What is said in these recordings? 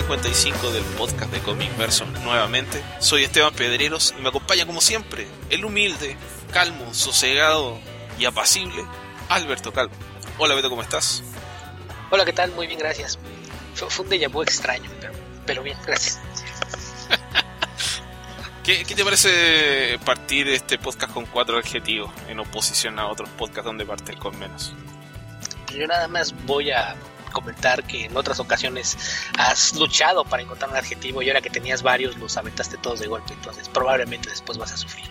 Bienvenidos al episodio 155 del podcast de Comic Verso. Nuevamente, soy Esteban Pedreros y me acompaña como siempre el humilde, calmo, sosegado y apacible Alberto Calvo. Hola Beto, ¿cómo estás? Hola, ¿qué tal? Muy bien, gracias. Fue, fue un déjà vu extraño, pero, pero bien, gracias. ¿Qué, ¿Qué te parece partir este podcast con cuatro adjetivos en oposición a otros podcasts donde partes con menos? Yo nada más voy a comentar que en otras ocasiones has luchado para encontrar un adjetivo y ahora que tenías varios los aventaste todos de golpe, entonces probablemente después vas a sufrir.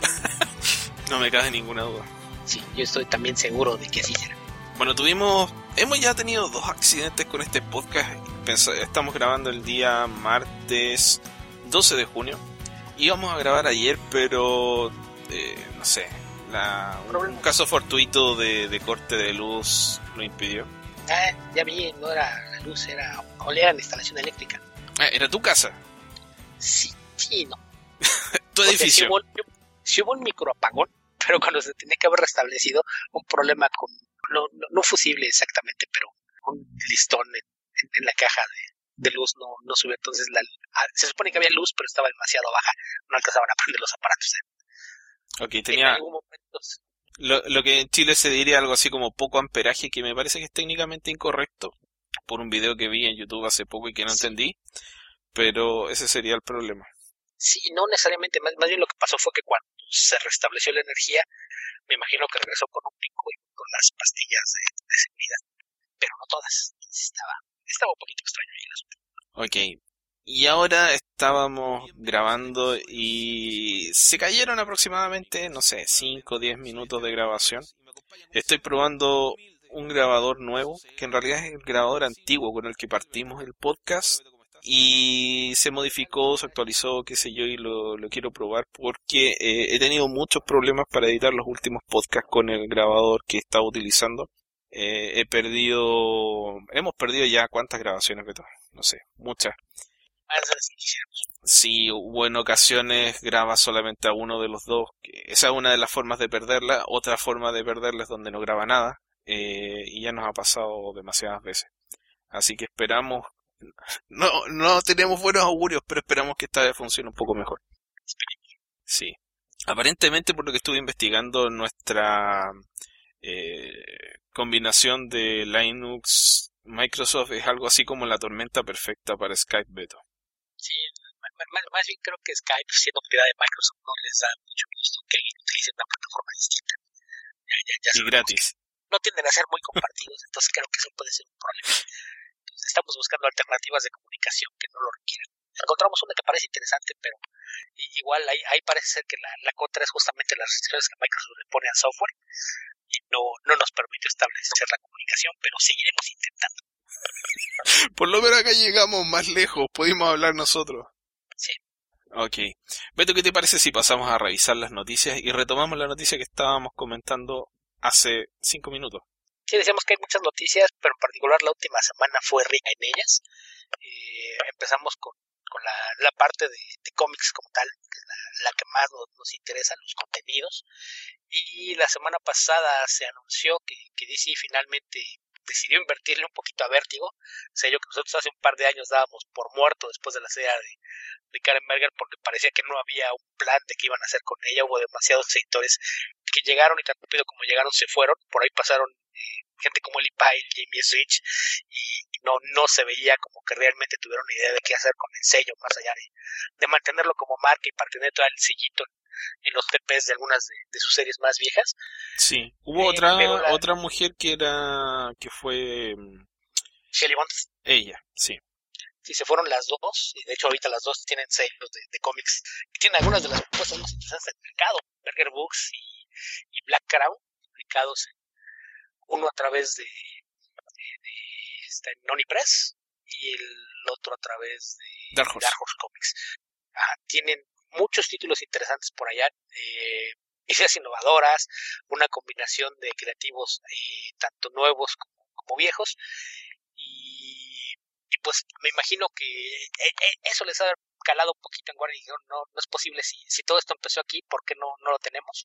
No me cabe ninguna duda. Sí, yo estoy también seguro de que así será. Bueno, tuvimos, hemos ya tenido dos accidentes con este podcast. Estamos grabando el día martes 12 de junio. Íbamos a grabar ayer, pero eh, no sé, la- un caso fortuito de, de corte de luz lo impidió. Ah, ya vi, no era la luz, era, o era la instalación eléctrica. Ah, era tu casa, Sí, sí, no. tu edificio. sí hubo, hubo un microapagón, pero cuando se tenía que haber restablecido un problema con, no, no, no fusible exactamente, pero un listón en, en- en la caja de, de luz no, no subió. Entonces la, ah, se supone que había luz, pero estaba demasiado baja, no alcanzaban a prender los aparatos. Ok, En tenía algún momento, lo, lo que en Chile se diría algo así como poco amperaje, que me parece que es técnicamente incorrecto por un video que vi en YouTube hace poco y que no Sí. entendí, pero ese sería el problema. sí, no necesariamente, más, más bien lo que pasó fue que cuando se restableció la energía, me imagino que regresó con un pico y con las pastillas de, de seguridad, pero no todas. Estaba, estaba un poquito extraño el asunto. Ok. Y ahora estábamos grabando y se cayeron aproximadamente, no sé, 5 o 10 minutos de grabación. Estoy probando un grabador nuevo, que en realidad es el grabador antiguo con el que partimos el podcast. Y se modificó, se actualizó, qué sé yo, y lo, quiero probar porque eh, he tenido muchos problemas para editar los últimos podcasts con el grabador que estaba utilizando. Eh, he perdido, hemos perdido ya cuántas grabaciones, Beto, no sé, muchas. Si hubo en ocasiones graba solamente a uno de los dos, esa es una de las formas de perderla, otra forma de perderla es donde no graba nada, eh, y ya nos ha pasado demasiadas veces. Así que esperamos, no, no tenemos buenos augurios, pero esperamos que esta vez funcione un poco mejor. Sí. Aparentemente, por lo que estuve investigando, nuestra eh, combinación de Linux Microsoft es algo así como la tormenta perfecta para Skype Beto. Sí, más, más bien creo que Skype, siendo propiedad de Microsoft, no les da mucho gusto que alguien utilice una plataforma distinta. Ya, ya, ya Y gratis. No tienden a ser muy compartidos, entonces creo que eso puede ser un problema. Entonces estamos buscando alternativas de comunicación que no lo requieran. Encontramos una que parece interesante, pero igual ahí, ahí parece ser que la, la contra es justamente las restricciones que Microsoft le pone al software y no, no nos permite establecer la comunicación, pero seguiremos intentando. Por lo menos acá llegamos más lejos, pudimos hablar nosotros. Sí. Ok. Beto, ¿qué te parece si pasamos a revisar las noticias y retomamos la noticia que estábamos comentando hace cinco minutos? Sí, decíamos que hay muchas noticias, pero en particular la última semana fue rica en ellas. Eh, empezamos con, con la, la parte de, de cómics como tal, que es la, la que más nos, nos interesa, los contenidos. Y la semana pasada se anunció que, que DC finalmente decidió invertirle un poquito a Vértigo. O sea, yo que nosotros hace un par de años dábamos por muerto después de la serie de, de Karen Berger porque parecía que no había un plan de qué iban a hacer con ella. Hubo demasiados sectores que llegaron y tan rápido como llegaron se fueron. Por ahí pasaron eh, gente como Eli Pyle, Jamie Switch, y, y no, no se veía como que realmente tuvieron idea de qué hacer con el sello, más allá de, de mantenerlo como marca y para tener todo el sellito en, en los TPs de algunas de, de sus series más viejas. Sí. Hubo Eh, otra, la- otra mujer que era, que fue mm, Shelly Bond, ella, sí. sí, se fueron las dos, y de hecho ahorita las dos tienen sellos de, de cómics tienen algunas de las propuestas más interesantes del mercado, Berger Books y, y Black Crown, publicados en- uno a través de, de, de esta Noni Press y el otro a través de Dark Horse. Dark Horse Comics. Ah, tienen muchos títulos interesantes por allá, eh, ideas innovadoras, una combinación de creativos eh, tanto nuevos como, como viejos y, y pues me imagino que eh, eh, eso les ha calado un poquito en Warner y dijeron, no, no es posible, si, si todo esto empezó aquí, ¿por qué no, no lo tenemos?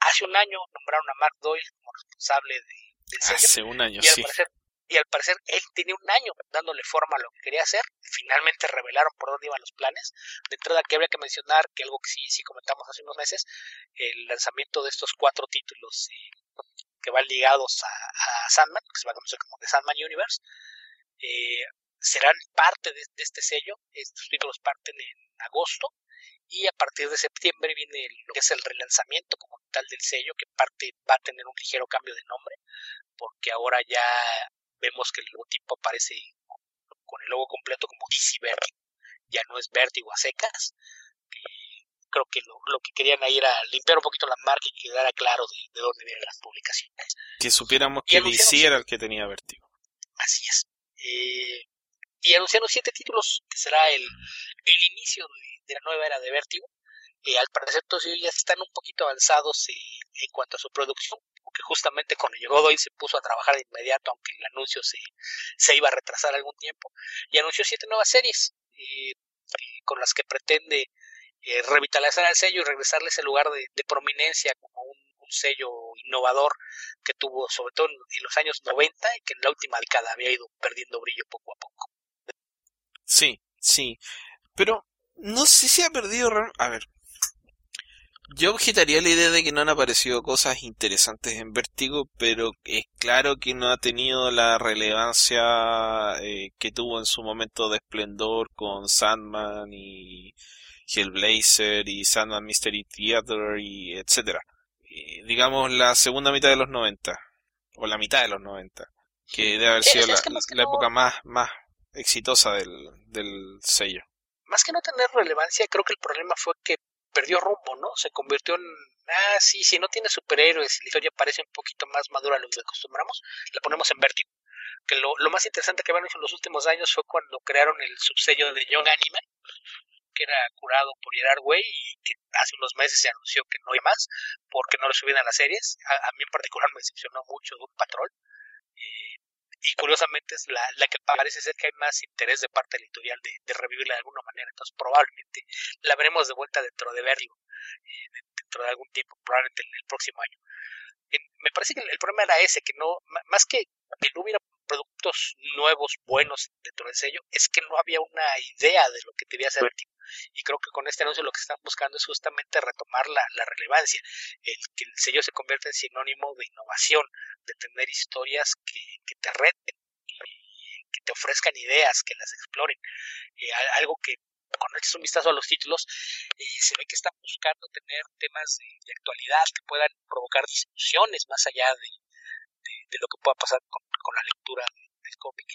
Hace un año nombraron a Mark Doyle como responsable de, del sello Hace un año, y al sí. parecer y al parecer él tenía un año dándole forma a lo que quería hacer. Finalmente revelaron por dónde iban los planes. De entrada que habría que mencionar que algo que sí, sí comentamos hace unos meses, el lanzamiento de estos cuatro títulos eh, que van ligados a, Sandman, que se va a conocer como The Sandman Universe, eh, serán parte de, este sello. Estos títulos parten en agosto y a partir de septiembre viene lo que es el relanzamiento como tal del sello, que parte va a tener un ligero cambio de nombre, porque ahora ya vemos que el logotipo aparece con el logo completo como DC Vertigo, ya no es Vertigo a secas. creo que lo, que querían ahí era limpiar un poquito la marca y quedara claro de, dónde vienen las publicaciones. Que supiéramos que DC era el que tenía Vertigo. Así es. Eh, y anunciaron siete títulos, que será el, el inicio de, la nueva era de Vertigo. Eh, al parecer todos ellos ya están un poquito avanzados eh, en cuanto a su producción, justamente cuando llegó Doyle se puso a trabajar de inmediato, aunque el anuncio se, se iba a retrasar algún tiempo, y anunció siete nuevas series eh, con las que pretende eh, revitalizar el sello y regresarle ese lugar de, prominencia como un, sello innovador que tuvo sobre todo en, los años 90 y que en la última década había ido perdiendo brillo poco a poco. Sí, sí, pero no sé si ha perdido... A ver, yo objetaría la idea de que no han aparecido cosas interesantes en Vértigo, pero es claro que no ha tenido la relevancia eh, que tuvo en su momento de esplendor con Sandman y Hellblazer y Sandman Mystery Theater y etcétera. digamos la segunda mitad de los 90 o la mitad de los 90, que debe haber sido la, época más más exitosa del, del sello. Más que no tener relevancia, creo que el problema fue que perdió rumbo, ¿no? Se convirtió en, ah, sí, si no tiene superhéroes y la historia parece un poquito más madura a lo que acostumbramos, la ponemos en vértigo. Que lo, lo más interesante que van hecho en los últimos años fue cuando crearon el subsello de Young Anime, que era curado por Gerard Way y que hace unos meses se anunció que no hay más porque no lo subían a las series. A, mí en particular me decepcionó mucho Doom Patrol. Eh, y curiosamente es la, la, que parece ser que hay más interés de parte del editorial de, de, revivirla de alguna manera. Entonces probablemente la veremos de vuelta dentro de Vertigo, eh, dentro de algún tiempo, probablemente el, el próximo año. me parece que el, problema era ese, que no, más que que no hubiera productos nuevos, buenos dentro del sello, es que no había una idea de lo que debía ser Vertigo. Y creo que con este anuncio lo que están buscando es justamente retomar la, la relevancia, el que el sello se convierta en sinónimo de innovación, de tener historias que, que te reten, que te ofrezcan ideas, que las exploren. Eh, algo que cuando echas un vistazo a los títulos, eh, se ve que están buscando tener temas de, actualidad que puedan provocar discusiones más allá de, de, lo que pueda pasar con, con la lectura del cómic.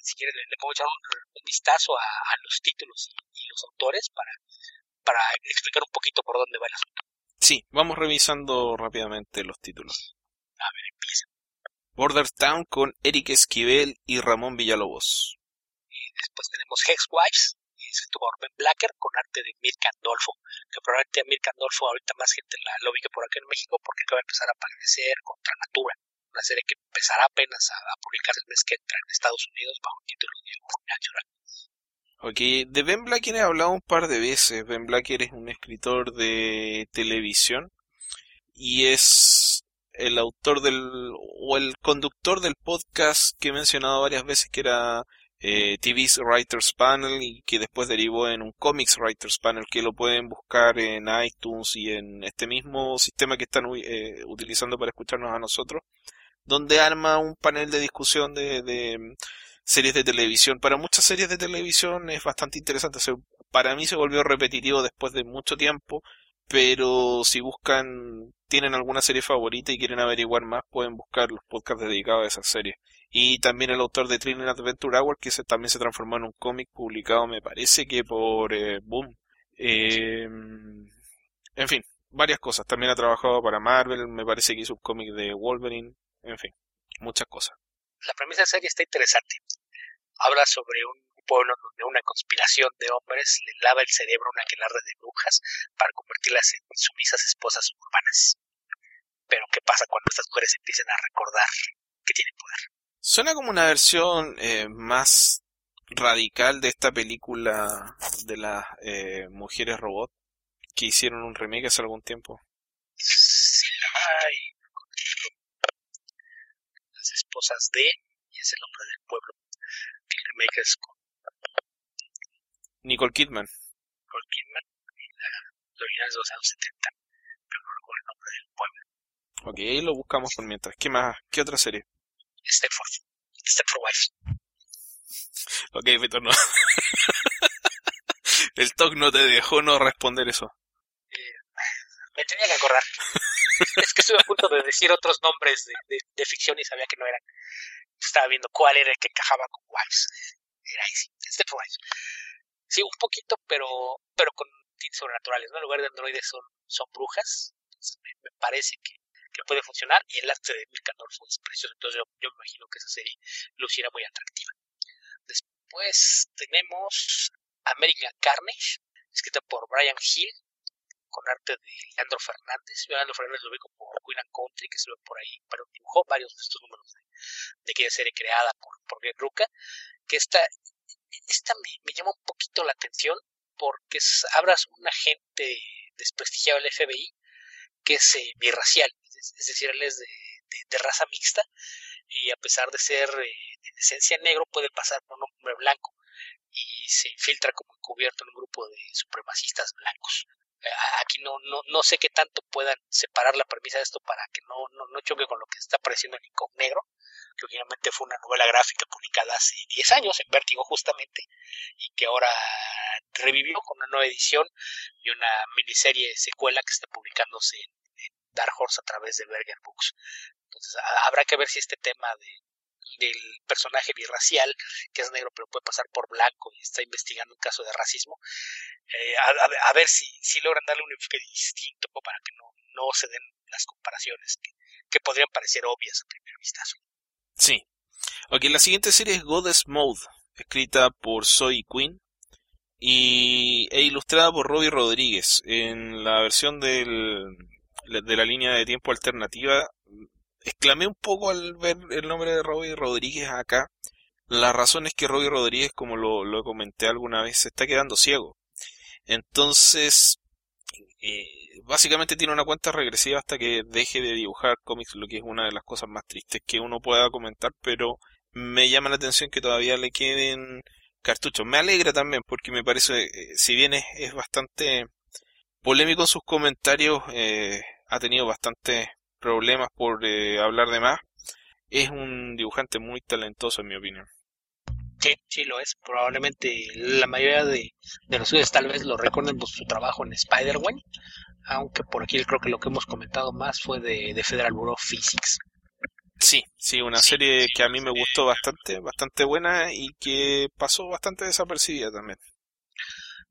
Eh, si quieres, le, puedo echar un, vistazo a, a, los títulos y, los autores para, para explicar un poquito por dónde va el asunto. Sí, vamos revisando rápidamente los títulos. A ver, empieza. Border Town con Eric Esquivel y Ramón Villalobos. Y después tenemos Hexwives, escrito por Ben Blacker, con arte de Mirka Andolfo, que probablemente a Mirka Andolfo ahorita más gente la, lo ubique por aquí en México porque acaba de empezar a aparecer contra Natura una serie que empezará apenas a, publicarse el mes que entra en Estados Unidos bajo el título de Natural. Ok, de Ben Blacker he hablado un par de veces. Ben Blacker es un escritor de televisión y es el autor del o el conductor del podcast que he mencionado varias veces que era eh, TV's Writers Panel y que después derivó en un Comics Writers Panel que lo pueden buscar en iTunes y en este mismo sistema que están eh, utilizando para escucharnos a nosotros donde arma un panel de discusión de, mm, series de televisión. Para muchas series de televisión es bastante interesante. para mí se volvió repetitivo después de mucho tiempo, pero si buscan, tienen alguna serie favorita y quieren averiguar más, pueden buscar los podcasts dedicados a esa serie. Y también el autor de Trillion Adventure Hour, que también se transformó en un cómic publicado, me parece que por eh, Boom. Em, en fin, varias cosas. También ha trabajado para Marvel, me parece que hizo un cómic de Wolverine. En fin, muchas cosas. La premisa de serie está interesante. Habla sobre un pueblo donde una conspiración de hombres le lava el cerebro a una aquelarre de brujas para convertirlas en sumisas esposas urbanas. Pero ¿qué pasa cuando estas mujeres empiezan a recordar que tienen poder? Suena como una versión eh, más radical de esta película de las eh, mujeres robot que hicieron un remake hace algún tiempo. Hay esposas de, y es el nombre del pueblo. El remake es con Nicole Kidman. Nicole Kidman, la, la original es de los años 70, pero no recuerdo el nombre del pueblo. Ok, ahí lo buscamos por mientras. ¿Qué más? ¿Qué otra serie? Stepford. Stepford Wife. Ok, Víctor, no. el TOC no te dejó no responder eso. Eh, me tenía que acordar. es que estuve a punto de decir otros nombres de, ficción y sabía que no eran. Estaba viendo cuál era el que encajaba con Wives. Era ahí, sí. Stepford Wives. Sí, un poquito, pero pero con tintes sobrenaturales, ¿no? En lugar de androides son, son brujas. Me, parece que, que, puede funcionar y el arte de Mirka Norfo es precioso. Entonces yo, yo me imagino que esa serie luciera muy atractiva. Después tenemos American Carnage, escrita por Brian Hill, con arte de Leandro Fernández. Yo Leandro Fernández lo vi por Queen and Country, que se ve por ahí, pero dibujó varios de estos números de, de aquella serie creada por, por Ruca, que esta, esta me, me, llama un poquito la atención porque es, un agente desprestigiado del FBI que es eh, birracial, es, decir, él es de, de, de, raza mixta y a pesar de ser eh, en esencia negro puede pasar por un hombre blanco y se infiltra como encubierto en un grupo de supremacistas blancos. Aquí no, no, no sé qué tanto puedan separar la premisa de esto para que no, no, no choque con lo que está apareciendo en Incog Negro, que originalmente fue una novela gráfica publicada hace 10 años en Vértigo justamente, y que ahora revivió con una nueva edición y una miniserie secuela que está publicándose en, en Dark Horse a través de Berger Books. Entonces habrá que ver si este tema de, del personaje birracial, que es negro pero puede pasar por blanco y está investigando un caso de racismo, eh, a, ver si, si logran darle un enfoque distinto para que no, no se den las comparaciones que, que podrían parecer obvias a primer vistazo. Sí. Ok, la siguiente serie es Goddess Mode, escrita por Zoe Quinn y, e ilustrada por Robbie Rodríguez. En la versión del, de la línea de tiempo alternativa exclamé un poco al ver el nombre de Robbie Rodríguez acá. La razón es que Robbie Rodríguez, como lo, comenté alguna vez, se está quedando ciego. Entonces, eh, básicamente tiene una cuenta regresiva hasta que deje de dibujar cómics, lo que es una de las cosas más tristes que uno pueda comentar, pero me llama la atención que todavía le queden cartuchos. Me alegra también porque me parece, eh, si bien es, es, bastante polémico en sus comentarios, eh, ha tenido bastante problemas por eh, hablar de más, es un dibujante muy talentoso en mi opinión. Sí, sí lo es. Probablemente la mayoría de, de los estudios tal vez lo recuerden por su trabajo en Spider-Man, aunque por aquí creo que lo que hemos comentado más fue de, de Federal Bureau of Physics. Sí, sí, una sí, serie sí, que a mí me gustó bastante, bastante buena y que pasó bastante desapercibida también.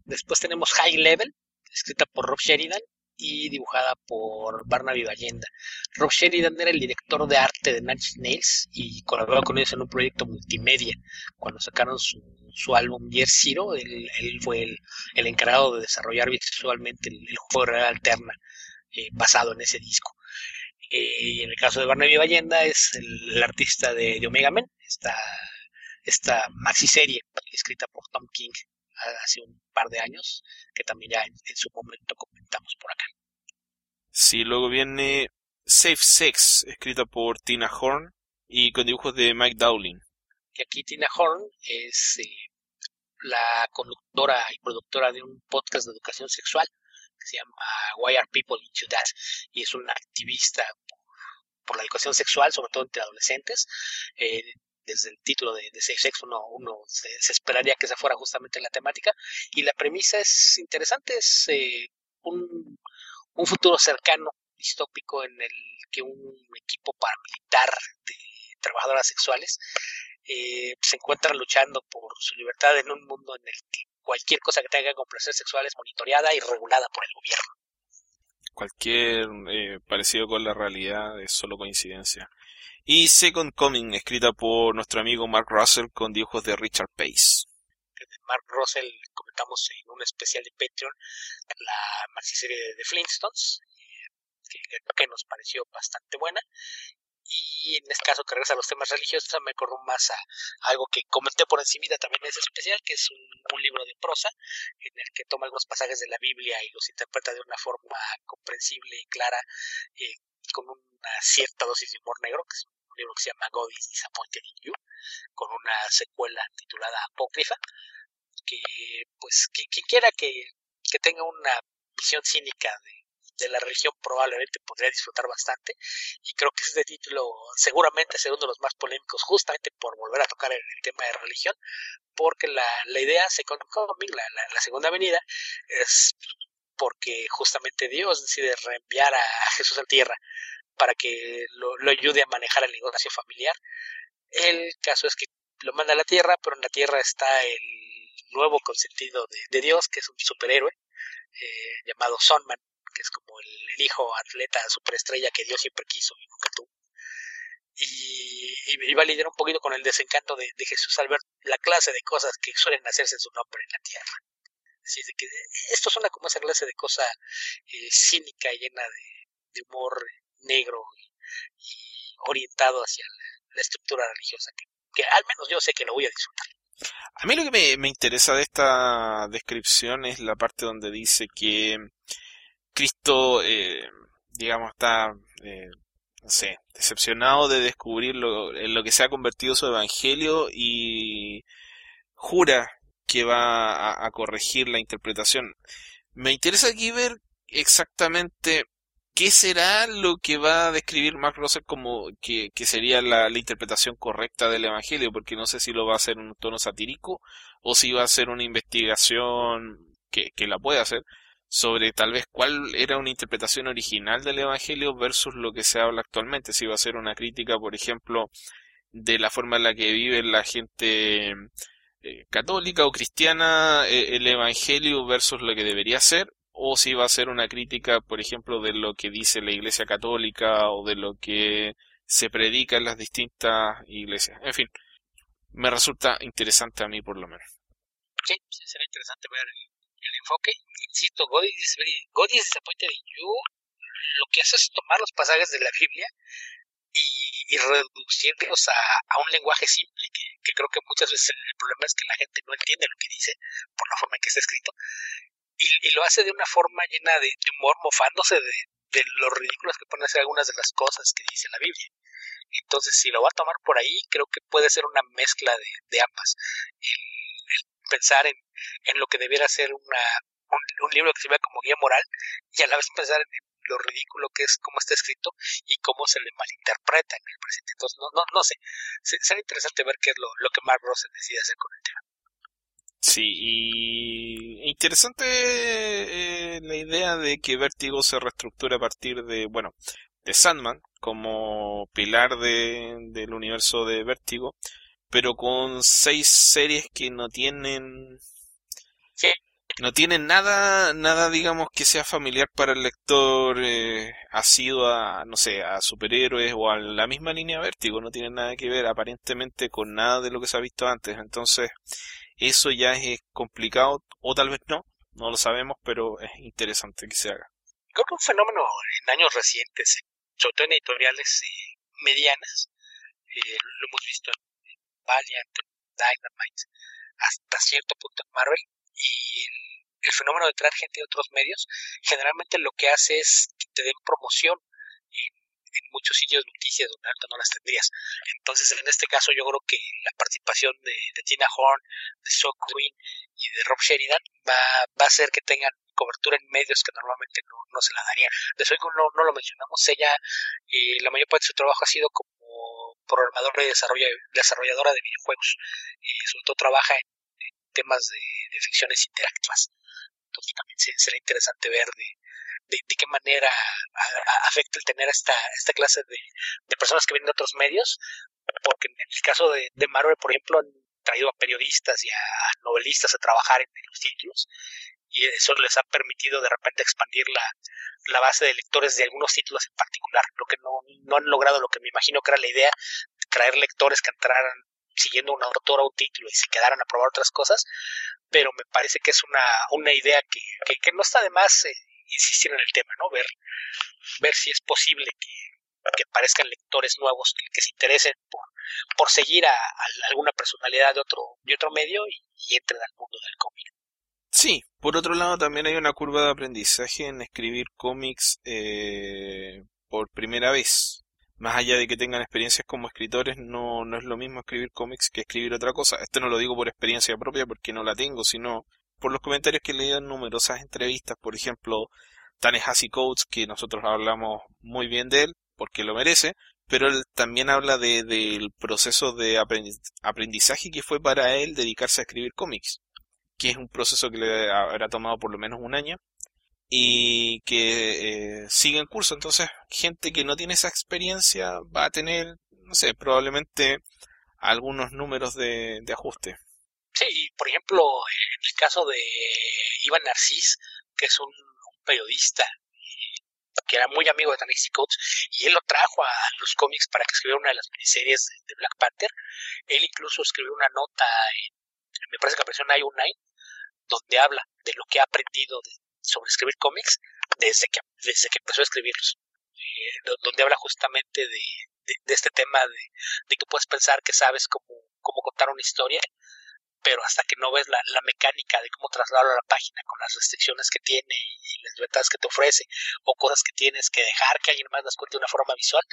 Después tenemos High Level, escrita por Rob Sheridan y dibujada por Barnaby Ballenda. Rob Sheridan era el director de arte de Nine Nails y colaboró con ellos en un proyecto multimedia. Cuando sacaron su, álbum Year Zero, él, fue el, encargado de desarrollar visualmente el, juego de alterna eh, basado en ese disco. Eh, y en el caso de Barnaby Ballenda es el, artista de, de, Omega Men, esta, esta maxi serie escrita por Tom King hace un par de años, que también ya en, en, su momento comentamos por acá. Sí, luego viene Safe Sex, escrita por Tina Horn y con dibujos de Mike Dowling. Y aquí Tina Horn es eh, la conductora y productora de un podcast de educación sexual que se llama Why Are People Into That y es una activista por, por la educación sexual, sobre todo entre adolescentes. Eh, desde el título de, de Safe Sex uno, uno se, esperaría que esa fuera justamente la temática y la premisa es interesante, es eh, un, futuro cercano, distópico en el que un equipo paramilitar de trabajadoras sexuales eh, se encuentra luchando por su libertad en un mundo en el que cualquier cosa que tenga con placer sexual es monitoreada y regulada por el gobierno. Cualquier eh, parecido con la realidad es solo coincidencia. Y Second Coming, escrita por nuestro amigo Mark Russell con dibujos de Richard Pace. Mark Russell comentamos en un especial de Patreon la maxi serie de Flintstones, que, que nos pareció bastante buena. Y en este caso que regresa a los temas religiosos, me acordó más a, a algo que comenté por encima también ese especial, que es un, un, libro de prosa, en el que toma algunos pasajes de la Biblia y los interpreta de una forma comprensible y clara, eh, con una cierta dosis de humor negro, que es un libro que se llama God is Disappointed in You. una secuela titulada Apócrifa, que pues quien quiera que, que tenga una visión cínica de, de la religión probablemente podría disfrutar bastante y creo que este título seguramente será uno de los más polémicos justamente por volver a tocar el, tema de religión porque la, la idea Second Coming, la, la, segunda venida es porque justamente Dios decide reenviar a Jesús a la tierra para que lo, lo ayude a manejar el negocio familiar. El caso es que lo manda a la tierra, pero en la tierra está el nuevo consentido de, de Dios, que es un superhéroe eh, llamado Sonman, que es como el, hijo atleta superestrella que Dios siempre quiso y nunca tuvo. Y, va a lidiar un poquito con el desencanto de, Jesús al ver la clase de cosas que suelen hacerse en su nombre en la tierra. Así que esto suena como esa clase de cosa eh, cínica, llena de, humor negro y, orientado hacia la, estructura religiosa, que, al menos yo sé que lo voy a disfrutar. A mí lo que me, interesa de esta descripción es la parte donde dice que Cristo, eh, digamos, está, eh, decepcionado de descubrir lo, en lo que se ha convertido su evangelio y jura que va a, corregir la interpretación. Me interesa aquí ver exactamente qué será lo que va a describir Mark Russell como que, sería la, interpretación correcta del Evangelio, porque no sé si lo va a hacer en un tono satírico o si va a ser una investigación que, que la puede hacer, sobre tal vez cuál era una interpretación original del Evangelio versus lo que se habla actualmente. Si va a ser una crítica, por ejemplo, de la forma en la que vive la gente eh, católica o cristiana eh, el Evangelio versus lo que debería ser, o si va a ser una crítica, por ejemplo, de lo que dice la Iglesia católica o de lo que se predica en las distintas iglesias. En fin, me resulta interesante a mí por lo menos. Sí, será interesante ver el enfoque. Insisto, Godis is disappointed in you. Lo que hace es tomar los pasajes de la Biblia y, reducirlos a, un lenguaje simple, que, creo que muchas veces el, problema es que la gente no entiende lo que dice por la forma en que está escrito. Y, lo hace de una forma llena de, humor, mofándose de, de lo ridículas que pueden ser algunas de las cosas que dice la Biblia. Entonces, si lo va a tomar por ahí, creo que puede ser una mezcla de, ambas. el pensar en, lo que debiera ser una, un, libro que vea como guía moral y a la vez pensar en lo ridículo que es cómo está escrito y cómo se le malinterpreta en el presente. Entonces, no, no, no sé, será interesante ver qué es lo, que Mark Ross decide hacer con el tema. Sí, y interesante eh, la idea de que Vértigo se reestructura a partir de, bueno, de Sandman como pilar de, del universo de Vértigo, pero con seis series que no tienen no tienen nada nada digamos que sea familiar para el lector eh, sido a no sé a superhéroes o a la misma línea vértigo no tienen nada que ver aparentemente con nada de lo que se ha visto antes. Entonces eso ya es complicado o tal vez no no lo sabemos pero es interesante que se haga. Creo que un fenómeno en años recientes sobre todo en editoriales eh, medianas eh, lo hemos visto en Valiant, Dynamite, hasta cierto punto en Marvel, y el, fenómeno de traer gente de otros medios, generalmente lo que hace es que te den promoción en, muchos sitios de noticias donde no las tendrías. Entonces, en este caso, yo creo que la participación de, Tina Horn, de So Green y de Rob Sheridan va, va a hacer que tengan cobertura en medios que normalmente no, se la darían. De Soy no, no lo mencionamos, ella, eh, la mayor parte de su trabajo ha sido como programadora y desarrolladora de videojuegos. y sobre todo trabaja en, temas de, ficciones interactivas. Entonces también será interesante ver de, de, qué manera afecta el tener esta, esta clase de, de, personas que vienen de otros medios, porque en el caso de, de Marvel, por ejemplo, han traído a periodistas y a novelistas a trabajar en los títulos y eso les ha permitido de repente expandir la, la base de lectores de algunos títulos en particular, lo que no, no han logrado lo que me imagino que era la idea, de traer lectores que entraran siguiendo una autora o un título y se quedaran a probar otras cosas, pero me parece que es una, una idea que, que, no está de más eh, insistir en el tema, ¿no? Ver, ver si es posible que, que aparezcan lectores nuevos que, se interesen por, por seguir a, alguna personalidad de otro, de otro medio y, y entren al mundo del cómic. Sí, por otro lado también hay una curva de aprendizaje en escribir cómics eh, por primera vez. más allá de que tengan experiencias como escritores, no, no es lo mismo escribir cómics que escribir otra cosa. Esto no lo digo por experiencia propia porque no la tengo, sino por los comentarios que he leído en numerosas entrevistas. Por ejemplo, Tanehasi Coates, que nosotros hablamos muy bien de él, porque lo merece, pero él también habla de, del proceso de aprendizaje que fue para él dedicarse a escribir cómics, que es un proceso que le habrá tomado por lo menos un año, y que eh, sigue en curso. Entonces, gente que no tiene esa experiencia va a tener, no sé, probablemente algunos números de, ajuste. Sí, por ejemplo, en el caso de Iván Narcis, que es un, periodista que era muy amigo de Tennessee Coates, y él lo trajo a los cómics para que escribiera una de las miniseries de Black Panther. Él incluso escribió una nota, en, me parece que apareció en 9, donde habla de lo que ha aprendido de, sobre escribir cómics desde que, desde que empezó a escribirlos, eh, donde habla justamente de, de, este tema de, de, que puedes pensar que sabes cómo, cómo contar una historia, pero hasta que no ves la, la mecánica de cómo trasladarlo a la página con las restricciones que tiene y las ventajas que te ofrece, o cosas que tienes que dejar que alguien más las cuente de una forma visual,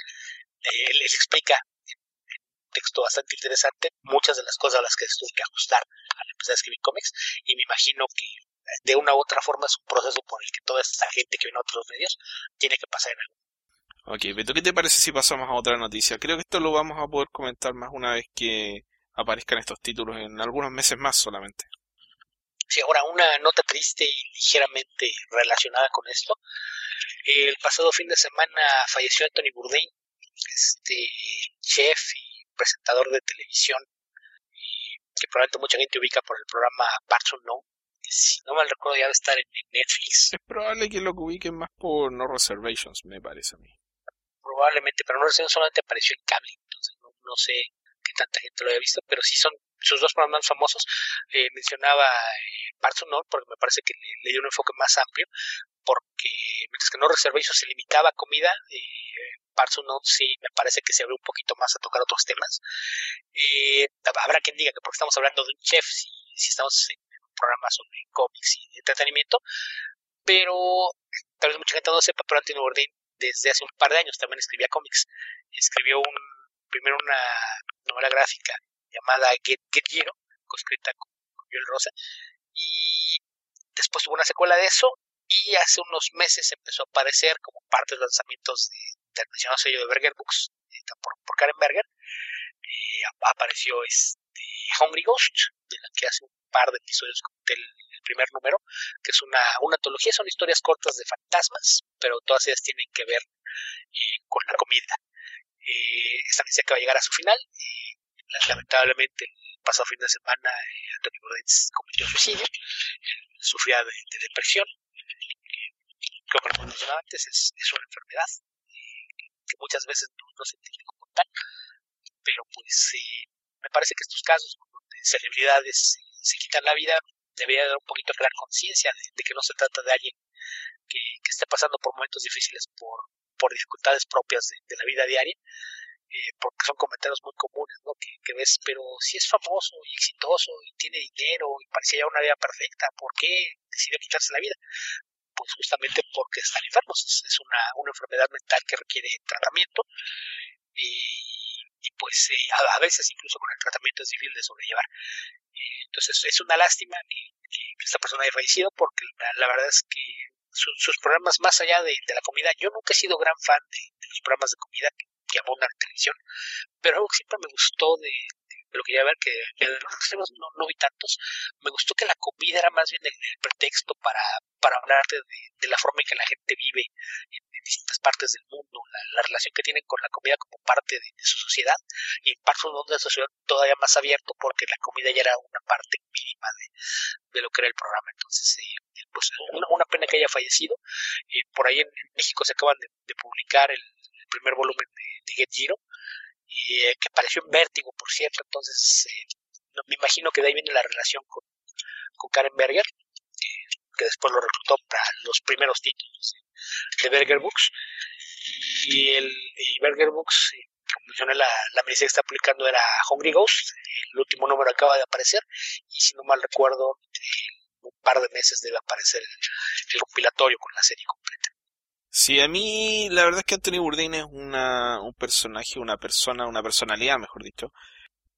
eh, él explica en un texto bastante interesante muchas de las cosas a las que tuve que ajustar al empezar a escribir cómics y me imagino que de una u otra forma es un proceso por el que toda esta gente que viene a otros medios tiene que pasar en algo. Ok, Beto, ¿qué te parece si pasamos a otra noticia? Creo que esto lo vamos a poder comentar más una vez que aparezcan estos títulos en algunos meses más solamente. Sí, ahora una nota triste y ligeramente relacionada con esto. El pasado fin de semana falleció Anthony Bourdain, este chef y presentador de televisión, que probablemente mucha gente ubica por el programa Parts No si no mal recuerdo ya debe estar en, Netflix. Es probable que lo ubiquen más por No Reservations, me parece a mí. Probablemente, pero No Reservations solamente apareció en cable, entonces no, sé tanta gente lo haya visto, pero sí son sus dos programas más famosos. Eh, mencionaba eh, Parts porque me parece que le, dio un enfoque más amplio, porque mientras que No Reservations se limitaba a comida, eh, Parts sí me parece que se abrió un poquito más a tocar otros temas. Eh, habrá quien diga que porque estamos hablando de un chef, si, si estamos en programas sobre cómics y entretenimiento, pero tal vez mucha gente no sepa, pero Anthony Bourdain desde hace un par de años también escribía cómics. Escribió un, primero una novela gráfica llamada Get, Get Giro, escrita con, Joel Rosa, y después tuvo una secuela de eso, y hace unos meses empezó a aparecer como parte de los lanzamientos de, del mencionado sello de Berger Books, por, por Karen Berger, eh, apareció este Hungry Ghost, de la que hace un par de episodios del primer número, que es una, una antología, son historias cortas de fantasmas, pero todas ellas tienen que ver eh, con la comida. Eh, esta que va a llegar a su final. Eh, lamentablemente, el pasado fin de semana, eh, Antonio cometió suicidio, sufría de, depresión. como mencionaba antes, es, es una enfermedad que muchas veces no, se entiende como tal, pero pues me parece que estos casos donde celebridades se quitan la vida, debería dar un poquito de conciencia de, que no se trata de alguien que, esté pasando por momentos difíciles por, por dificultades propias de, la vida diaria, eh, porque son comentarios muy comunes, ¿no? Que, ves, pero si es famoso y exitoso y tiene dinero y parecía ya una vida perfecta, ¿por qué decidió quitarse la vida? Pues justamente porque están enfermos, es, una, una enfermedad mental que requiere tratamiento y, pues eh, a, veces incluso con el tratamiento es difícil de sobrellevar. Eh, entonces es una lástima que, esta persona haya fallecido porque la, verdad es que sus programas más allá de, la comida, yo nunca he sido gran fan de, los programas de comida que, que abundan en televisión, pero algo que siempre me gustó de, lo quería ver, que de los no, no vi tantos, me gustó que la comida era más bien el, pretexto para, para hablarte de, la forma en que la gente vive en, distintas partes del mundo, la, relación que tienen con la comida como parte de, su sociedad, y en parte de la sociedad todavía más abierto porque la comida ya era una parte mínima de, lo que era el programa. Entonces, eh, pues una, pena que haya fallecido. Eh, por ahí en, México se acaban de, publicar el, primer volumen de, de Get Giro y eh, que pareció en vértigo, por cierto, entonces eh, me imagino que de ahí viene la relación con, con Karen Berger, que después lo reclutó para los primeros títulos de Berger Books, y el Berger Books, eh, como mencioné, la, la que está publicando era Hungry Ghost, el último número acaba de aparecer, y si no mal recuerdo, en un par de meses debe aparecer el compilatorio con la serie completa. Sí, a mí la verdad es que Anthony Bourdain es una, un personaje, una persona, una personalidad, mejor dicho,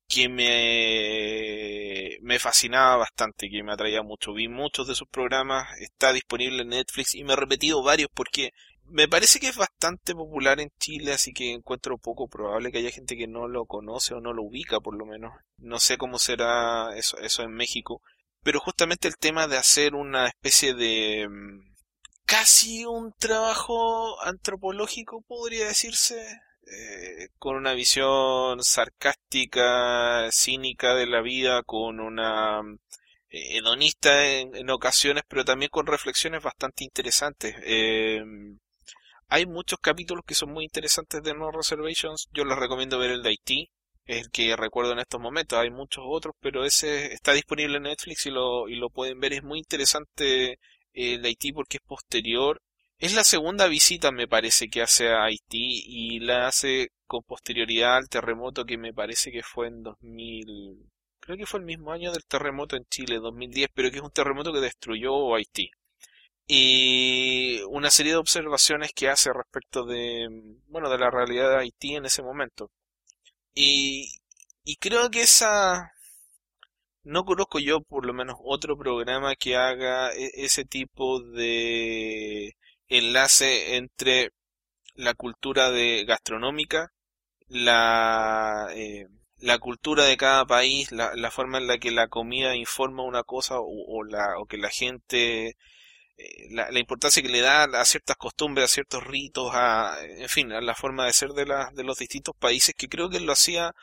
que me, me fascinaba bastante, que me atraía mucho. Vi muchos de sus programas, está disponible en Netflix y me he repetido varios porque me parece que es bastante popular en Chile, así que encuentro poco probable que haya gente que no lo conoce o no lo ubica, por lo menos. No sé cómo será eso, eso en México. Pero justamente el tema de hacer una especie de mm, casi un trabajo antropológico, podría decirse, eh, con una visión sarcástica, cínica de la vida, con una eh, hedonista en, ocasiones, pero también con reflexiones bastante interesantes. Eh, hay muchos capítulos que son muy interesantes de No Reservations. Yo les recomiendo ver el de Haití, es el que recuerdo en estos momentos. Hay muchos otros, pero ese está disponible en Netflix y lo, y lo pueden ver. Es muy interesante el de Haití porque es posterior es la segunda visita, me parece, que hace a Haití y la hace con posterioridad al terremoto que me parece que fue en 2000. Creo que fue el mismo año del terremoto en Chile, 2010, pero que es un terremoto que destruyó Haití. Y una serie de observaciones que hace respecto de, bueno, de la realidad de Haití en ese momento. Y, y creo que esa, no conozco yo por lo menos otro programa que haga e, ese tipo de enlace entre la cultura de gastronómica, la, eh, la cultura de cada país, la, la, forma en la que la comida informa una cosa o, la, o que la gente, eh, la, importancia que le da a ciertas costumbres, a ciertos ritos, a, en fin, a la forma de ser de, de los distintos países, que creo que lo hacía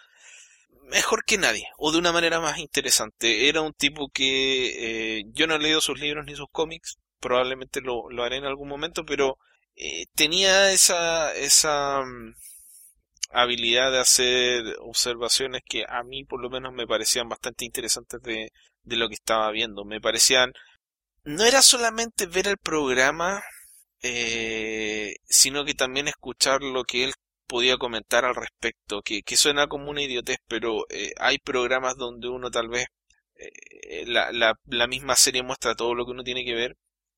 mejor que nadie, o de una manera más interesante. Era un tipo que eh, yo no he leído sus libros ni sus cómics, probablemente lo, lo haré en algún momento, pero eh, tenía esa, esa mm, habilidad de hacer observaciones que a mí por lo menos me parecían bastante interesantes de, de lo que estaba viendo. Me parecían, no era solamente ver el programa, eh, sino que también escuchar lo que él podía comentar al respecto, que, que suena como una idiotez, pero eh, hay programas donde uno tal vez la, la, la misma serie muestra todo lo que uno tiene que ver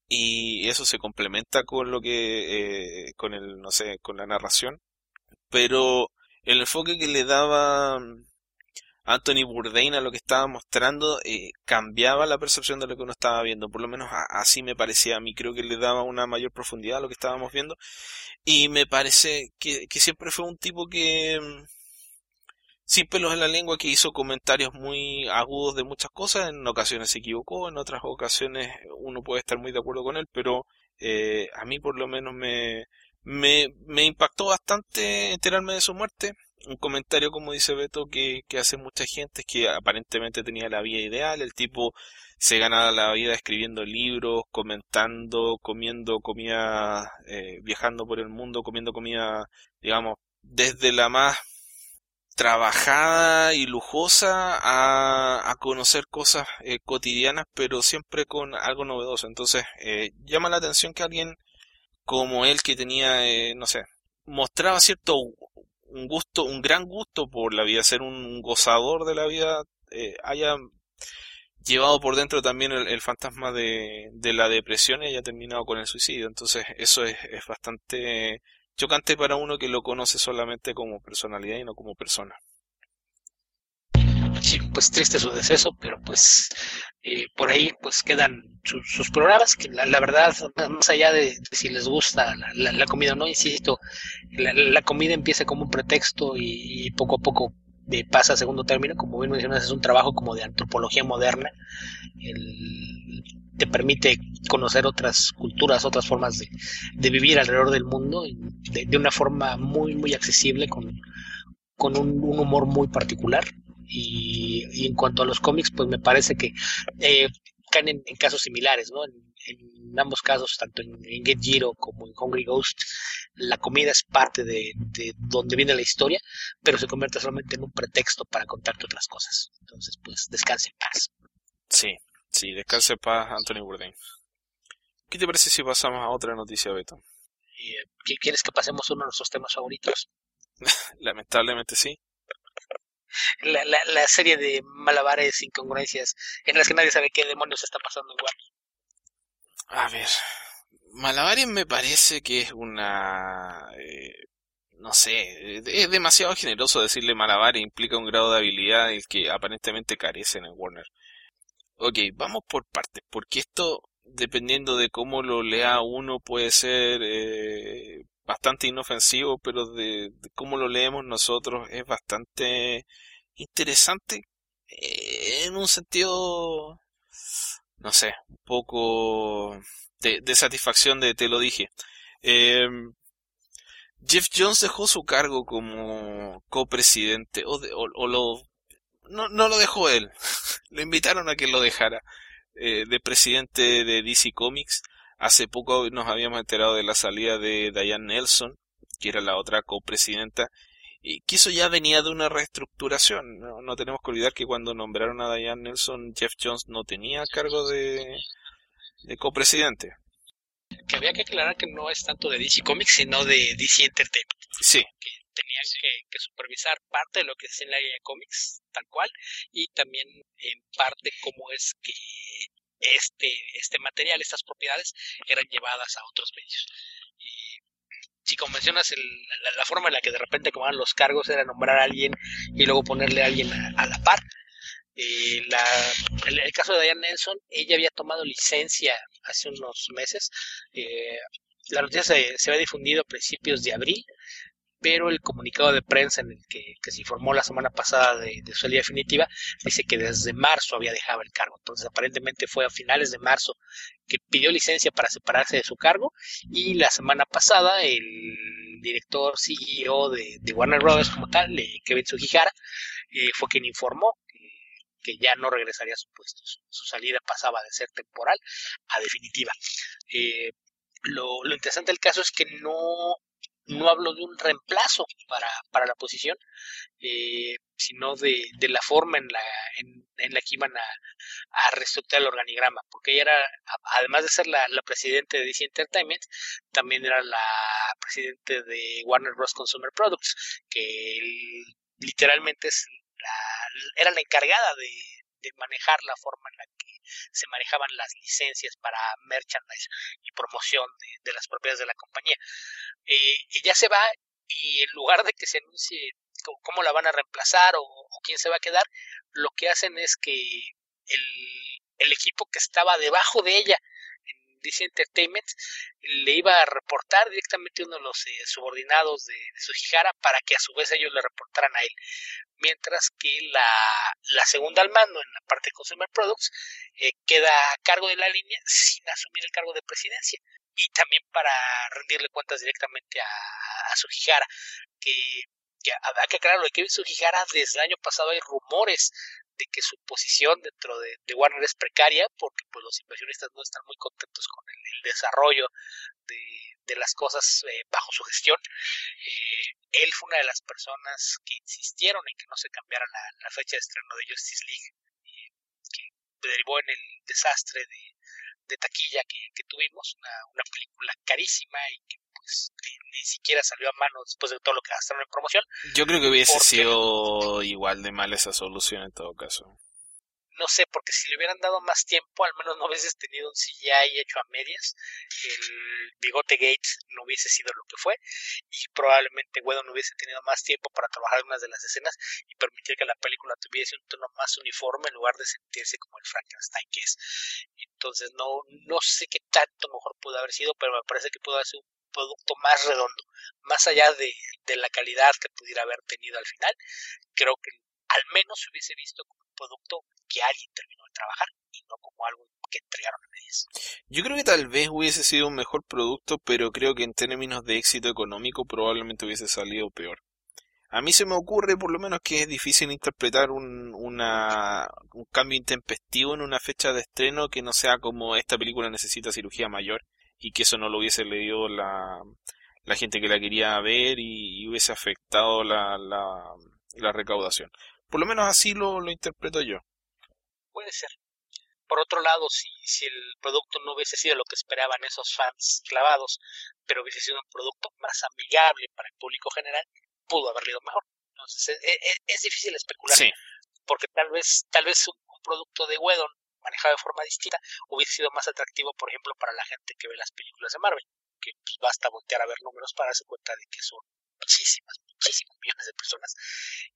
y eso se complementa con lo que eh, con el no sé con la narración. Pero el enfoque que le daba Anthony Bourdain a lo que estaba mostrando eh, cambiaba la percepción de lo que uno estaba viendo. Por lo menos así me parecía a mí. Creo que le daba una mayor profundidad a lo que estábamos viendo. Y me parece que, que siempre fue un tipo que mm, sin pelos en la lengua que hizo comentarios muy agudos de muchas cosas, en ocasiones se equivocó, en otras ocasiones uno puede estar muy de acuerdo con él, pero eh, a mí por lo menos me, me, me, impactó bastante enterarme de su muerte. Un comentario, como dice Beto, que, que hace mucha gente, es que aparentemente tenía la vida ideal, el tipo se ganaba la vida escribiendo libros, comentando, comiendo comida, eh, viajando por el mundo, comiendo comida, digamos, desde la más trabajada y lujosa a, a conocer cosas eh, cotidianas, pero siempre con algo novedoso. Entonces, eh, llama la atención que alguien como él que tenía, eh, no sé, mostraba cierto un gusto, un gran gusto por la vida, ser un gozador de la vida, haya llevado por dentro también el, fantasma de, de, la depresión y haya terminado con el suicidio. Entonces, eso es, es bastante chocante para uno que lo conoce solamente como personalidad y no como persona. Pues triste su deceso, pero pues eh, por ahí pues quedan sus programas que la, verdad, más allá de, si les gusta la, comida o no, insisto, la, comida empieza como un pretexto y, poco a poco de pasa a segundo término, como bien mencionas, es un trabajo como de antropología moderna. El, te permite conocer otras culturas, otras formas de, vivir alrededor del mundo de, una forma muy, muy accesible, con, con un, humor muy particular. Y, en cuanto a los cómics, pues me parece que eh, caen en, casos similares, ¿no? En, ambos casos, tanto en, Get Giro como en Hungry Ghost, la comida es parte de, de, donde viene la historia, pero se convierte solamente en un pretexto para contarte otras cosas. Entonces, pues descanse en paz. Sí, Sí, descanse paz, Anthony Bourdain. ¿Qué te parece si pasamos a otra noticia, Beto? Eh, ¿Quieres que pasemos uno de nuestros temas favoritos? Lamentablemente sí. La, la, la, serie de malabares, incongruencias, en las que nadie sabe qué demonios está pasando igual. A ver, Malabares me parece que es una... Eh, no sé, es demasiado generoso decirle Malabares, implica un grado de habilidad el que aparentemente carece en el Warner. Ok, vamos por partes, porque esto, dependiendo de cómo lo lea uno, puede ser eh, bastante inofensivo, pero de, cómo lo leemos nosotros es bastante interesante eh, en un sentido, no sé, un poco de, satisfacción de te lo dije. Em, Jeff Jones dejó su cargo como copresidente, o, o, lo, no, no, lo dejó él, lo invitaron a que lo dejara, eh, de presidente de DC Comics. Hace poco nos habíamos enterado de la salida de Diane Nelson, que era la otra copresidenta, y que eso ya venía de una reestructuración. No, no tenemos que olvidar que cuando nombraron a Diane Nelson, Jeff Jones no tenía cargo de, de copresidente. Que había que aclarar que no es tanto de DC Comics, sino de DC Entertainment. Sí. Que tenían que, supervisar parte de lo que es en la área de cómics, tal cual, y también en parte cómo es que este, este material, estas propiedades, eran llevadas a otros medios. Y si como mencionas la, forma en la que de repente comaban los cargos era nombrar a alguien y luego ponerle a alguien a la par, eh, el, caso de Diane Nelson, ella había tomado licencia hace unos meses. Eh, la noticia se, se había difundido a principios de abril, pero el comunicado de prensa en el que, se informó la semana pasada de, su salida definitiva dice que desde marzo había dejado el cargo. Entonces, aparentemente fue a finales de marzo que pidió licencia para separarse de su cargo y la semana pasada el director CEO de, Warner Brothers como tal, eh, Kevin Sugihara, fue quien informó que ya no regresaría a su puesto. Su, salida pasaba de ser temporal a definitiva. Eh, lo, interesante del caso es que no, no hablo de un reemplazo para, para la posición, eh, sino de, de, la forma en la, en, la que iban a, a, reestructurar el organigrama, porque ella era, además de ser la, la presidenta de DC Entertainment, también era la presidente de Warner Bros. Consumer Products, que literalmente es era la encargada de, manejar la forma en la que se manejaban las licencias para merchandise y promoción de, las propiedades de la compañía. Eh, ella se va y en lugar de que se anuncie cómo la van a reemplazar o, quién se va a quedar, lo que hacen es que el, el equipo que estaba debajo de ella DC Entertainment le iba a reportar directamente a uno de los eh, subordinados de, de Sujihara para que a su vez ellos le reportaran a él. Mientras que la, segunda al mando en la parte de Consumer Products eh, queda a cargo de la línea sin asumir el cargo de presidencia y también para rendirle cuentas directamente a, a Sujihara que que habrá que aclararlo de Kevin Sugihara desde el año pasado hay rumores de que su posición dentro de, Warner es precaria porque pues los inversionistas no están muy contentos con el, desarrollo de, las cosas eh, bajo su gestión. Eh, él fue una de las personas que insistieron en que no se cambiara la, fecha de estreno de Justice League, eh, que derivó en el desastre de, taquilla que, tuvimos, una, una película carísima y que pues ni, siquiera salió a mano después de todo lo que gastaron en promoción. Yo creo que hubiese sido igual de mal esa solución en todo caso no sé, porque si le hubieran dado más tiempo, al menos no hubieses tenido un CGI hecho a medias, el bigote Gates no hubiese sido lo que fue, y probablemente Whedon hubiese tenido más tiempo para trabajar algunas de las escenas y permitir que la película tuviese un tono más uniforme en lugar de sentirse como el Frankenstein que es. Entonces no, no sé qué tanto mejor pudo haber sido, pero me parece que pudo haber sido un producto más redondo, más allá de, de la calidad que pudiera haber tenido al final, creo que al menos se hubiese visto como producto que alguien terminó de trabajar y no como algo que entregaron a medias. Yo creo que tal vez hubiese sido un mejor producto, pero creo que en términos de éxito económico probablemente hubiese salido peor. A mí se me ocurre por lo menos que es difícil interpretar un, una, un cambio intempestivo en una fecha de estreno que no sea como esta película necesita cirugía mayor y que eso no lo hubiese leído la, gente que la quería ver y, hubiese afectado la, la recaudación. Por lo menos así lo, lo interpreto yo. Puede ser. Por otro lado, si, si el producto no hubiese sido lo que esperaban esos fans clavados, pero hubiese sido un producto más amigable para el público general, pudo haber ido mejor. Entonces, es, e, es, difícil especular. Sí. Porque tal vez, tal vez un, producto de Wedon manejado de forma distinta, hubiese sido más atractivo, por ejemplo, para la gente que ve las películas de Marvel, que pues, basta voltear a ver números para darse cuenta de que son muchísimas, muchísimos millones de personas.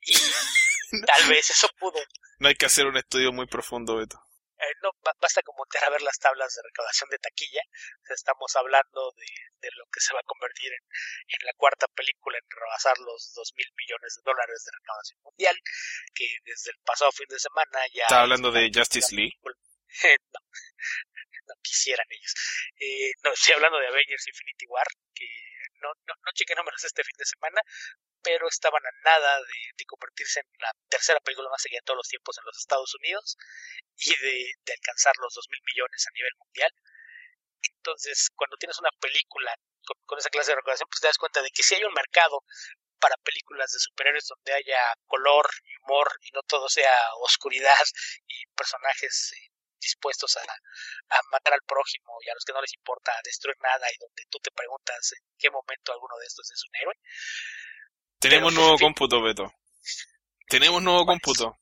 Y tal vez eso pudo. No hay que hacer un estudio muy profundo, Beto. Eh, no, basta con voltear a ver las tablas de recaudación de taquilla. estamos hablando de, de, lo que se va a convertir en, en, la cuarta película en rebasar los dos mil millones de dólares de recaudación mundial, que desde el pasado fin de semana ya... ¿Está hablando de Justice League? no, no quisieran ellos. Eh, no, estoy hablando de Avengers Infinity War, que no, no, no chequé números este fin de semana, pero estaban a nada de, convertirse en la tercera película más seguida de todos los tiempos en los Estados Unidos y de, de alcanzar los dos mil millones a nivel mundial. Entonces, cuando tienes una película con, esa clase de recaudación, pues te das cuenta de que si hay un mercado para películas de superhéroes donde haya color, humor y no todo sea oscuridad y personajes eh, dispuestos a, a, matar al prójimo y a los que no les importa destruir nada y donde tú te preguntas en qué momento alguno de estos es un héroe, tenemos nuevo cómputo, Beto. Tenemos nuevo cómputo.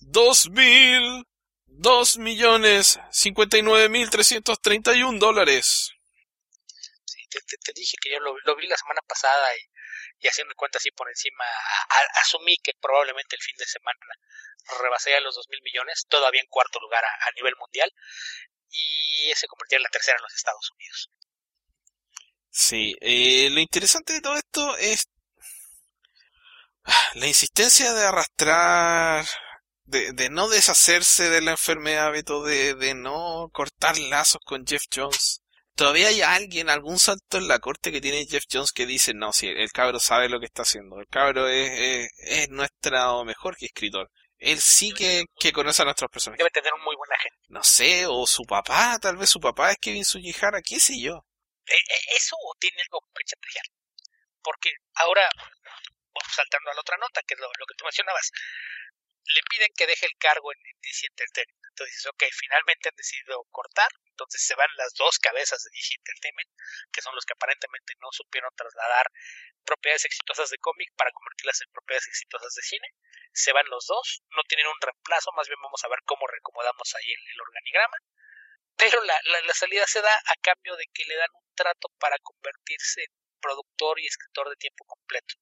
Dos mil, dos millones, cincuenta y nueve mil trescientos treinta y un dólares. Sí, te, te, te, dije que yo lo, lo, vi la semana pasada y, y haciendo cuenta así por encima, a, a, asumí que probablemente el fin de semana rebasaría los dos mil millones, todavía en cuarto lugar a, a nivel mundial, y se convertiría en la tercera en los Estados Unidos. Sí, eh, lo interesante de todo esto es la insistencia de arrastrar, de, de no deshacerse de la enfermedad, Beto, de, de no cortar lazos con Jeff Jones. Todavía hay alguien, algún salto en la corte que tiene Jeff Jones que dice, no, si el cabro sabe lo que está haciendo, el cabro es, es, es nuestro mejor que escritor. Él sí que, que conoce a nuestros personajes. Debe tener un muy buena gente. No sé, o su papá, tal vez su papá es Kevin Sujihara, qué sé yo. Eh, eh, eso tiene algo que chantajear. Porque ahora saltando a la otra nota, que es lo, que tú mencionabas, le piden que deje el cargo en, en Entertainment. Entonces ok, finalmente han decidido cortar, entonces se van las dos cabezas de DC Entertainment, que son los que aparentemente no supieron trasladar propiedades exitosas de cómic para convertirlas en propiedades exitosas de cine. Se van los dos, no tienen un reemplazo, más bien vamos a ver cómo reacomodamos ahí el, organigrama. Pero la, la salida se da a cambio de que le dan un trato para convertirse en productor y escritor de tiempo completo.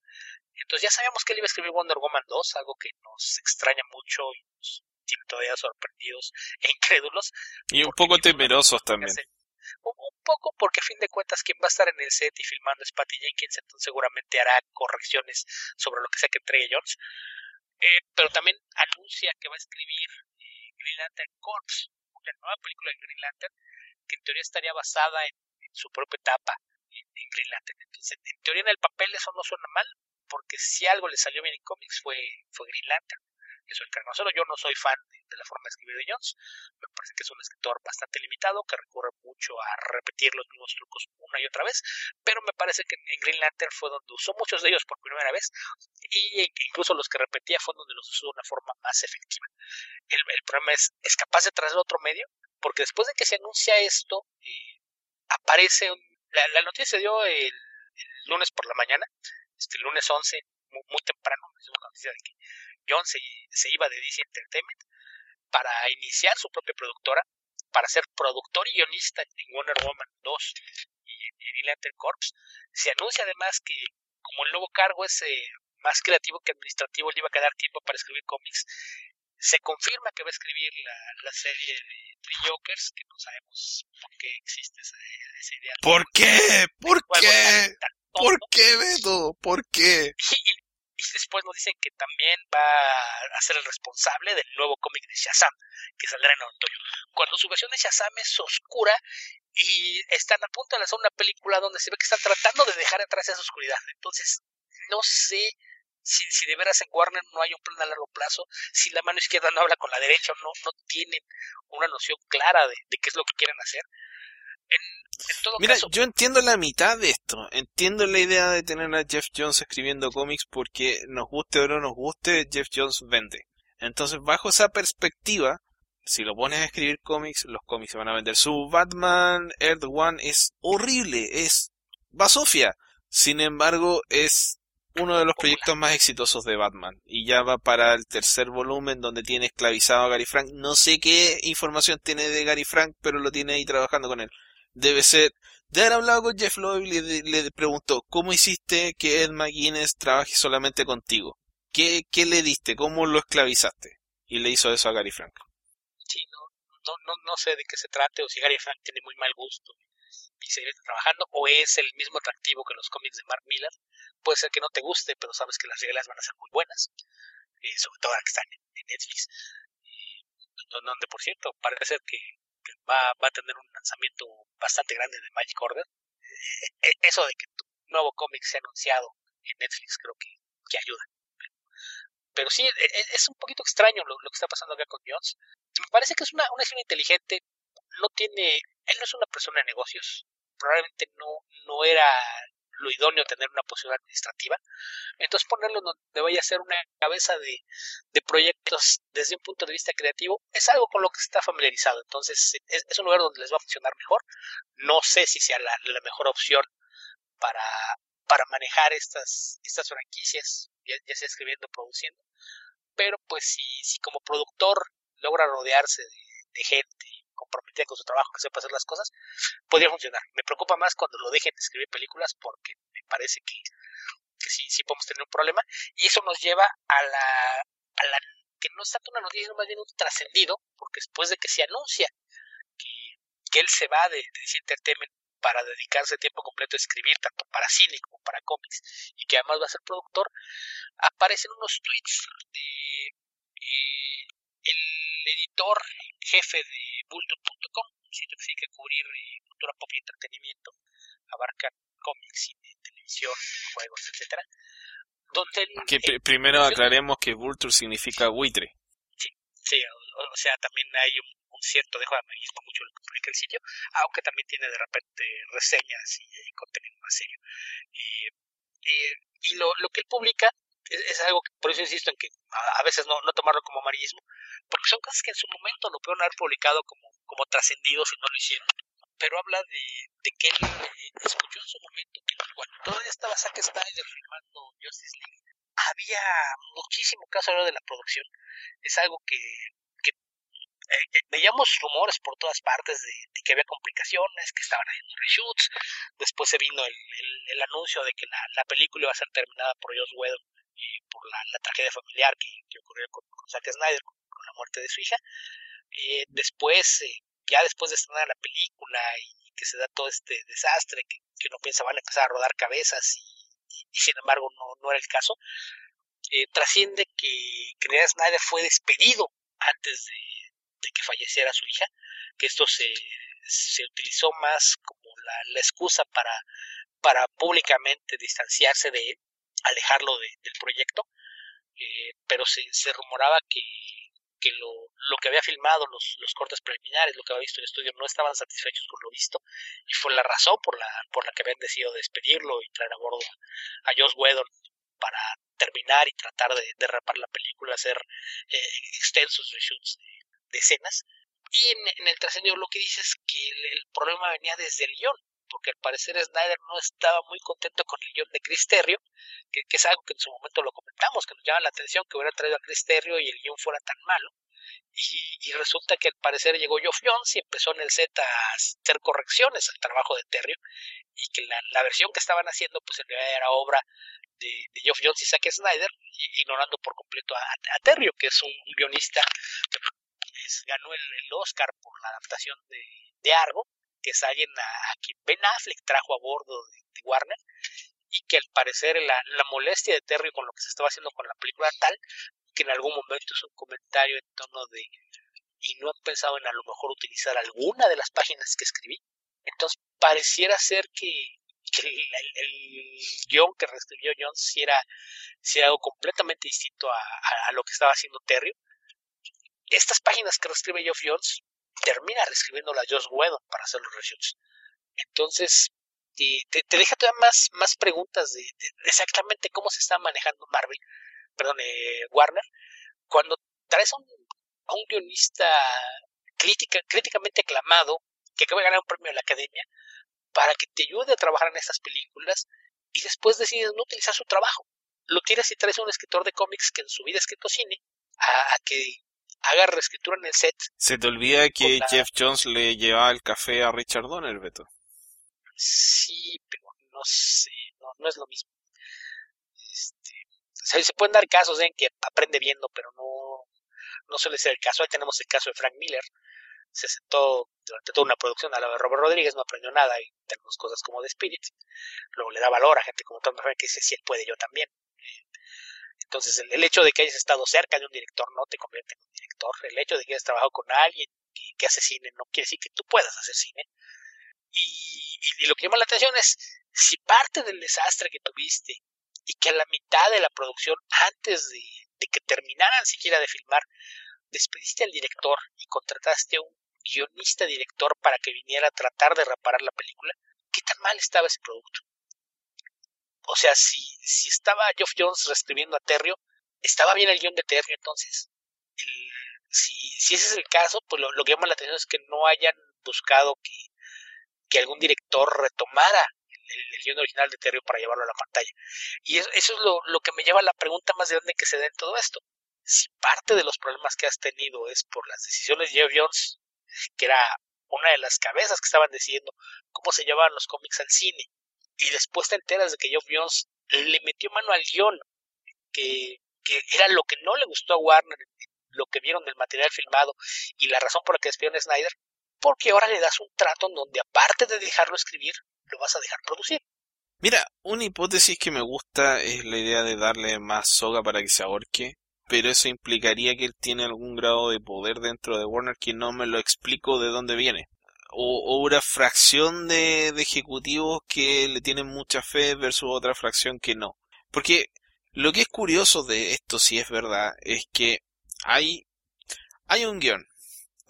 Entonces ya sabíamos que él iba a escribir Wonder Woman 2, algo que nos extraña mucho y nos tiene todavía sorprendidos e incrédulos. Y un poco temerosos también. Un, un, poco porque a fin de cuentas quien va a estar en el set y filmando es Patty Jenkins, entonces seguramente hará correcciones sobre lo que sea que entregue Jones. Eh, pero también anuncia que va a escribir eh, Green Lantern Corps, una nueva película de Green Lantern, que en teoría estaría basada en, en su propia etapa en, en Green Lantern. Entonces, en teoría en el papel eso no suena mal, porque si algo le salió bien en cómics fue, fue Green Lantern. Eso el no solo yo no soy fan de, la forma de escribir de Jones, me parece que es un escritor bastante limitado, que recurre mucho a repetir los mismos trucos una y otra vez, pero me parece que en Green Lantern fue donde usó muchos de ellos por primera vez, y incluso los que repetía fue donde los usó de una forma más efectiva. El, problema es, es capaz de traer otro medio, porque después de que se anuncia esto, eh, aparece, un, la, la, noticia se dio el lunes por la mañana, este el lunes 11, muy, muy temprano, es una noticia de que John se, se, iba de DC Entertainment para iniciar su propia productora, para ser productor y guionista en Wonder Woman 2 y, Green Lantern Corps. Se anuncia además que como el nuevo cargo es eh, más creativo que administrativo, le iba a quedar tiempo para escribir cómics. Se confirma que va a escribir la, la serie de Three Jokers, que no sabemos por qué existe esa, esa idea. ¿Por qué? ¿Por qué? ¿Por qué, Beto? ¿Por qué? Y, después nos dicen que también va a ser el responsable del nuevo cómic de Shazam, que saldrá en otoño. Cuando su versión de Shazam es oscura y están a punto de lanzar una película donde se ve que están tratando de dejar atrás esa oscuridad. Entonces, no sé si, si de veras en Warner no hay un plan a largo plazo, si la mano izquierda no habla con la derecha, no, no tienen una noción clara de, de qué es lo que quieren hacer. En, en todo Mira, caso, yo entiendo la mitad de esto. Entiendo la idea de tener a Jeff Jones escribiendo cómics porque nos guste o no nos guste, Jeff Jones vende. Entonces, bajo esa perspectiva, si lo pones a escribir cómics, los cómics se van a vender. Su Batman Earth One es horrible, es basofia. Sin embargo, es uno de los proyectos más exitosos de Batman y ya va para el tercer volumen donde tiene esclavizado a Gary Frank. No sé qué información tiene de Gary Frank, pero lo tiene ahí trabajando con él. Debe ser de haber hablado con Jeff Loeb y le, preguntó ¿cómo hiciste que Ed McGuinness trabaje solamente contigo? ¿Qué, ¿Qué le diste? ¿Cómo lo esclavizaste? Y le hizo eso a Gary Frank. Sí, no, no, no, sé de qué se trate o si Gary Frank tiene muy mal gusto y seguir trabajando o es el mismo atractivo que los cómics de Mark Miller. Puede ser que no te guste, pero sabes que las reglas van a ser muy buenas, eh, sobre todo ahora que están en, Netflix. donde, por cierto, parece ser que, va, va, a tener un lanzamiento bastante grande de Magic Order. Eh, eh, eso de que tu nuevo cómic sea anunciado en Netflix creo que, que ayuda. Pero, sí, e, e, es, un poquito extraño lo, que está pasando acá con Jones. Me parece que es una, una inteligente. No tiene. Él no es una persona de negocios. Probablemente no, no era lo idóneo tener una posición administrativa. Entonces ponerlo donde vaya a ser una cabeza de, de, proyectos desde un punto de vista creativo es algo con lo que está familiarizado. Entonces es, un lugar donde les va a funcionar mejor. No sé si sea la, mejor opción para, para manejar estas, estas franquicias, ya, sea escribiendo produciendo. Pero pues si, si como productor logra rodearse de, gente comprometida con su trabajo, que sepa hacer las cosas, podría funcionar. Me preocupa más cuando lo dejen de escribir películas porque me parece que, que sí, sí podemos tener un problema. Y eso nos lleva a la, a la que no es tanto una noticia, más bien un trascendido, porque después de que se anuncia que, que él se va de, de DC Entertainment para dedicarse tiempo completo a escribir, tanto para cine como para cómics, y que además va a ser productor, aparecen unos tweets de eh, editor jefe de Bulletin.com, un sitio que se dedica a cubrir eh, cultura pop y entretenimiento, abarca cómics, cine, televisión, juegos, etcétera. Donde que primero aclaremos que Vulture significa buitre. Sí, sí, o, sea, también hay un un cierto dejo de amarillismo mucho lo que publica el sitio, aunque también tiene de repente reseñas y, contenido más serio. y lo, lo que él publica es, algo que, por eso insisto en que a, veces no, no tomarlo como amarillismo, porque son cosas que en su momento lo pueden haber publicado como, como trascendidos y no lo hicieron. Pero habla de, de que él eh, escuchó en su momento que cuando todavía estaba Zack Snyder filmando Justice League, había muchísimo caso de la producción. Es algo que eh, eh, veíamos rumores por todas partes de, que había complicaciones, que estaban haciendo reshoots. Después se vino el, el, anuncio de que la, la, película iba a ser terminada por Joss Whedon por la, tragedia familiar que, ocurrió con, Zack Snyder, con, la muerte de su hija. Eh, después, ya después de estrenar la película y que se da todo este desastre, que, que uno piensa van a empezar a rodar cabezas y, sin embargo no, no era el caso, trasciende que, que Snyder fue despedido antes de, que falleciera su hija, que esto se, se utilizó más como la, la excusa para, para públicamente distanciarse de él, alejarlo de, del proyecto, eh, pero se, rumoraba que, lo, que había filmado, los, cortes preliminares, lo que había visto el estudio, no estaban satisfechos con lo visto, y fue la razón por la, que habían decidido despedirlo y traer a bordo a, Joss Whedon para terminar y tratar de, de rapar la película, hacer eh, extensos reshoots de escenas. Y en, el trascendido lo que dice es que el, problema venía desde el guion, porque al parecer Snyder no estaba muy contento con el guion de Cristerio, que, que es algo que en su momento lo comentamos, que nos llama la atención que hubiera traído a Cristerio y el guion fuera tan malo. Y, resulta que al parecer llegó Geoff Jones y empezó en el set a hacer correcciones al trabajo de Terrio y que la, versión que estaban haciendo pues era obra de, Geoff Jones y Zack Snyder ignorando por completo a, Terrio que es un guionista ganó el, Oscar por la adaptación de, de Argo, que es alguien a, quien Ben Affleck trajo a bordo de, Warner, y que al parecer la, la, molestia de Terry con lo que se estaba haciendo con la película tal, que en algún momento es un comentario en tono de, y no han pensado en a lo mejor utilizar alguna de las páginas que escribí. Entonces pareciera ser que, el, el, guion que reescribió Jones si era, si algo completamente distinto a, a, lo que estaba haciendo Terry estas páginas que reescribe Geoff Jones termina reescribiéndolas Josh Whedon para hacer los reshoots. Entonces, te, deja todavía más, más preguntas de, exactamente cómo se está manejando Marvel, perdón, eh, Warner, cuando traes a un, a un guionista crítica, críticamente aclamado, que acaba de ganar un premio de la academia, para que te ayude a trabajar en estas películas y después decides no utilizar su trabajo. lo tiras y traes a un escritor de cómics que en su vida ha escrito cine a, que haga reescritura en el set. Se te olvida que Jeff Jones le llevaba el café a Richard Donner, Beto. Sí, pero no sé, no, no es lo mismo. Este, se pueden dar casos en que aprende viendo, pero no, no suele ser el caso. Ahí tenemos el caso de Frank Miller. Se sentó durante toda una producción a la de Robert Rodríguez, no aprendió nada y tenemos cosas como de Spirit. Luego le da valor a gente como Tom Frank que dice, si él puede, yo también. Entonces, el, hecho de que hayas estado cerca de un director no te convierte en un director. El hecho de que hayas trabajado con alguien que, hace cine no quiere decir que tú puedas hacer cine. Y, lo que llama la atención es si parte del desastre que tuviste y que a la mitad de la producción, antes de, que terminaran siquiera de filmar, despediste al director y contrataste a un guionista director para que viniera a tratar de reparar la película, ¿qué tan mal estaba ese producto? O sea, si, si estaba Geoff Jones reescribiendo a Terrio, ¿estaba bien el guion de Terrio entonces? Si, si ese es el caso, pues lo, que llama la atención es que no hayan buscado que, que algún director retomara el, guion original de Terrio para llevarlo a la pantalla. Y eso, eso es lo, lo, que me lleva a la pregunta más grande que se da en todo esto. Si parte de los problemas que has tenido es por las decisiones de Jeff Jones, que era una de las cabezas que estaban decidiendo cómo se llevaban los cómics al cine, y después te enteras de que Geoff Jones le metió mano al guion, que, que era lo que no le gustó a Warner, lo que vieron del material filmado y la razón por la que despidieron a Snyder, porque ahora le das un trato en donde aparte de dejarlo escribir, lo vas a dejar producir. Mira, una hipótesis que me gusta es la idea de darle más soga para que se ahorque, pero eso implicaría que él tiene algún grado de poder dentro de Warner que no me lo explico de dónde viene o, una fracción de, ejecutivos que le tienen mucha fe versus otra fracción que no. Porque lo que es curioso de esto, si es verdad, es que hay, hay un guion.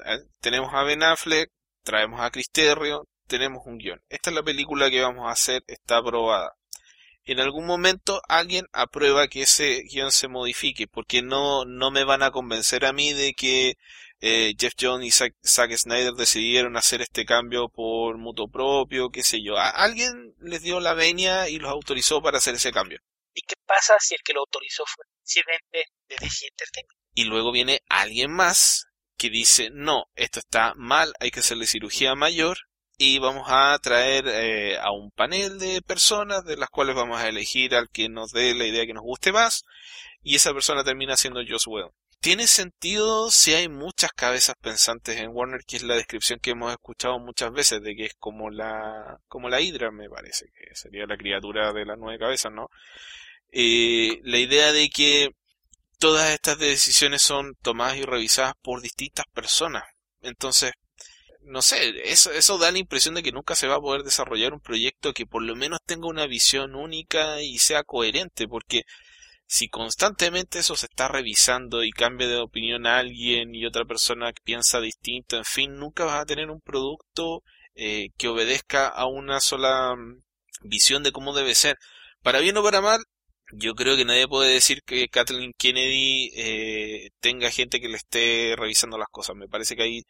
¿eh? Tenemos a Ben Affleck, traemos a Cristerio, tenemos un guion. Esta es la película que vamos a hacer, está aprobada. En algún momento alguien aprueba que ese guion se modifique, porque no, no me van a convencer a mí de que eh, Jeff Jones y Zack, Snyder decidieron hacer este cambio por mutuo propio, qué sé yo. alguien les dio la venia y los autorizó para hacer ese cambio. ¿Y qué pasa si el que lo autorizó fue presidente de DC Entertainment? Y luego viene alguien más que dice, no, esto está mal, hay que hacerle cirugía mayor y vamos a traer eh, a un panel de personas de las cuales vamos a elegir al que nos dé la idea que nos guste más y esa persona termina siendo Joss Whedon tiene sentido si hay muchas cabezas pensantes en Warner, que es la descripción que hemos escuchado muchas veces de que es como la como la hidra, me parece que sería la criatura de las nueve cabezas, ¿no? Eh, la idea de que todas estas decisiones son tomadas y revisadas por distintas personas. Entonces, no sé, eso, eso da la impresión de que nunca se va a poder desarrollar un proyecto que por lo menos tenga una visión única y sea coherente, porque si constantemente eso se está revisando y cambia de opinión a alguien y otra persona piensa distinto, en fin, nunca vas a tener un producto eh, que obedezca a una sola mm, visión de cómo debe ser. Para bien o para mal, yo creo que nadie puede decir que Kathleen Kennedy eh, tenga gente que le esté revisando las cosas. Me parece que ahí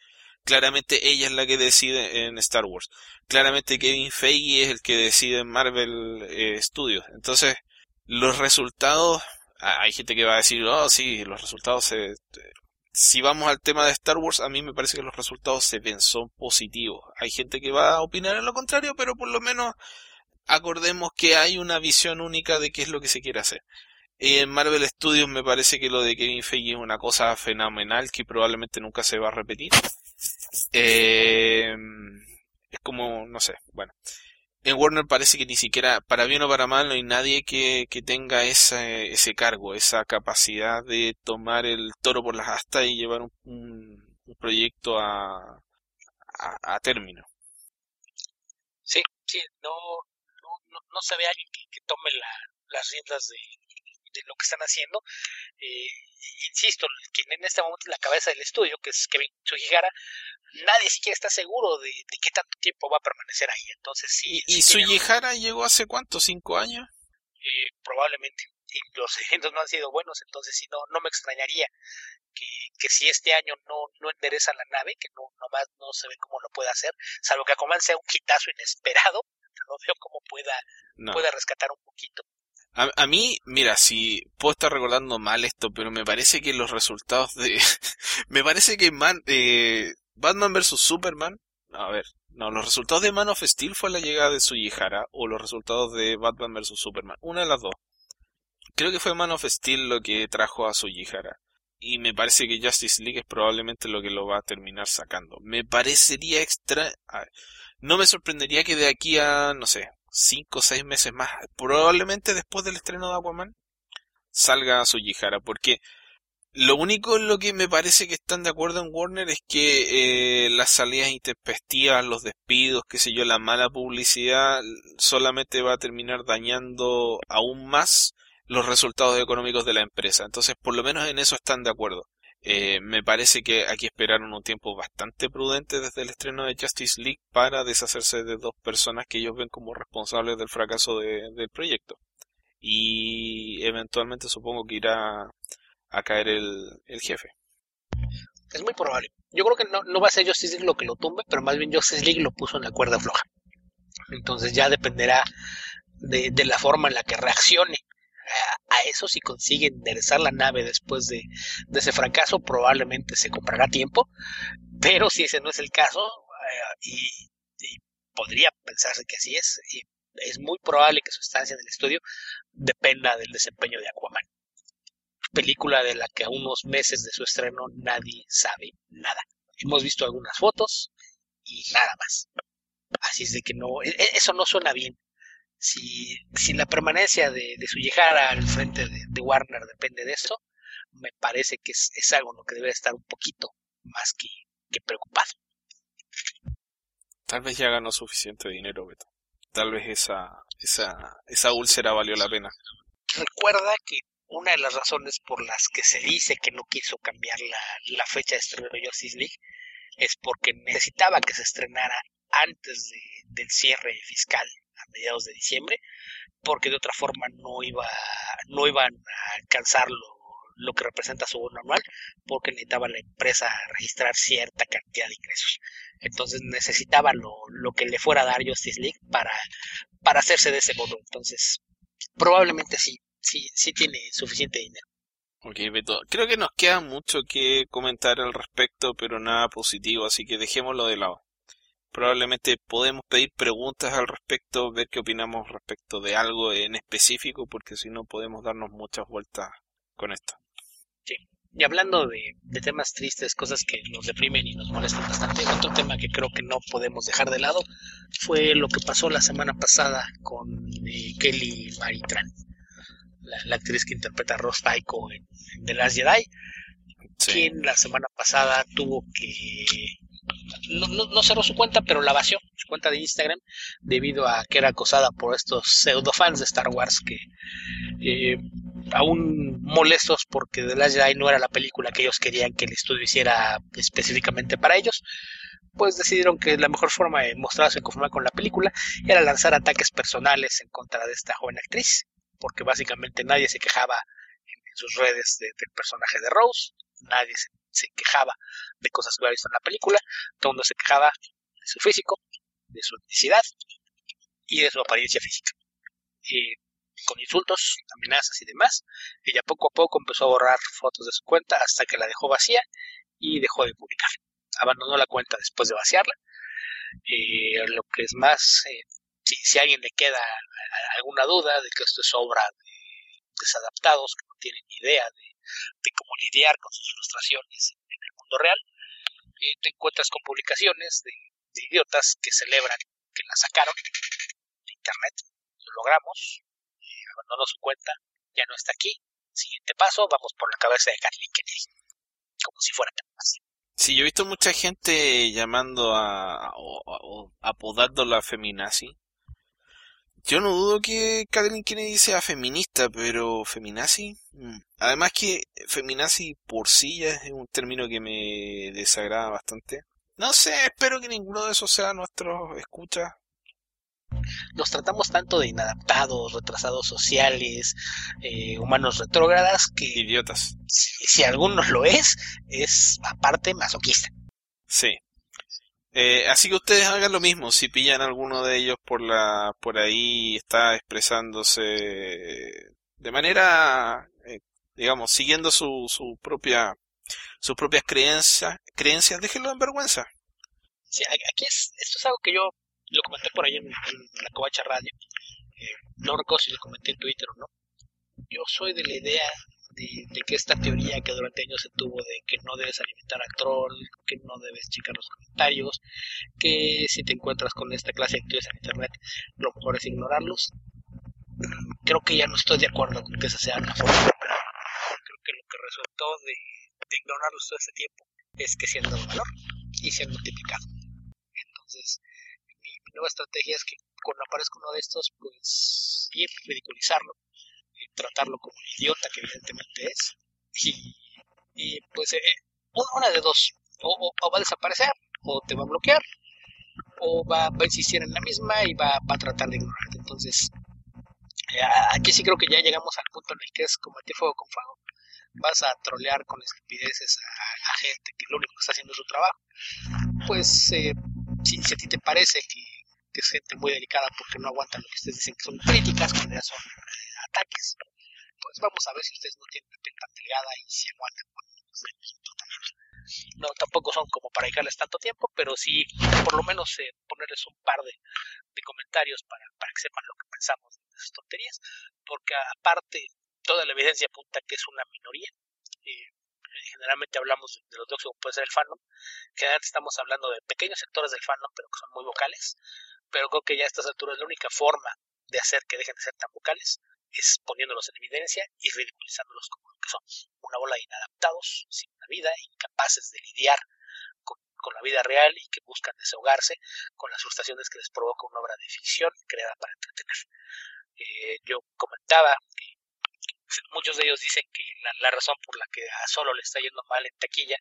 claramente ella es la que decide en Star Wars. Claramente Kevin Feige es el que decide en Marvel eh, Studios. Entonces, los resultados, hay gente que va a decir, oh sí, los resultados se... Si vamos al tema de Star Wars, a mí me parece que los resultados se ven, son positivos. Hay gente que va a opinar en lo contrario, pero por lo menos acordemos que hay una visión única de qué es lo que se quiere hacer. En Marvel Studios me parece que lo de Kevin Feige es una cosa fenomenal que probablemente nunca se va a repetir. Eh, es como, no sé, bueno en Warner parece que ni siquiera, para bien o para mal, no hay nadie que, que tenga ese, ese cargo, esa capacidad de tomar el toro por las astas y llevar un, un, proyecto a, a, a, término. Sí, sí, no, no, se ve alguien que, que tome la, las riendas de, de lo que están haciendo. Eh, insisto, quien en este momento es la cabeza del estudio, que es Kevin Sugihara, nadie siquiera está seguro de, qué tanto tiempo va a permanecer ahí. Entonces, sí. ¿Y, Sugihara llegó hace cuánto? ¿Cinco años? Eh, probablemente. Y los eventos no han sido buenos, entonces sí, no, no me extrañaría que, que si este año no, no endereza la nave, que no nomás no se ve cómo lo pueda hacer, salvo que a sea un quitazo inesperado, no veo cómo pueda, pueda rescatar un poquito. A, mí, mira, si puedo estar recordando mal esto, pero me parece que los resultados de... me parece que Man, eh, Batman vs. Superman... A ver, no, los resultados de Man of Steel fue la llegada de Sujihara o los resultados de Batman vs. Superman. Una de las dos. Creo que fue Man of Steel lo que trajo a Sujihara. Y me parece que Justice League es probablemente lo que lo va a terminar sacando. Me parecería extra... no me sorprendería que de aquí a, no sé, cinco o seis meses más, probablemente después del estreno de Aquaman, salga Sujihara, porque lo único en lo que me parece que están de acuerdo en Warner es que eh, las salidas intempestivas, los despidos, qué sé yo, la mala publicidad solamente va a terminar dañando aún más los resultados económicos de la empresa. Entonces, por lo menos en eso están de acuerdo. Eh, me parece que aquí esperaron un tiempo bastante prudente desde el estreno de Justice League para deshacerse de dos personas que ellos ven como responsables del fracaso del proyecto. Y eventualmente supongo que irá a caer el, jefe. Es muy probable. Yo creo que no, no va a ser Justice League lo que lo tumbe, pero más bien Justice League lo puso en la cuerda floja. Entonces ya dependerá de, de la forma en la que reaccione a eso, si consigue enderezar la nave después de, ese fracaso, probablemente se comprará tiempo, pero si ese no es el caso, eh, y, podría pensarse que así es, y es muy probable que su estancia en el estudio dependa del desempeño de Aquaman. Película de la que a unos meses de su estreno nadie sabe nada. Hemos visto algunas fotos y nada más. Así es de que no, e, e, eso no suena bien si, si la permanencia de, su llegada al frente de, Warner depende de eso, me parece que es, algo en lo que debe estar un poquito más que, preocupado. Tal vez ya ganó suficiente dinero, Beto. Tal vez esa, esa, esa úlcera valió la pena. Recuerda que una de las razones por las que se dice que no quiso cambiar la, la fecha de estreno de Justice League es porque necesitaba que se estrenara antes del cierre fiscal a mediados de diciembre, porque de otra forma no iba, no iban a alcanzar lo, que representa su bono anual, porque necesitaba la empresa registrar cierta cantidad de ingresos. Entonces necesitaba lo, lo que le fuera a dar Justice League para, para hacerse de ese bono. Entonces, probablemente sí, sí, sí tiene suficiente dinero. Ok, Beto. Creo que nos queda mucho que comentar al respecto, pero nada positivo, así que dejémoslo de lado probablemente podemos pedir preguntas al respecto, ver qué opinamos respecto de algo en específico, porque si no podemos darnos muchas vueltas con esto. Sí. Y hablando de, temas tristes, cosas que nos deprimen y nos molestan bastante, otro tema que creo que no podemos dejar de lado fue lo que pasó la semana pasada con eh, Kelly Maritran, la, actriz que interpreta a Ross Tycho en, The Last Jedi, quien la semana pasada tuvo que no, no, cerró su cuenta, pero la vació, su cuenta de Instagram, debido a que era acosada por estos pseudo fans de Star Wars que eh, aún molestos porque The Last Jedi no era la película que ellos querían que el estudio hiciera específicamente para ellos, pues decidieron que la mejor forma de mostrarse conforme con la película era lanzar ataques personales en contra de esta joven actriz, porque básicamente nadie se quejaba en, sus redes del personaje de Rose, nadie se se quejaba de cosas que había visto en la película, todo el mundo se quejaba de su físico, de su etnicidad y de su apariencia física. con insultos, amenazas y demás, ella poco a poco empezó a borrar fotos de su cuenta hasta que la dejó vacía y dejó de publicar. Abandonó la cuenta después de vaciarla. lo que es más, eh, si, si, a alguien le queda alguna duda de que esto es obra de desadaptados que no tienen idea de de cómo lidiar con sus frustraciones en el mundo real, eh, te encuentras con publicaciones de, idiotas que celebran que la sacaron de internet, lo logramos, eh, abandonó su cuenta, ya no está aquí, siguiente paso, vamos por la cabeza de Kathleen Kennedy, como si fuera tan fácil. Sí, yo he visto mucha gente llamando a, o, apodándola feminazi yo no dudo que Kathleen Kennedy sea feminista, pero feminazi. Mm. Además que feminazi por sí ya es un término que me desagrada bastante. No sé, espero que ninguno de esos sea nuestro escucha. Nos tratamos tanto de inadaptados, retrasados sociales, eh, humanos retrógradas que... Idiotas. Si, si alguno lo es, es aparte masoquista. Sí. Eh, así que ustedes hagan lo mismo, si pillan alguno de ellos por la por ahí está expresándose de manera, eh, digamos, siguiendo su, su propia sus propias creencias, creencias, déjenlo en vergüenza. Sí, aquí es, esto es algo que yo lo comenté por ahí en, la Covacha Radio. Eh, no recuerdo si lo comenté en Twitter o no. Yo soy de la idea de, que esta teoría que durante años se tuvo de que no debes alimentar a troll, que no debes checar los comentarios, que si te encuentras con esta clase de actores en internet, lo mejor es ignorarlos. Creo que ya no estoy de acuerdo con que esa sea la forma Creo que lo que resultó de, ignorarlos todo este tiempo es que han dado valor y han multiplicado. Entonces, mi, nueva estrategia es que cuando aparezca uno de estos, pues bien ridiculizarlo, tratarlo como un idiota que evidentemente es. Y, pues eh, una de dos, o, va a desaparecer, o te va a bloquear, o va, a insistir en la misma y va, a tratar de ignorarte. Entonces, eh, aquí sí creo que ya llegamos al punto en el que es combatir fuego con fuego. Vas a trolear con estupideces a, gente que lo único que está haciendo es su trabajo. Pues eh, si, a ti te parece que, que, es gente muy delicada porque no aguantan lo que ustedes dicen que son críticas, cuando ya son ataques, pues vamos a ver si ustedes no tienen la piel tan delgada y si aguantan No, tampoco son como para dejarles tanto tiempo, pero sí por lo menos eh, ponerles un par de, comentarios para, para, que sepan lo que pensamos de esas tonterías, porque aparte toda la evidencia apunta que es una minoría. Eh, generalmente hablamos de, los dos puede ser el fandom, generalmente estamos hablando de pequeños sectores del fandom, pero que son muy vocales, pero creo que ya a estas alturas la única forma de hacer que dejen de ser tan vocales es poniéndolos en evidencia y ridiculizándolos como lo que son, una bola de inadaptados, sin una vida, incapaces de lidiar con, la vida real y que buscan desahogarse con las frustraciones que les provoca una obra de ficción creada para entretener. Eh, yo comentaba que muchos de ellos dicen que la, razón por la que a Solo le está yendo mal en taquilla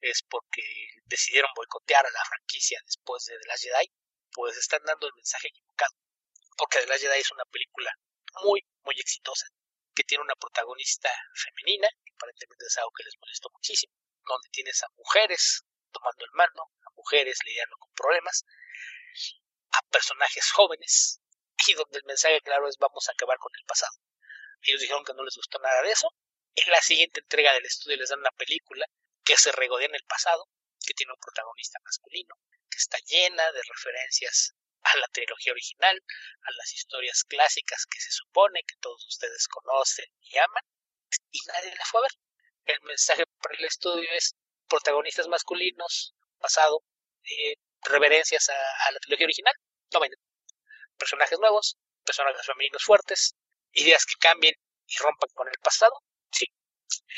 es porque decidieron boicotear a la franquicia después de The Last Jedi, pues están dando el mensaje equivocado. Porque The Last Jedi es una película muy, muy exitosa, que tiene una protagonista femenina, que aparentemente es algo que les molestó muchísimo, donde tienes a mujeres tomando el mando, a mujeres lidiando con problemas, a personajes jóvenes, y donde el mensaje claro es vamos a acabar con el pasado. Ellos dijeron que no les gustó nada de eso. En la siguiente entrega del estudio les dan una película que se regodea en el pasado, que tiene un protagonista masculino, que está llena de referencias a la trilogía original, a las historias clásicas que se supone que todos ustedes conocen y aman, y nadie la fue a ver. El mensaje para el estudio es protagonistas masculinos, pasado, reverencias a, la trilogía original, no venden. Personajes nuevos, personajes femeninos fuertes, ideas que cambien y rompan con el pasado, sí.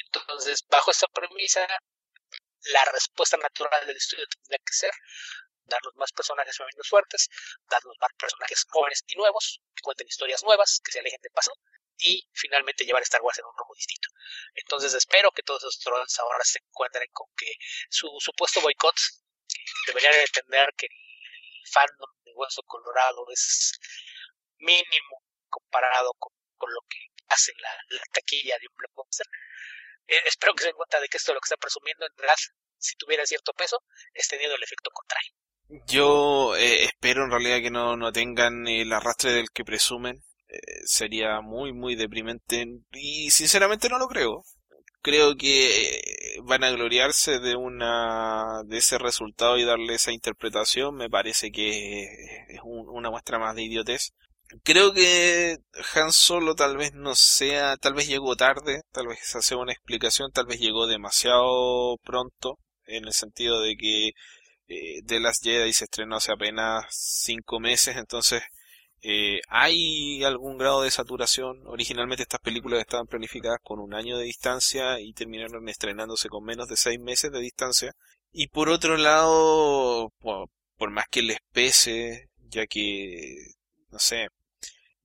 Entonces, bajo esta premisa, la respuesta natural del estudio tendría que ser darnos más personajes femeninos fuertes, darnos más personajes jóvenes y nuevos, que cuenten historias nuevas, que se alejen del pasado, y finalmente llevar Star Wars en un rumbo distinto. Entonces espero que todos esos trolls ahora se encuentren con que su supuesto boicot, que deberían entender que el fandom de Hueso Colorado es mínimo comparado con, lo que hace la, taquilla de un blockbuster. Eh, espero que se den cuenta de que esto lo que está presumiendo en realidad, si tuviera cierto peso, es teniendo el efecto contrario. Yo eh, espero en realidad que no, no tengan el arrastre del que presumen. Eh, sería muy, muy deprimente. Y sinceramente no lo creo. Creo que eh, van a gloriarse de una de ese resultado y darle esa interpretación. Me parece que es una muestra más de idiotez. Creo que Han Solo tal vez no sea, tal vez llegó tarde, tal vez esa sea una explicación, tal vez llegó demasiado pronto, en el sentido de que eh, The Last Jedi se estrenó hace apenas cinco meses, entonces eh, hay algún grado de saturación. Originalmente estas películas estaban planificadas con un año de distancia y terminaron estrenándose con menos de seis meses de distancia. Y por otro lado, por, más que les pese, ya que, no sé,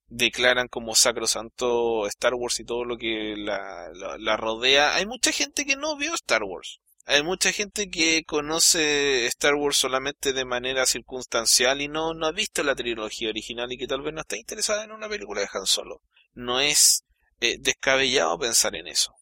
declaran como sacrosanto Star Wars y todo lo que la, la rodea, hay mucha gente que no vio Star Wars. Hay mucha gente que conoce Star Wars solamente de manera circunstancial y no, no ha visto la trilogía original y que tal vez no está interesada en una película de Han Solo. No es eh, descabellado pensar en eso.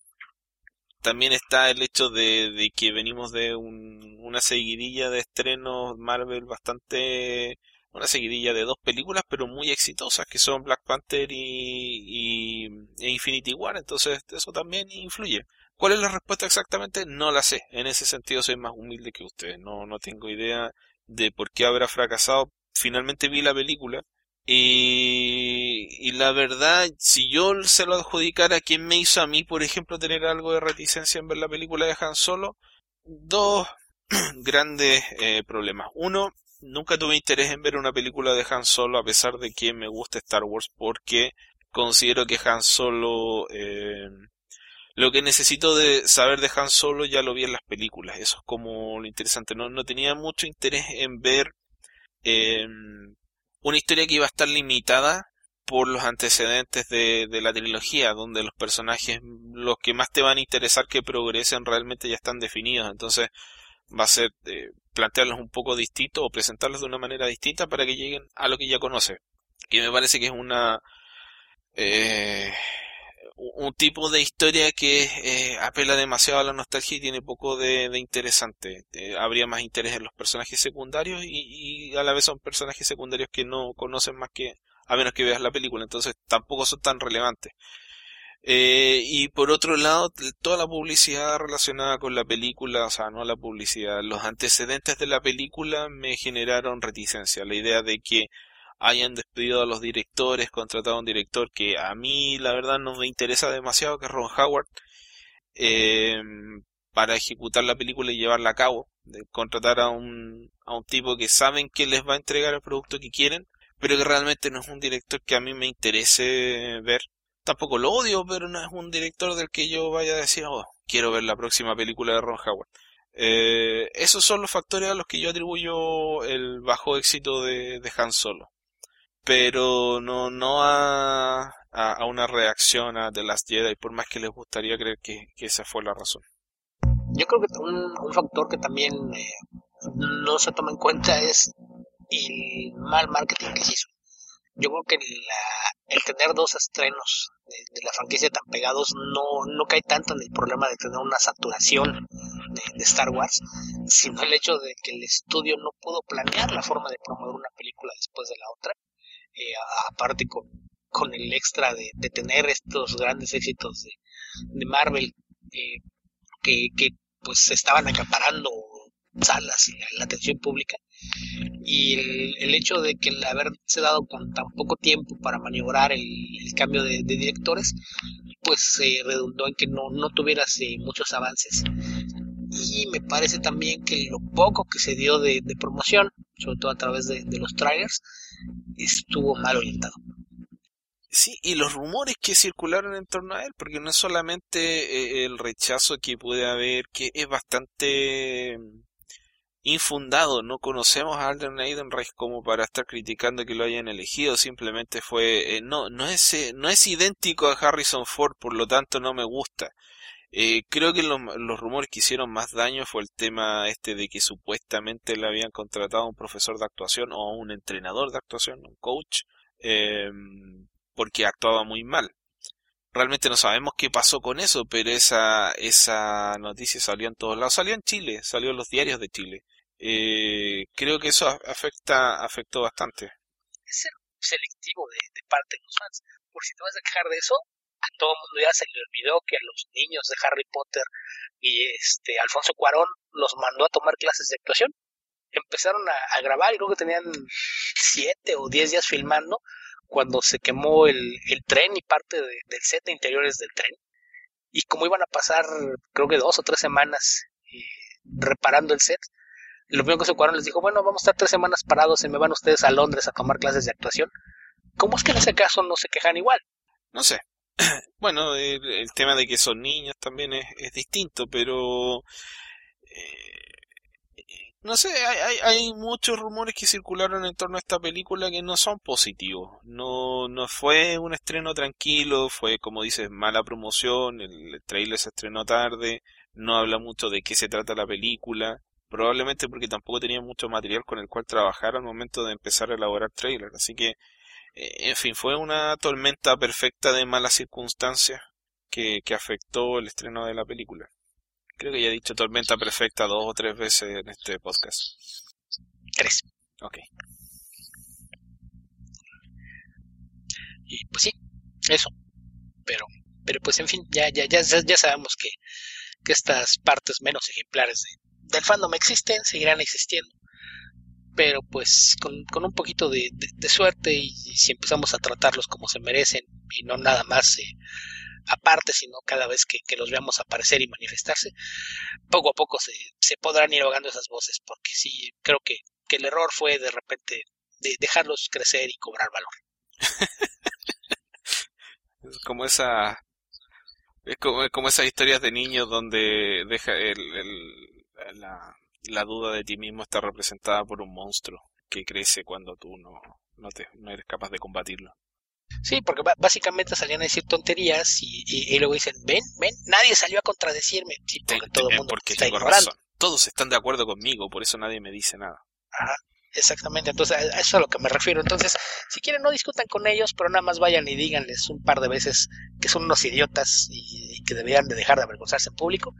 también está el hecho de, que venimos de una seguidilla de estrenos Marvel bastante una seguidilla de dos películas pero muy exitosas que son Black Panther y, e Infinity War entonces eso también influye ¿Cuál es la respuesta exactamente? No la sé. En ese sentido soy más humilde que ustedes. No, no tengo idea de por qué habrá fracasado. Finalmente vi la película. Y, y la verdad, si yo se lo adjudicara a quien me hizo a mí, por ejemplo, tener algo de reticencia en ver la película de Han Solo, dos grandes eh, problemas. Uno, nunca tuve interés en ver una película de Han Solo a pesar de que me gusta Star Wars porque considero que Han Solo eh, lo que necesito de saber de Han Solo ya lo vi en las películas, eso es como lo interesante. No, no tenía mucho interés en ver em, una historia que iba a estar limitada por los antecedentes de, de, la trilogía, donde los personajes, los que más te van a interesar que progresen realmente ya están definidos. Entonces va a ser eh, plantearlos un poco distinto o presentarlos de una manera distinta para que lleguen a lo que ya conoce. Que me parece que es una... Eh, un tipo de historia que eh, apela demasiado a la nostalgia y tiene poco de, interesante. Eh, habría más interés en los personajes secundarios y, a la vez son personajes secundarios que no conocen más que a menos que veas la película, entonces tampoco son tan relevantes. Eh, y por otro lado, toda la publicidad relacionada con la película, o sea, no la publicidad, los antecedentes de la película me generaron reticencia. La idea de que hayan despedido a los directores, contratado a un director que a mí la verdad no me interesa demasiado, que es Ron Howard, eh, para ejecutar la película y llevarla a cabo, de contratar a un, a un tipo que saben que les va a entregar el producto que quieren, pero que realmente no es un director que a mí me interese ver. Tampoco lo odio, pero no es un director del que yo vaya a decir, oh, quiero ver la próxima película de Ron Howard. Eh, esos son los factores a los que yo atribuyo el bajo éxito de Han Solo pero no, no a, a, una reacción a The Last Jedi, por más que les gustaría creer que, esa fue la razón. Yo creo que un, un factor que también eh, no se toma en cuenta es el mal marketing que se hizo. Yo creo que el tener dos estrenos de, la franquicia tan pegados no, no cae tanto en el problema de tener una saturación de, de, Star Wars, sino el hecho de que el estudio no pudo planear la forma de promover una película después de la otra eh, aparte con, con el extra de, de, tener estos grandes éxitos de, de Marvel eh, que, que pues estaban acaparando salas y la, atención pública. Y el, el, hecho de que el haberse dado con tan poco tiempo para maniobrar el, cambio de, de, directores pues se redundó en que no, no tuvieras eh, muchos avances y me parece también que lo poco que se dio de, promoción sobre todo a través de, de los trailers estuvo mal orientado. Sí, y los rumores que circularon en torno a él, porque no es solamente eh, el rechazo que puede haber, que es bastante mm, infundado, no conocemos a Alden Ehrenreich como para estar criticando que lo hayan elegido, simplemente fue, eh, no, no es, eh, no es idéntico a Harrison Ford, por lo tanto no me gusta. Eh, creo que los, rumores que hicieron más daño fue el tema este de que supuestamente le habían contratado a un profesor de actuación o a un entrenador de actuación, un coach, em, porque actuaba muy mal. Realmente no sabemos qué pasó con eso, pero esa, esa noticia salió en todos lados. Salió en Chile, salió en los diarios de Chile. Eh, creo que eso afecta, afectó bastante. Es selectivo de, de parte de los fans. Por si te vas a quejar de eso, a todo el mundo ya se le olvidó que a los niños de Harry Potter y este Alfonso Cuarón los mandó a tomar clases de actuación. Empezaron a, grabar y creo que tenían siete o diez días filmando cuando se quemó el, el tren y parte del set de interiores del tren. Y como iban a pasar, creo que dos o tres semanas eh, reparando el set, lo primero que se Cuarón les dijo, bueno, vamos a estar tres semanas parados y me van ustedes a Londres a tomar clases de actuación. ¿Cómo es que en ese caso no se quejan igual? No sé, bueno, el, tema de que son niños también es, es distinto, pero eh, no sé, hay, hay, muchos rumores que circularon en torno a esta película que no son positivos. No, no fue un estreno tranquilo, fue como dices, mala promoción, el trailer se estrenó tarde, no habla mucho de qué se trata la película, probablemente porque tampoco tenía mucho material con el cual trabajar al momento de empezar a elaborar trailer, así que en fin, fue una tormenta perfecta de malas circunstancias que, que afectó el estreno de la película. Creo que ya he dicho tormenta perfecta dos o tres veces en este podcast. Tres. Ok. Y pues sí, eso. Pero, pero pues en fin, ya, ya, ya, ya sabemos que, que estas partes menos ejemplares del fandom existen, seguirán existiendo. Pero pues con, con un poquito de, suerte y, si empezamos a tratarlos como se merecen y no nada más eh, aparte, sino cada vez que, los veamos aparecer y manifestarse, poco a poco se, se podrán ir ahogando esas voces, porque sí, creo que, que el error fue de repente de dejarlos crecer y cobrar valor. es como esa es como, como, esas historias de niños donde deja el, la, duda de ti mismo está representada por un monstruo que crece cuando tú no, no, te, no eres capaz de combatirlo. Sí, porque básicamente salían a decir tonterías y, y, luego dicen, ven, ven, nadie salió a contradecirme. Sí, porque todo el mundo porque está tengo razón. Todos están de acuerdo conmigo, por eso nadie me dice nada. Ajá. Exactamente, entonces a eso es a lo que me refiero. Entonces, si quieren, no discutan con ellos, pero nada más vayan y díganles un par de veces que son unos idiotas y, que deberían de dejar de avergonzarse en público.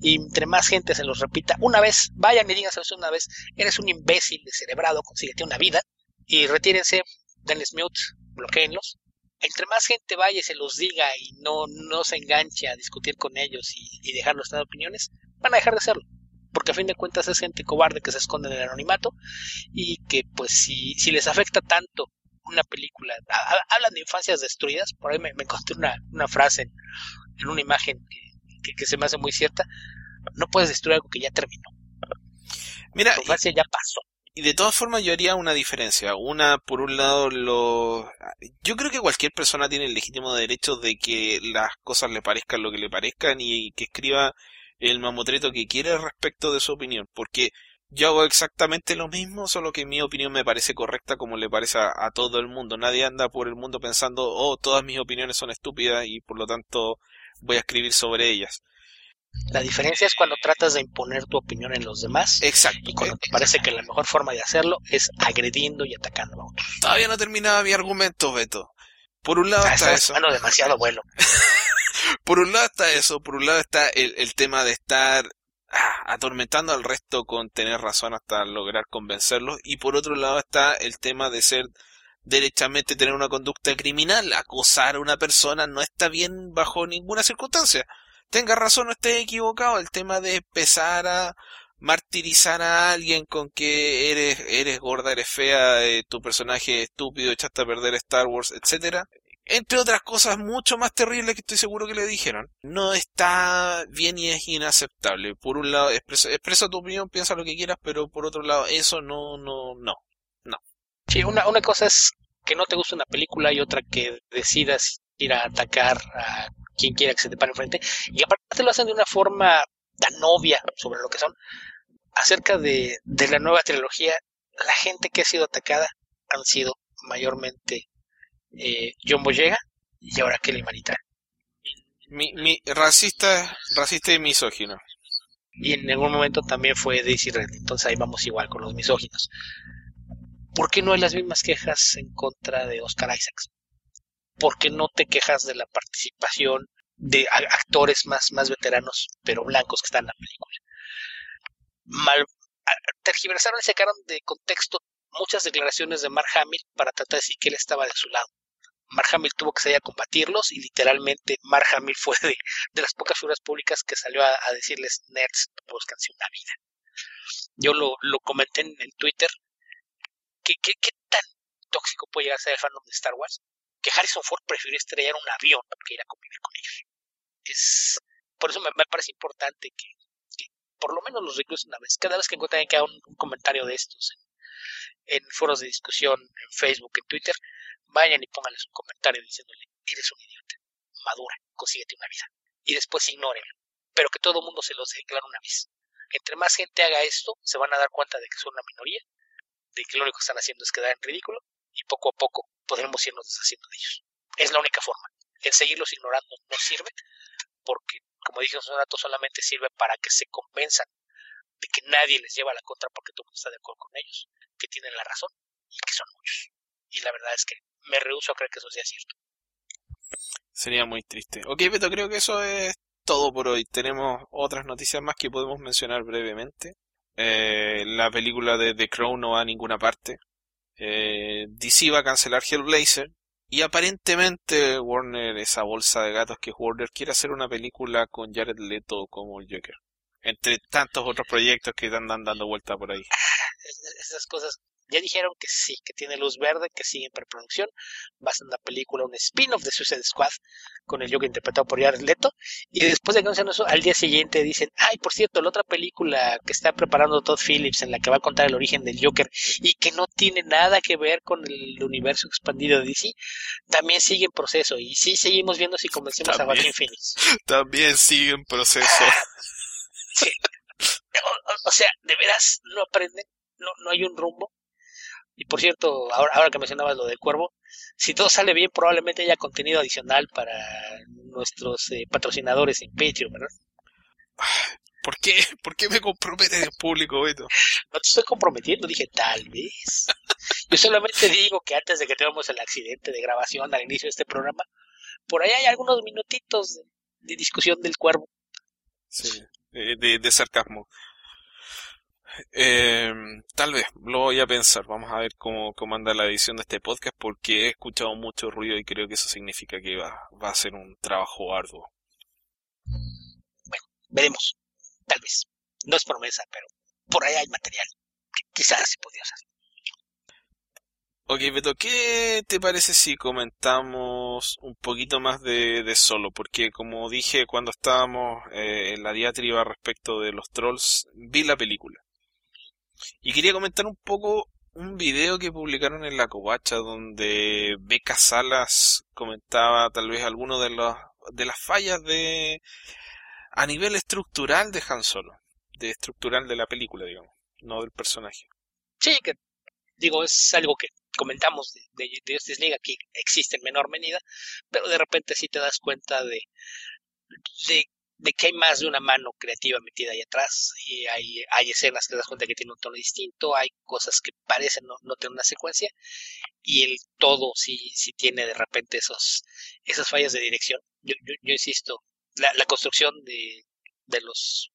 Y entre más gente se los repita, una vez, vayan y díganselos una vez, eres un imbécil descerebrado, consíguete una vida y retírense, denles mute, bloqueenlos. Entre más gente vaya y se los diga y no, no se enganche a discutir con ellos y, y dejarlos dar opiniones, van a dejar de hacerlo porque a fin de cuentas es gente cobarde que se esconde en el anonimato y que pues si, si les afecta tanto una película, hablan de infancias destruidas, por ahí me, encontré una, una frase en, una imagen que, que, se me hace muy cierta, no puedes destruir algo que ya terminó. Mira, tu infancia ya pasó. Y de todas formas yo haría una diferencia. Una, por un lado, lo... Yo creo que cualquier persona tiene el legítimo derecho de que las cosas le parezcan lo que le parezcan y que escriba el mamotreto que quiere respecto de su opinión, porque yo hago exactamente lo mismo, solo que mi opinión me parece correcta como le parece a, todo el mundo. Nadie anda por el mundo pensando, oh, todas mis opiniones son estúpidas y por lo tanto voy a escribir sobre ellas. La diferencia es cuando tratas de imponer tu opinión en los demás. Exacto. Y cuando te parece que la mejor forma de hacerlo es agrediendo y atacando a otros. Todavía no terminaba mi argumento, Beto. Por un lado ah, está eso. demasiado bueno. por un lado está eso, por un lado está el, el tema de estar ah, atormentando al resto con tener razón hasta lograr convencerlos y por otro lado está el tema de ser derechamente tener una conducta criminal, acosar a una persona no está bien bajo ninguna circunstancia. Tenga razón o esté equivocado, el tema de empezar a martirizar a alguien con que eres, eres gorda, eres fea, eh, tu personaje es estúpido, echaste a perder Star Wars, etcétera, entre otras cosas mucho más terribles que estoy seguro que le dijeron. No está bien y es inaceptable. Por un lado, expresa, tu opinión, piensa lo que quieras, pero por otro lado, eso no, no, no, no. Sí, una, una cosa es que no te guste una película y otra que decidas ir a atacar a quien quiera que se te pare enfrente. Y aparte lo hacen de una forma tan obvia sobre lo que son. Acerca de, de la nueva trilogía, la gente que ha sido atacada han sido mayormente eh, John Boyega y ahora Kelly Maritain. Mi, mi, racista, racista y misógino. Y en algún momento también fue Daisy Red, entonces ahí vamos igual con los misóginos. ¿Por qué no hay las mismas quejas en contra de Oscar Isaacs? ¿Por qué no te quejas de la participación de actores más, más veteranos, pero blancos que están en la película? Mal, tergiversaron y sacaron de contexto muchas declaraciones de Mark Hamill para tratar de decir que él estaba de su lado. Mark Hamill tuvo que salir a combatirlos y literalmente Mark Hamill fue de, las pocas figuras públicas que salió a, decirles nerds, buscanse una vida. Yo lo, lo comenté en, Twitter. ¿Qué, ¿Qué, tan tóxico puede llegar a ser el fandom de Star Wars? Que Harrison Ford prefirió estrellar un avión que ir a convivir con ellos. Es, por eso me, parece importante que, por lo menos los reclusen una vez. Cada vez que encuentren que haga un, un comentario de estos en foros de discusión, en Facebook, en Twitter, vayan y pónganles un comentario diciéndole, eres un idiota, madura, consíguete una vida. Y después ignórenlo. Pero que todo el mundo se los deje claro una vez. Entre más gente haga esto, se van a dar cuenta de que son una minoría, de que lo único que están haciendo es quedar en ridículo, y poco a poco podremos irnos deshaciendo de ellos. Es la única forma. El seguirlos ignorando no sirve, porque, como dije hace un rato, solamente sirve para que se convenzan de que nadie les lleva la contra porque todo el mundo está de acuerdo con ellos, que tienen la razón y que son muchos. Y la verdad es que me rehuso a creer que eso sea cierto. Sería muy triste. Ok, Beto, creo que eso es todo por hoy. Tenemos otras noticias más que podemos mencionar brevemente. Eh, la película de The Crow no va a ninguna parte. Eh, DC va a cancelar Hellblazer. Y aparentemente Warner, esa bolsa de gatos que es Warner, quiere hacer una película con Jared Leto como el Joker. Entre tantos otros proyectos que andan dando vuelta por ahí. Esas cosas ya dijeron que sí, que tiene luz verde, que sigue en preproducción. Va a ser una película, un spin-off de Suicide Squad con el Joker interpretado por Jared Leto. Y después de que anuncian eso, al día siguiente dicen, ay, por cierto, la otra película que está preparando Todd Phillips en la que va a contar el origen del Joker y que no tiene nada que ver con el universo expandido de DC, también sigue en proceso. Y sí seguimos viendo si convencemos a Joaquin Phoenix. También sigue en proceso. O, sea, de veras no aprenden, no, no hay un rumbo. Y por cierto, ahora, ahora que mencionabas lo del cuervo, si todo sale bien, probablemente haya contenido adicional para nuestros eh, patrocinadores en Patreon, ¿verdad? ¿Por qué? ¿Por qué me comprometes en público, Beto? No te estoy comprometiendo, dije tal vez. Yo solamente digo que antes de que tengamos el accidente de grabación al inicio de este programa, por ahí hay algunos minutitos de, discusión del cuervo. Sí, de, de sarcasmo. Eh, tal vez, lo voy a pensar. Vamos a ver cómo, cómo anda la edición de este podcast porque he escuchado mucho ruido y creo que eso significa que va, va a ser un trabajo arduo. Bueno, veremos. Tal vez. No es promesa, pero por ahí hay material que quizás se podría hacer. Ok, Beto, ¿qué te parece si comentamos un poquito más de, de Solo? Porque como dije cuando estábamos eh, en la diatriba respecto de los trolls, vi la película. Y quería comentar un poco un video que publicaron en la covacha donde Beca Salas comentaba tal vez alguno de de las fallas de a nivel estructural de Han Solo, de estructural de la película, digamos, no del personaje. Sí, que digo, es algo que comentamos de, de, de aquí existe en menor medida, pero de repente sí te das cuenta de, de de que hay más de una mano creativa metida ahí atrás y hay, hay escenas que te das cuenta que tiene un tono distinto, hay cosas que parecen no, no tener una secuencia y el todo sí, sí tiene de repente esos, esas fallas de dirección. Yo, yo, yo insisto, la, la, construcción de, de los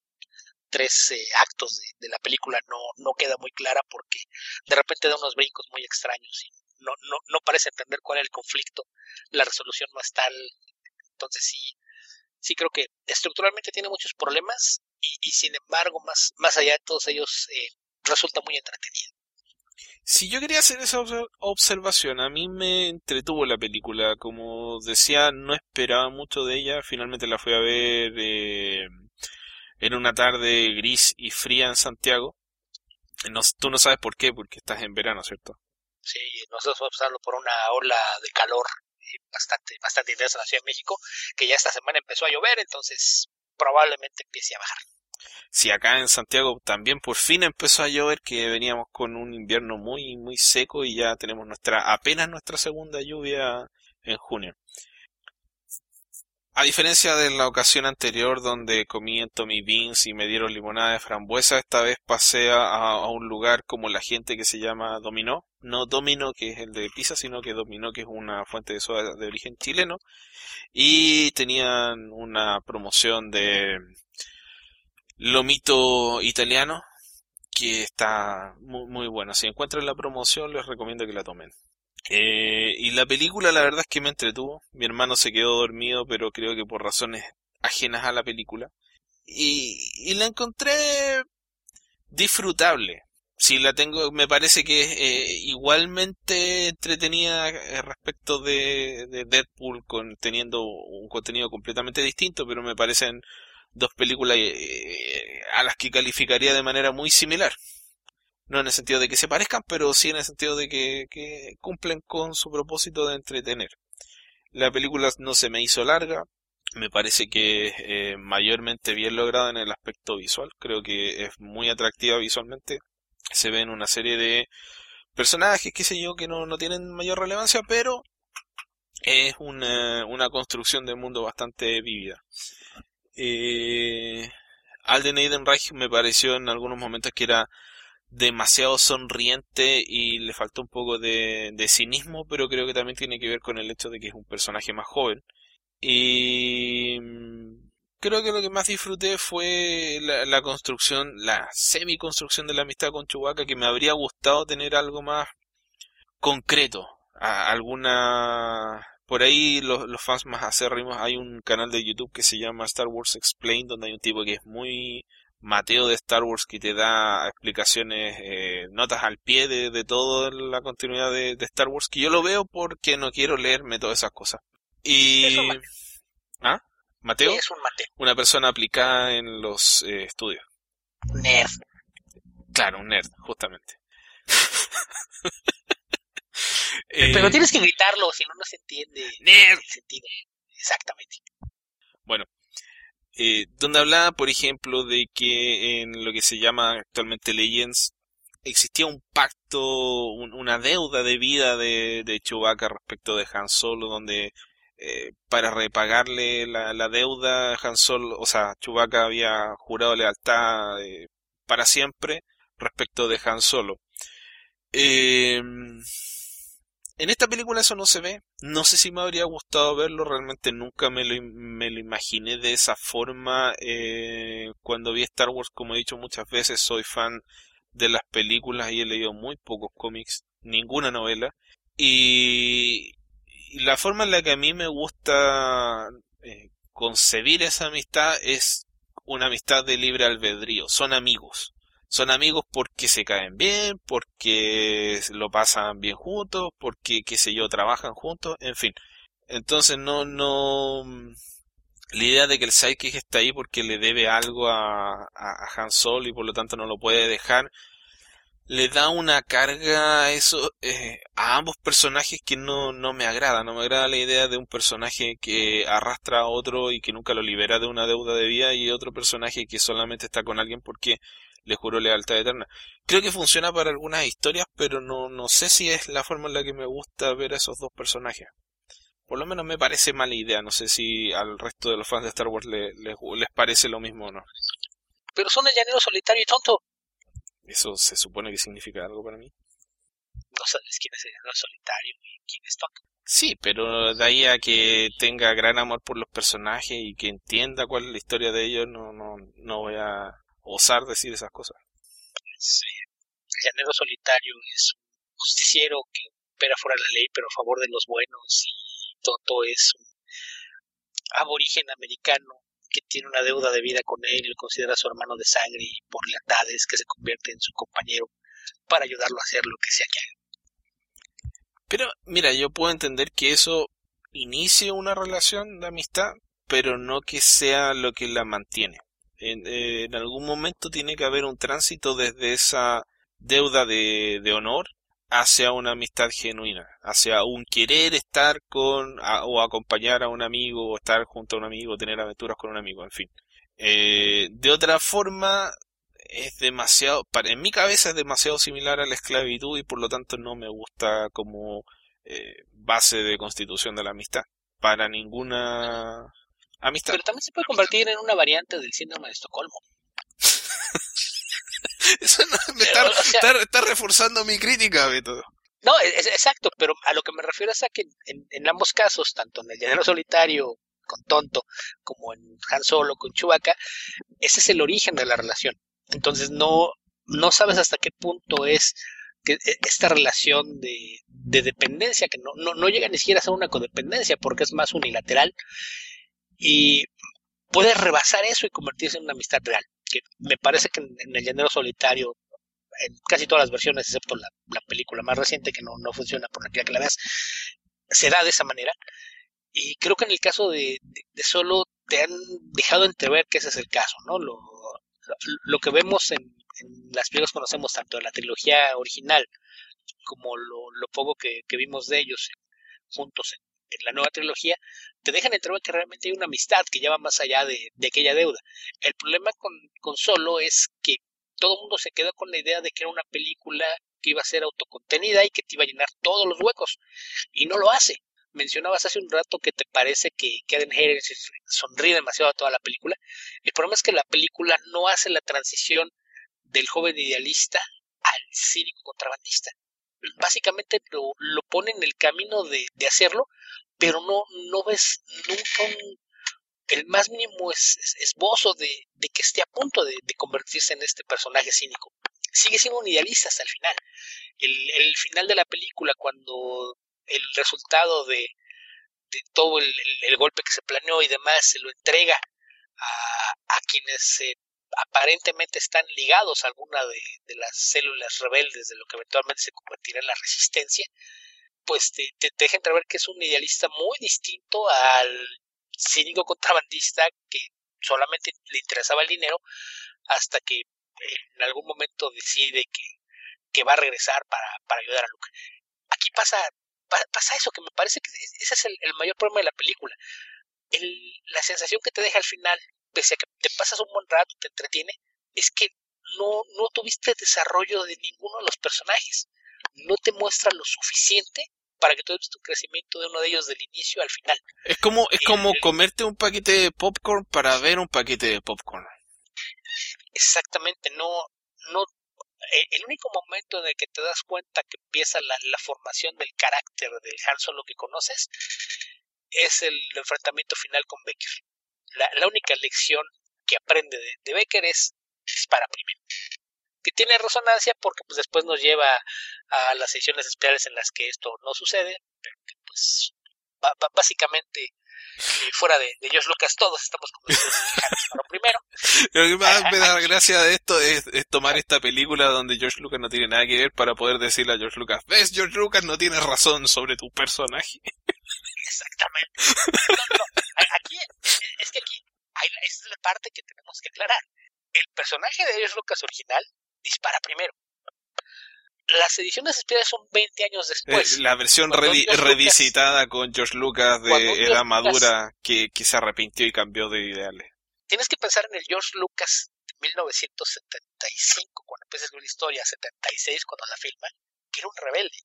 tres eh, actos de, de, la película no, no queda muy clara porque de repente da unos brincos muy extraños y no, no, no parece entender cuál es el conflicto, la resolución no es tal, entonces sí, sí creo que estructuralmente tiene muchos problemas y, y sin embargo, más, más allá de todos ellos, eh, resulta muy entretenida. Si yo quería hacer esa observación, a mí me entretuvo la película. Como decía, no esperaba mucho de ella. Finalmente la fui a ver eh, en una tarde gris y fría en Santiago. No, tú no sabes por qué, porque estás en verano, ¿cierto? Sí, nosotros vamos pasando por una ola de calor bastante, bastante intensa en la Ciudad de México, que ya esta semana empezó a llover, entonces probablemente empiece a bajar. Sí, acá en Santiago también por fin empezó a llover, que veníamos con un invierno muy, muy seco y ya tenemos nuestra, apenas nuestra segunda lluvia en junio. A diferencia de la ocasión anterior donde comí en Tommy Beans y me dieron limonada de frambuesa, esta vez pasé a, a, un lugar como la gente que se llama Dominó. No Domino, que es el de pizza, sino que Dominó, que es una fuente de soda de origen chileno. Y tenían una promoción de lomito italiano que está muy, muy buena. Si encuentran la promoción, les recomiendo que la tomen. Eh, y la película la verdad es que me entretuvo. Mi hermano se quedó dormido, pero creo que por razones ajenas a la película. Y, la encontré disfrutable. Si la tengo, me parece que es eh, igualmente entretenida eh, respecto de, de Deadpool, con, teniendo un contenido completamente distinto, pero me parecen dos películas eh, a las que calificaría de manera muy similar. No en el sentido de que se parezcan, pero sí en el sentido de que, cumplen con su propósito de entretener. La película no se me hizo larga, me parece que es eh, mayormente bien lograda en el aspecto visual, creo que es muy atractiva visualmente. Se ven una serie de personajes, qué sé yo, que no, no tienen mayor relevancia, pero es una, una construcción de mundo bastante vívida. Eh, Alden Ehrenreich me pareció en algunos momentos que era demasiado sonriente y le faltó un poco de, cinismo, pero creo que también tiene que ver con el hecho de que es un personaje más joven. Y mm, creo que lo que más disfruté fue la, construcción, la semi-construcción de la amistad con Chewbacca, que me habría gustado tener algo más concreto, alguna... Por ahí los, los fans más acérrimos, hay un canal de YouTube que se llama Star Wars Explained, donde hay un tipo que es muy Mateo de Star Wars que te da explicaciones, eh, notas al pie de, de toda la continuidad de, Star Wars, que yo lo veo porque no quiero leerme todas esas cosas. Y... ¿Ah? ¿Mateo? es un Mateo? Una persona aplicada en los eh, estudios. Nerd. Claro, un nerd, justamente. Pero eh, tienes que gritarlo, si no, no se entiende nerd. el sentido. Exactamente. Bueno, eh, donde hablaba, por ejemplo, de que en lo que se llama actualmente Legends existía un pacto, una deuda de vida de, Chewbacca respecto de Han Solo, donde eh, para repagarle la, deuda, Han Solo, o sea, Chewbacca había jurado lealtad eh, para siempre respecto de Han Solo. Eh, en esta película eso no se ve. No sé si me habría gustado verlo, realmente nunca me lo, me lo imaginé de esa forma. Eh, cuando vi Star Wars, como he dicho muchas veces, soy fan de las películas y he leído muy pocos cómics, ninguna novela. Y, la forma en la que a mí me gusta eh, concebir esa amistad es una amistad de libre albedrío. Son amigos son amigos porque se caen bien, porque lo pasan bien juntos, porque, qué sé yo, trabajan juntos, en fin. Entonces no, no, la idea de que el sidekick está ahí porque le debe algo a, a, Han Solo y por lo tanto no lo puede dejar, le da una carga a eso, eh, a ambos personajes que no, no me agrada, no me agrada la idea de un personaje que arrastra a otro y que nunca lo libera de una deuda de vida y otro personaje que solamente está con alguien porque le juro lealtad eterna. Creo que funciona para algunas historias, pero no, no sé si es la forma en la que me gusta ver a esos dos personajes. Por lo menos me parece mala idea, no sé si al resto de los fans de Star Wars les parece lo mismo o no. Pero son el llanero solitario y tonto. ¿Eso se supone que significa algo para mí? No sabes quién es el llanero solitario y quién es tonto. Sí, pero de ahí a que tenga gran amor por los personajes y que entienda cuál es la historia de ellos, no, no, no voy a osar decir esas cosas. Sí. El llanero solitario es un justiciero que opera fuera de la ley, pero a favor de los buenos, y Toto es un aborigen americano que tiene una deuda de vida con él y lo considera su hermano de sangre y por lealtades que se convierte en su compañero para ayudarlo a hacer lo que sea que haga. Pero mira, yo puedo entender que eso inicie una relación de amistad, pero no que sea lo que la mantiene. Eh, en, algún momento tiene que haber un tránsito desde esa deuda de, honor hacia una amistad genuina, hacia un querer estar con o acompañar a un amigo o estar junto a un amigo, tener aventuras con un amigo, en fin. Eh, de otra forma, es demasiado, para, en mi cabeza es demasiado similar a la esclavitud y por lo tanto no me gusta como eh, base de constitución de la amistad para ninguna Amistad. Pero también se puede convertir en una variante del síndrome de Estocolmo. Eso no, me está, reforzando mi crítica, Beto. No, es, exacto, pero a lo que me refiero es a que en, ambos casos, tanto en el llanero solitario con Tonto como en Han Solo con Chewbacca, ese es el origen de la relación. Entonces no, no sabes hasta qué punto es que e, esta relación de, de dependencia, que no, no, no llega ni siquiera a ser una codependencia porque es más unilateral y puede rebasar eso y convertirse en una amistad real. Que me parece que en, el llanero solitario, en casi todas las versiones, excepto la, película más reciente que no, no funciona por la que la veas, se da de esa manera. Y creo que en el caso de, de, solo te han dejado entrever que ese es el caso, ¿no? Lo, lo, que vemos en, las películas conocemos tanto de la trilogía original como lo, lo poco que, que, vimos de ellos juntos en la nueva trilogía, te dejan entrar que realmente hay una amistad que ya va más allá de, aquella deuda. El problema con, Solo es que todo el mundo se quedó con la idea de que era una película que iba a ser autocontenida y que te iba a llenar todos los huecos. Y no lo hace. Mencionabas hace un rato que te parece que Kevin Harris sonríe demasiado a toda la película. El problema es que la película no hace la transición del joven idealista al cínico contrabandista. Básicamente lo, lo pone en el camino de hacerlo pero no, no ves nunca un, el más mínimo esbozo de, de, que esté a punto de, convertirse en este personaje cínico. Sigue siendo un idealista hasta el final. El, el final de la película, cuando el resultado de, de todo el, el, golpe que se planeó y demás se lo entrega a, a quienes aparentemente están ligados a alguna de, de, las células rebeldes de lo que eventualmente se convertirá en la resistencia, pues te, te, deja entrever que es un idealista muy distinto al cínico contrabandista que solamente le interesaba el dinero hasta que en algún momento decide que, que va a regresar para, para ayudar a Luke. Aquí pasa, pasa eso, que me parece que ese es el, mayor problema de la película. El, la sensación que te deja al final, pese a que te pasas un buen rato, te entretiene, es que no, no tuviste desarrollo de ninguno de los personajes no te muestra lo suficiente para que tú veas tu crecimiento de uno de ellos del inicio al final. Es como, es como comerte un paquete de popcorn para ver un paquete de popcorn. Exactamente, no, no, e, el único momento en el que te das cuenta que empieza la, la formación del carácter del Han Solo que conoces es el enfrentamiento final con Becker. La, la única lección que aprende de, de Becker es dispara primero que tiene resonancia porque pues después nos lleva a las sesiones especiales en las que esto no sucede, pero que pues básicamente eh, fuera de, de George Lucas todos estamos convencidos lo primero. Lo que más me da gracia de esto es, tomar esta película donde George Lucas no tiene nada que ver para poder decirle a George Lucas, ves George Lucas no tiene razón sobre tu personaje. Exactamente. aquí, es que aquí, esa es la parte que tenemos que aclarar. El personaje de George Lucas original dispara primero. Las ediciones especiales son 20 años después. la versión revisitada con George Lucas de la madura que, que se arrepintió y cambió de ideales. Tienes que pensar en el George Lucas de 1975, cuando empieza a escribir la historia, 76, cuando la filma, que era un rebelde.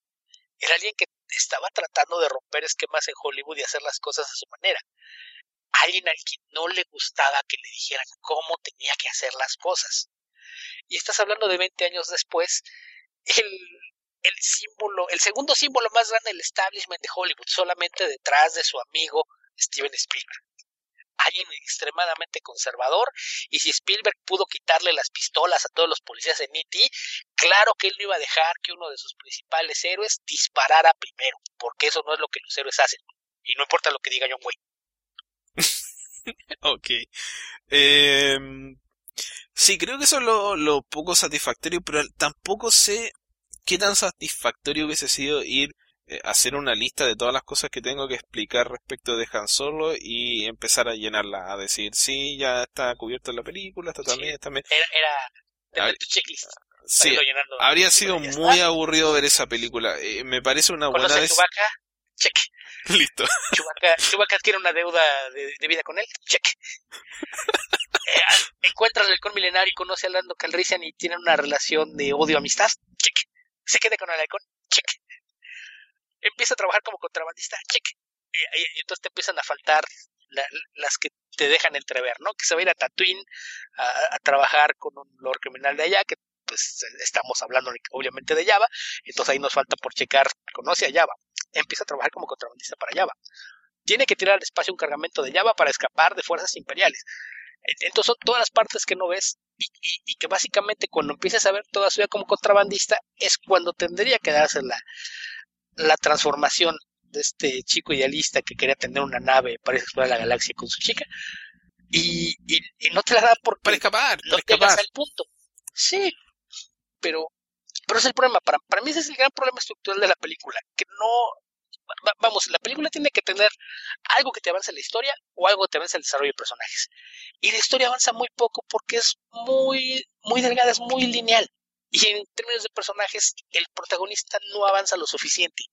Era alguien que estaba tratando de romper esquemas en Hollywood y hacer las cosas a su manera. Alguien al que no le gustaba que le dijeran cómo tenía que hacer las cosas y estás hablando de 20 años después, el, el símbolo, el segundo símbolo más grande del establishment de Hollywood, solamente detrás de su amigo Steven Spielberg. Alguien extremadamente conservador, y si Spielberg pudo quitarle las pistolas a todos los policías en E.T., claro que él no iba a dejar que uno de sus principales héroes disparara primero, porque eso no es lo que los héroes hacen, y no importa lo que diga John Wayne. ok. Eh, Sí, creo que eso es lo, lo poco satisfactorio, pero tampoco sé qué tan satisfactorio hubiese sido ir eh, a hacer una lista de todas las cosas que tengo que explicar respecto de Han Solo y empezar a llenarla, a decir, sí, ya está cubierto en la película, está también, está también. Era, era tu checklist. Sí, habría sido muy aburrido ver esa película. Eh, me parece una buena... Vez... Check. Listo. Chewbacca, tiene una deuda de, vida con él. Check. eh, encuentra el halcón milenario y conoce a Lando Calrissian y tienen una relación de odio-amistad. Check. Se queda con el halcón. Check. Empieza a trabajar como contrabandista. Check. Y, entonces te empiezan a faltar las que te dejan entrever, ¿no? Que se va a ir a Tatooine a, trabajar con un lord criminal de allá, que pues estamos hablando obviamente de Java, entonces ahí nos falta por checar, conoce a Java, empieza a trabajar como contrabandista para Java. Tiene que tirar al espacio un cargamento de Java para escapar de fuerzas imperiales. Entonces son todas las partes que no ves y, que básicamente cuando empieces a ver toda su vida como contrabandista es cuando tendría que darse la, la transformación de este chico idealista que quería tener una nave para explorar la galaxia con su chica y, y, no te la da por para escapar, no escapar. al punto. Sí, pero pero es el problema, para, para mí ese es el gran problema estructural de la película, que no, vamos, la película tiene que tener algo que te avance la historia o algo que te avance el desarrollo de personajes. Y la historia avanza muy poco porque es muy, muy delgada, es muy lineal. Y en términos de personajes, el protagonista no avanza lo suficiente.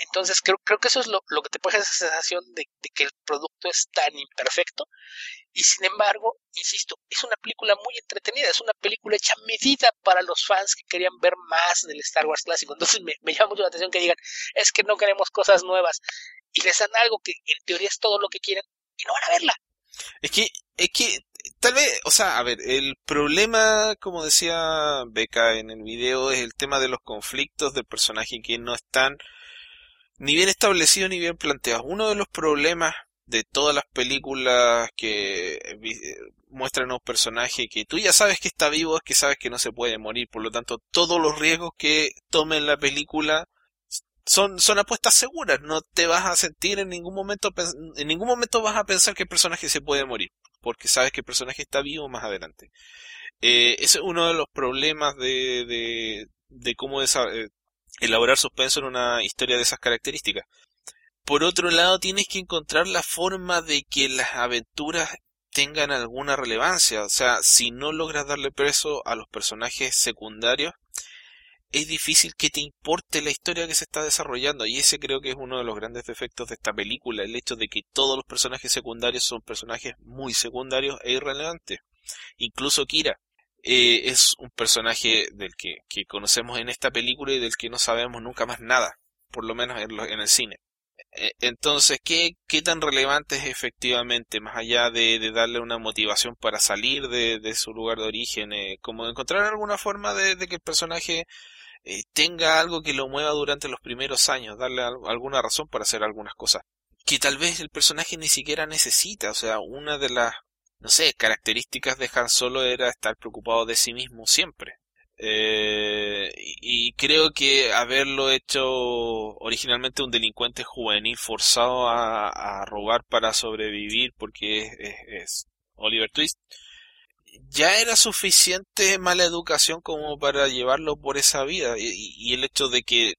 Entonces creo, creo que eso es lo, lo que te pone esa sensación de, que el producto es tan imperfecto y sin embargo, insisto, es una película muy entretenida, es una película hecha medida para los fans que querían ver más del Star Wars clásico. Entonces me, me llama mucho la atención que digan, es que no queremos cosas nuevas y les dan algo que en teoría es todo lo que quieren y no van a verla. Es que, es que, tal vez, o sea, a ver, el problema, como decía Beca en el video, es el tema de los conflictos del personaje que no están ni bien establecido ni bien planteado. Uno de los problemas de todas las películas que eh, muestran a un personaje que tú ya sabes que está vivo es que sabes que no se puede morir. Por lo tanto, todos los riesgos que tome en la película son, son apuestas seguras. No te vas a sentir en ningún momento, en ningún momento vas a pensar que el personaje se puede morir. Porque sabes que el personaje está vivo más adelante. Eh, ese es uno de los problemas de, de, de cómo esa, eh, elaborar suspenso en una historia de esas características. Por otro lado, tienes que encontrar la forma de que las aventuras tengan alguna relevancia. O sea, si no logras darle peso a los personajes secundarios, es difícil que te importe la historia que se está desarrollando. Y ese creo que es uno de los grandes defectos de esta película, el hecho de que todos los personajes secundarios son personajes muy secundarios e irrelevantes. Incluso Kira eh, es un personaje del que, conocemos en esta película y del que no sabemos nunca más nada, por lo menos en, en el cine. E, entonces, ¿qué, ¿qué tan relevante es efectivamente, más allá de, darle una motivación para salir de, su lugar de origen, eh, como encontrar alguna forma de, que el personaje eh, tenga algo que lo mueva durante los primeros años, darle alguna razón para hacer algunas cosas que tal vez el personaje ni siquiera necesita, o sea, una de las, no sé, características de Han Solo era estar preocupado de sí mismo siempre. Eh, y creo que haberlo hecho originalmente un delincuente juvenil forzado a, robar para sobrevivir porque es, Oliver Twist, ya era suficiente mala educación como para llevarlo por esa vida. Y, el hecho de que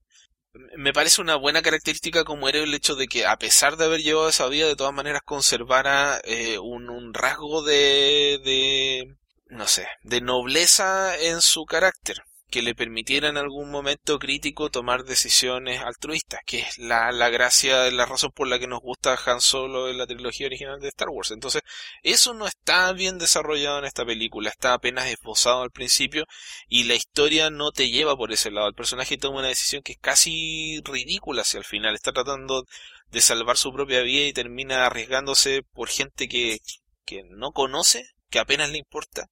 me parece una buena característica como era el hecho de que a pesar de haber llevado esa vida de todas maneras conservara eh, un, un, rasgo de, de no sé, de nobleza en su carácter, que le permitiera en algún momento crítico tomar decisiones altruistas, que es la, la gracia, la razón por la que nos gusta Han Solo en la trilogía original de Star Wars. Entonces, eso no está bien desarrollado en esta película, está apenas esbozado al principio y la historia no te lleva por ese lado. El personaje toma una decisión que es casi ridícula hacia el final, está tratando de salvar su propia vida y termina arriesgándose por gente que, que no conoce, que apenas le importa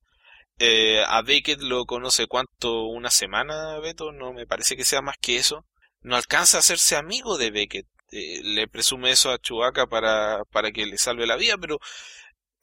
eh, a Beckett lo conoce cuánto, una semana, Beto, no me parece que sea más que eso. No alcanza a hacerse amigo de Beckett. Eh, le presume eso a Chewbacca para, para que le salve la vida, pero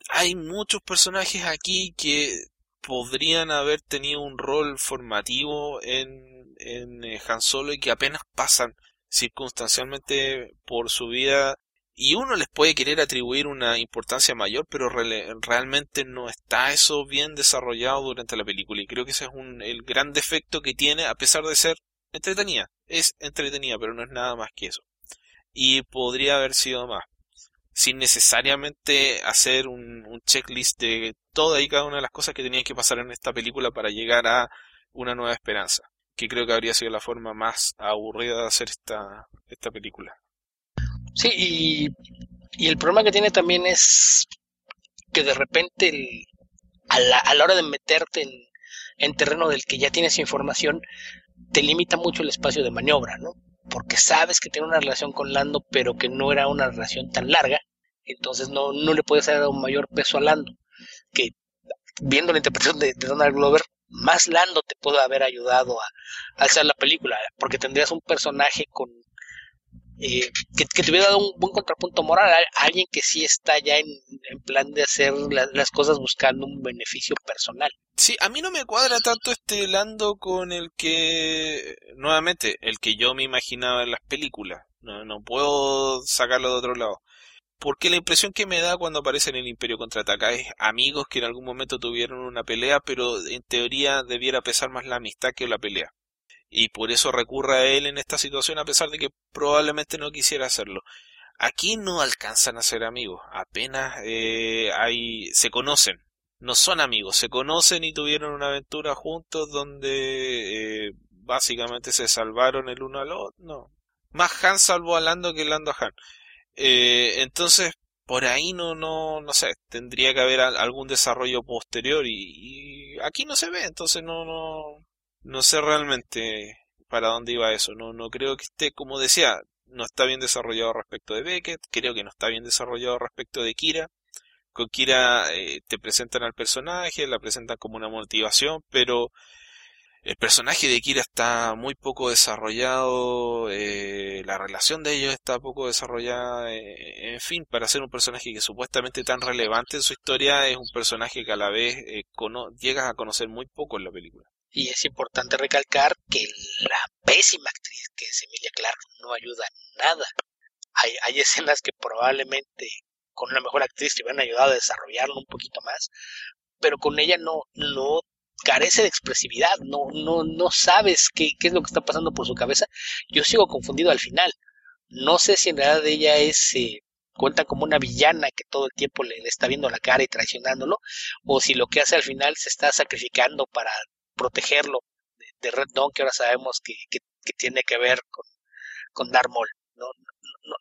hay muchos personajes aquí que podrían haber tenido un rol formativo en, en eh, Han Solo y que apenas pasan circunstancialmente por su vida y uno les puede querer atribuir una importancia mayor, pero realmente no está eso bien desarrollado durante la película. Y creo que ese es un, el gran defecto que tiene, a pesar de ser entretenida. Es entretenida, pero no es nada más que eso. Y podría haber sido más. Sin necesariamente hacer un, checklist de toda y cada una de las cosas que tenían que pasar en esta película para llegar a una nueva esperanza. Que creo que habría sido la forma más aburrida de hacer esta película. Sí, y, y, el problema que tiene también es que de repente a, la, a, la, hora de meterte en, en, terreno del que ya tienes información, te limita mucho el espacio de maniobra, ¿no? Porque sabes que tiene una relación con Lando, pero que no era una relación tan larga, entonces no, no le puedes dar un mayor peso a Lando. Que viendo la interpretación de, de Donald Glover, más Lando te puede haber ayudado a, a hacer la película, porque tendrías un personaje con eh, que, que, te hubiera dado un buen contrapunto moral a, alguien que sí está ya en, plan de hacer las cosas buscando un beneficio personal. Sí, a mí no me cuadra tanto este Lando con el que, nuevamente, el que yo me imaginaba en las películas. No, no puedo sacarlo de otro lado. Porque la impresión que me da cuando aparece en el Imperio Contraataca es amigos que en algún momento tuvieron una pelea, pero en teoría debiera pesar más la amistad que la pelea y por eso recurre a él en esta situación a pesar de que probablemente no quisiera hacerlo. Aquí no alcanzan a ser amigos, apenas eh, hay, se conocen, no son amigos, se conocen y tuvieron una aventura juntos donde eh, básicamente se salvaron el uno al otro, no. Más Han salvó a Lando que Lando a Han. Eh, entonces, por ahí no, no, no sé, tendría que haber algún desarrollo posterior y, y aquí no se ve, entonces no, no, no sé realmente para dónde iba eso. No, no creo que esté, como decía, no está bien desarrollado respecto de Beckett, creo que no está bien desarrollado respecto de Kira. Con Kira eh, te presentan al personaje, la presentan como una motivación, pero el personaje de Kira está muy poco desarrollado, eh, la relación de ellos está poco desarrollada, eh, en fin, para ser un personaje que supuestamente tan relevante en su historia, es un personaje que a la vez eh, llegas a conocer muy poco en la película. Y es importante recalcar que la pésima actriz que es Emilia Clarke no ayuda nada. Hay, hay escenas que probablemente con una mejor actriz te hubieran ayudado a desarrollarlo un poquito más, pero con ella no, no carece de expresividad, no, no, no sabes qué, qué es lo que está pasando por su cabeza. Yo sigo confundido al final. No sé si en realidad ella es, eh, cuenta como una villana que todo el tiempo le, está viendo la cara y traicionándolo, o si lo que hace al final se está sacrificando para protegerlo de, Red Dawn, que ahora sabemos que, tiene que ver con, con Darth.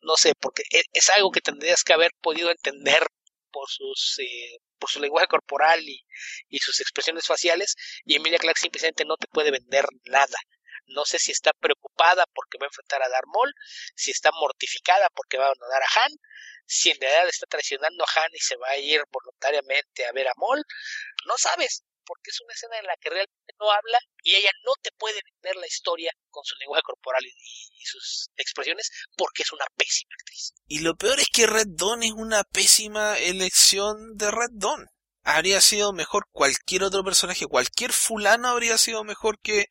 No, sé, porque es, es, algo que tendrías que haber podido entender por sus eh, por su lenguaje corporal y, sus expresiones faciales y Emilia Clarke simplemente no te puede vender nada. No sé si está preocupada porque va a enfrentar a Darth Maul, si está mortificada porque va a abandonar a Han, si en realidad está traicionando a Han y se va a ir voluntariamente a ver a Maul, no sabes porque es una escena en la que realmente no habla y ella no te puede vender la historia con su lenguaje corporal y, sus expresiones porque es una pésima actriz. Y lo peor es que Red Dawn es una pésima elección de Red Dawn. Habría sido mejor cualquier otro personaje, cualquier fulano habría sido mejor que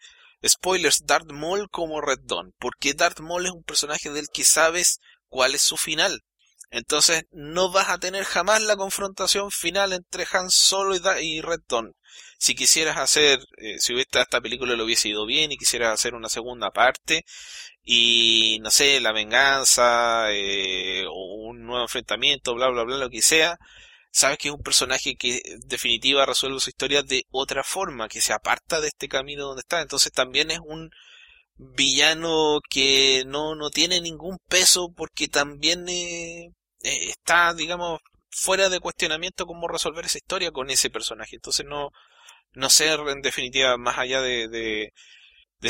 spoilers Darth Maul como Red Dawn, porque Darth Maul es un personaje del que sabes cuál es su final. Entonces no vas a tener jamás la confrontación final entre Han Solo y, Red Dawn. Si quisieras hacer, eh, si hubiera esta película lo hubiese ido bien y quisieras hacer una segunda parte y no sé, la venganza eh, o un nuevo enfrentamiento, bla bla bla, lo que sea, sabes que es un personaje que en definitiva resuelve su historia de otra forma, que se aparta de este camino donde está. Entonces también es un villano que no, no tiene ningún peso porque también eh, eh, está, digamos, fuera de cuestionamiento cómo resolver esa historia con ese personaje. Entonces no, no ser en definitiva más allá de, de,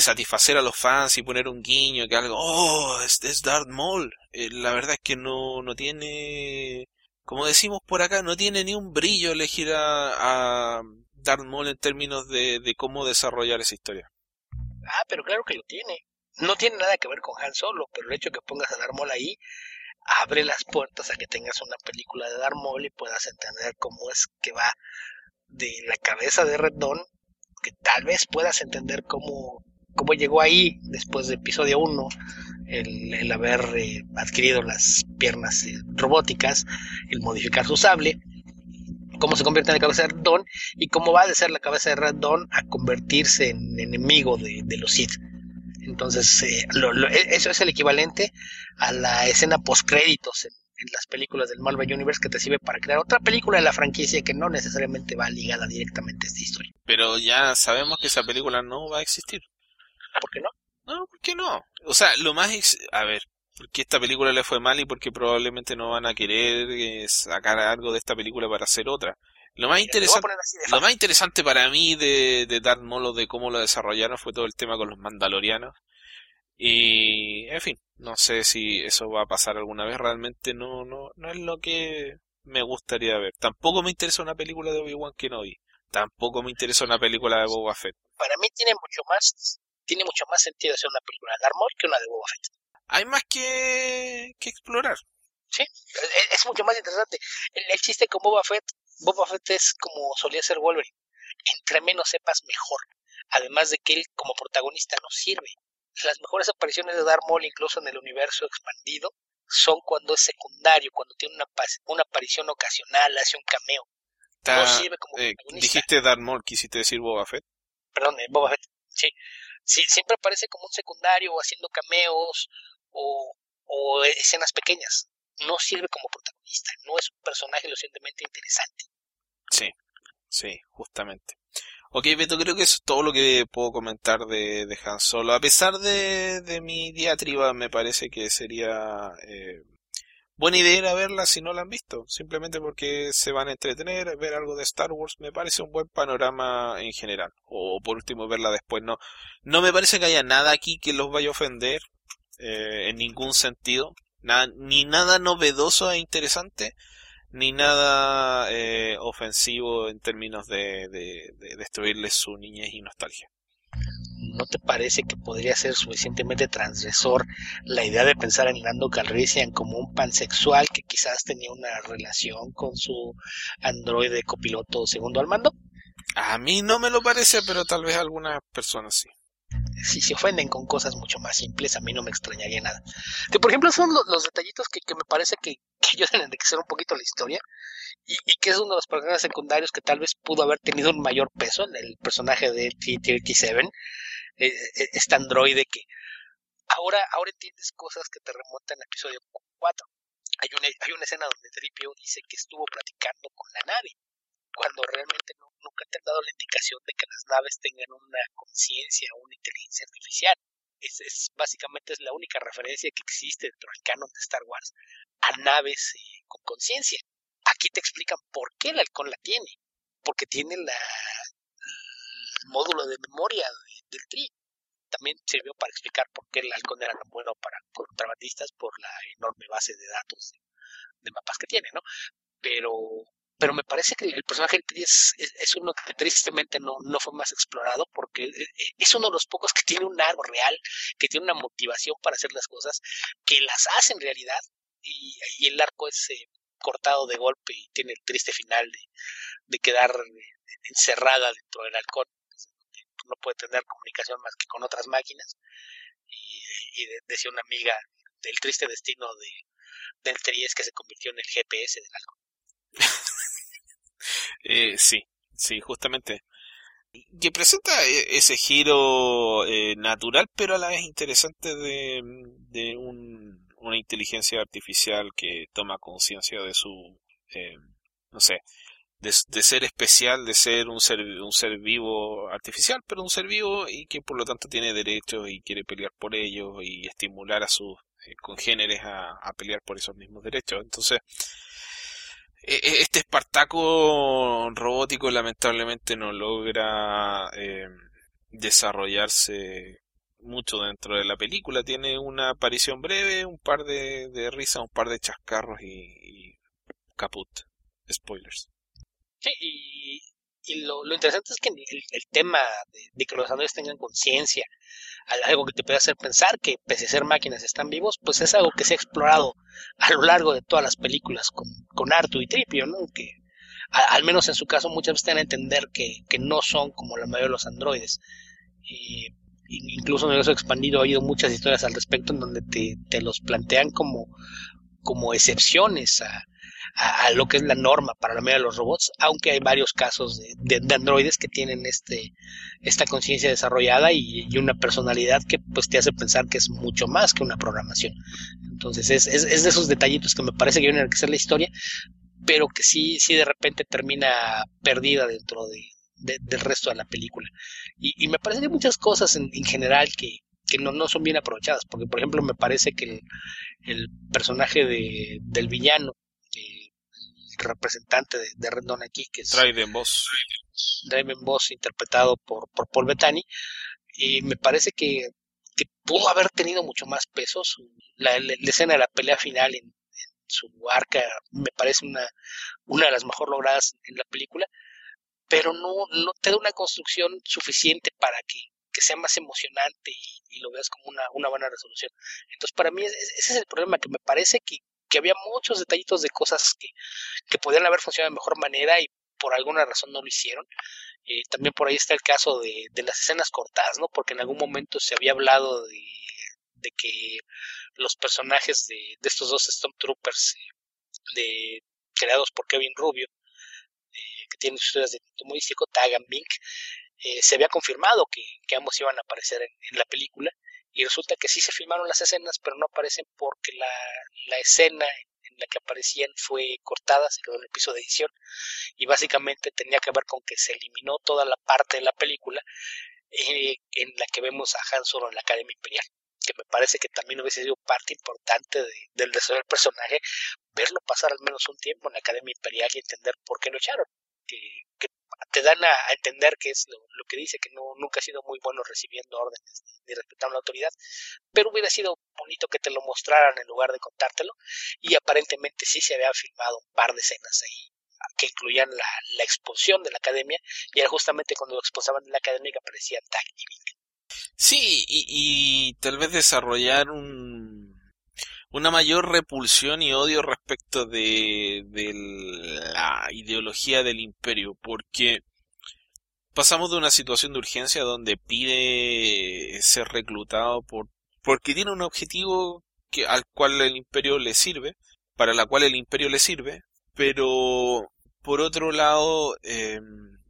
satisfacer a los fans y poner un guiño que algo, oh, es, es Darth Maul. Eh, la verdad es que no, no tiene, como decimos por acá, no tiene ni un brillo elegir a, a Darth Maul en términos de cómo desarrollar esa historia. Ah, pero claro que lo tiene. No tiene nada que ver con Han Solo, pero el hecho de que pongas a Darth Maul ahí abre las puertas a que tengas una película de Darth Maul y puedas entender cómo es que va de la cabeza de Red Dawn, que tal vez puedas entender cómo, cómo llegó ahí después de episodio 1, el, haber eh, adquirido las piernas eh, robóticas, el modificar su sable, cómo se convierte en la cabeza de Red Dawn y cómo va de ser la cabeza de Red Dawn a convertirse en enemigo de, de los Sith. Entonces, eh, e, eso es el equivalente a la escena post-créditos en, las películas del Marvel Universe que te sirve para crear otra película de la franquicia que no necesariamente va ligada directamente a esta historia. Pero ya sabemos que esa película no va a existir. ¿Por qué no? No, ¿por qué no? O sea, lo más... A ver, porque esta película le fue mal y porque probablemente no van a querer eh, sacar algo de esta película para hacer otra. Lo más, interesante, lo más interesante para mí de, de Darth Maul, de cómo lo desarrollaron, fue todo el tema con los mandalorianos. Y, en fin, no sé si eso va a pasar alguna vez. Realmente no, no, no es lo que me gustaría ver. Tampoco me interesa una película de Obi-Wan Kenobi. Tampoco me interesa una película de Boba Fett. Para mí tiene mucho más, tiene mucho más sentido hacer una película de Darth Maul que una de Boba Fett. Hay más que, que explorar. Sí, es, mucho más interesante. El, el chiste con Boba Fett Boba Fett es como solía ser Wolverine. Entre menos sepas, mejor. Además de que él como protagonista no sirve. Las mejores apariciones de Darth Maul, incluso en el universo expandido, son cuando es secundario, cuando tiene una, una aparición ocasional, hace un cameo. no sirve como eh, Dijiste Darth Maul, quisiste decir Boba Fett. Perdón, eh, Boba Fett, sí. sí. Siempre aparece como un secundario haciendo cameos o, escenas pequeñas no sirve como protagonista, no es un personaje lo suficientemente interesante. Sí, sí, justamente. Ok, Beto, creo que eso es todo lo que puedo comentar de, Han Solo. A pesar de, de mi diatriba, me parece que sería eh, buena idea verla si no la han visto. Simplemente porque se van a entretener, ver algo de Star Wars, me parece un buen panorama en general. O por último, verla después. No, no me parece que haya nada aquí que los vaya a ofender eh, en ningún sentido ni nada novedoso e interesante, ni nada eh, ofensivo en términos de, de, destruirles su niñez y nostalgia. ¿no te parece que podría ser suficientemente transgresor la idea de pensar en Lando Calrissian como un pansexual que quizás tenía una relación con su androide copiloto segundo al mando? A mí no me lo parece, pero tal vez a algunas personas sí. Si se ofenden con cosas mucho más simples, a mí no me extrañaría nada. Que por ejemplo son los, detallitos que, me parece que, que ayudan a enriquecer un poquito la historia y, que es uno de los personajes secundarios que tal vez pudo haber tenido un mayor peso en el personaje de T-37, eh, eh, este androide que ahora, ahora entiendes cosas que te remontan al episodio 4. Hay una, hay una escena donde Tripio dice que estuvo platicando con la nave, cuando realmente nunca te han dado la indicación de que las naves tengan una conciencia o una inteligencia artificial. Es, es, básicamente es la única referencia que existe dentro del canon de Star Wars a naves eh, con conciencia. Aquí te explican por qué el halcón la tiene. Porque tiene la, el módulo de memoria del tri. También sirvió para explicar por qué el halcón era tan bueno para contrabandistas por la enorme base de datos de, mapas que tiene, ¿no? Pero pero me parece que el personaje es, es, uno que tristemente no, no fue más explorado porque eh, eh, es uno de los pocos que tiene un algo real, que tiene una motivación para hacer las cosas, que las hace en realidad y, y el arco es eh, cortado de golpe y tiene el triste final de, quedar encerrada dentro del halcón. No puede tener comunicación más que con otras máquinas. Y, decía una amiga del triste destino de, del Tri que se convirtió en el GPS del halcón. eh, sí, sí, justamente. Que presenta e, ese giro eh, natural, pero a la vez interesante de, de un una inteligencia artificial que toma conciencia de su, eh, no sé, de, ser especial, de ser un ser, un ser vivo artificial, pero un ser vivo y que por lo tanto tiene derechos y quiere pelear por ellos y estimular a sus eh, congéneres a, pelear por esos mismos derechos. Entonces, este Espartaco robótico lamentablemente no logra eh, desarrollarse mucho dentro de la película. Tiene una aparición breve, un par de, risas, un par de chascarros y, caput. Spoilers. Sí, y, y lo, lo, interesante es que el, tema de, que los androides tengan conciencia, algo que te puede hacer pensar que pese a ser máquinas están vivos, pues es algo que se ha explorado a lo largo de todas las películas con, con Artu y Tripio, ¿no? Que al menos en su caso muchas veces te dan a entender que, que no son como la mayoría de los androides. Y incluso en el universo expandido ha habido muchas historias al respecto en donde te, te los plantean como, como excepciones a, a, lo que es la norma para la mayoría de los robots, aunque hay varios casos de, de, androides que tienen este, esta conciencia desarrollada y, y, una personalidad que pues te hace pensar que es mucho más que una programación. Entonces es, es, es de esos detallitos que me parece que vienen a enriquecer la historia, pero que sí, sí de repente termina perdida dentro de, del resto de la película. Y, me parece que hay muchas cosas en, general que, que no, no, son bien aprovechadas, porque por ejemplo me parece que el, el personaje de, del villano, representante de, de Rendon aquí, que es Draven Boss, Draven Boss interpretado por, por Paul Bettany, y me parece que, que pudo haber tenido mucho más peso. la, la, escena de la pelea final en, su arca me parece una, una de las mejor logradas en la película pero no, no te da una construcción suficiente para que, que sea más emocionante y, lo veas como una, una, buena resolución. Entonces, para mí ese es el problema, que me parece que, que había muchos detallitos de cosas que, que podían haber funcionado de mejor manera y por alguna razón no lo hicieron. Eh, también por ahí está el caso de, de, las escenas cortadas, ¿no? Porque en algún momento se había hablado de, de que los personajes de, de estos dos Stormtroopers eh, creados por Kevin Rubio que tiene historias de tipo humorístico, Tag and Bink, eh, se había confirmado que, ambos iban a aparecer en, la película y resulta que sí se filmaron las escenas, pero no aparecen porque la, escena en la que aparecían fue cortada, se quedó en el piso de edición y básicamente tenía que ver con que se eliminó toda la parte de la película eh, en la que vemos a Han Solo en la Academia Imperial que me parece que también hubiese sido parte importante del desarrollo del personaje, verlo pasar al menos un tiempo en la Academia Imperial y entender por qué lo echaron. Que, te dan a, entender que es lo, que dice, que no, nunca ha sido muy bueno recibiendo órdenes ni respetando la autoridad, pero hubiera sido bonito que te lo mostraran en lugar de contártelo, y aparentemente sí se había filmado un par de escenas ahí que incluían la, la expulsión de la academia, y era justamente cuando lo expulsaban de la academia que aparecía Tag y Sí, y, y tal vez desarrollar un, una mayor repulsión y odio respecto de, de la ideología del imperio, porque pasamos de una situación de urgencia donde pide ser reclutado por porque tiene un objetivo al cual el imperio le sirve, para la cual el imperio le sirve, pero por otro lado eh,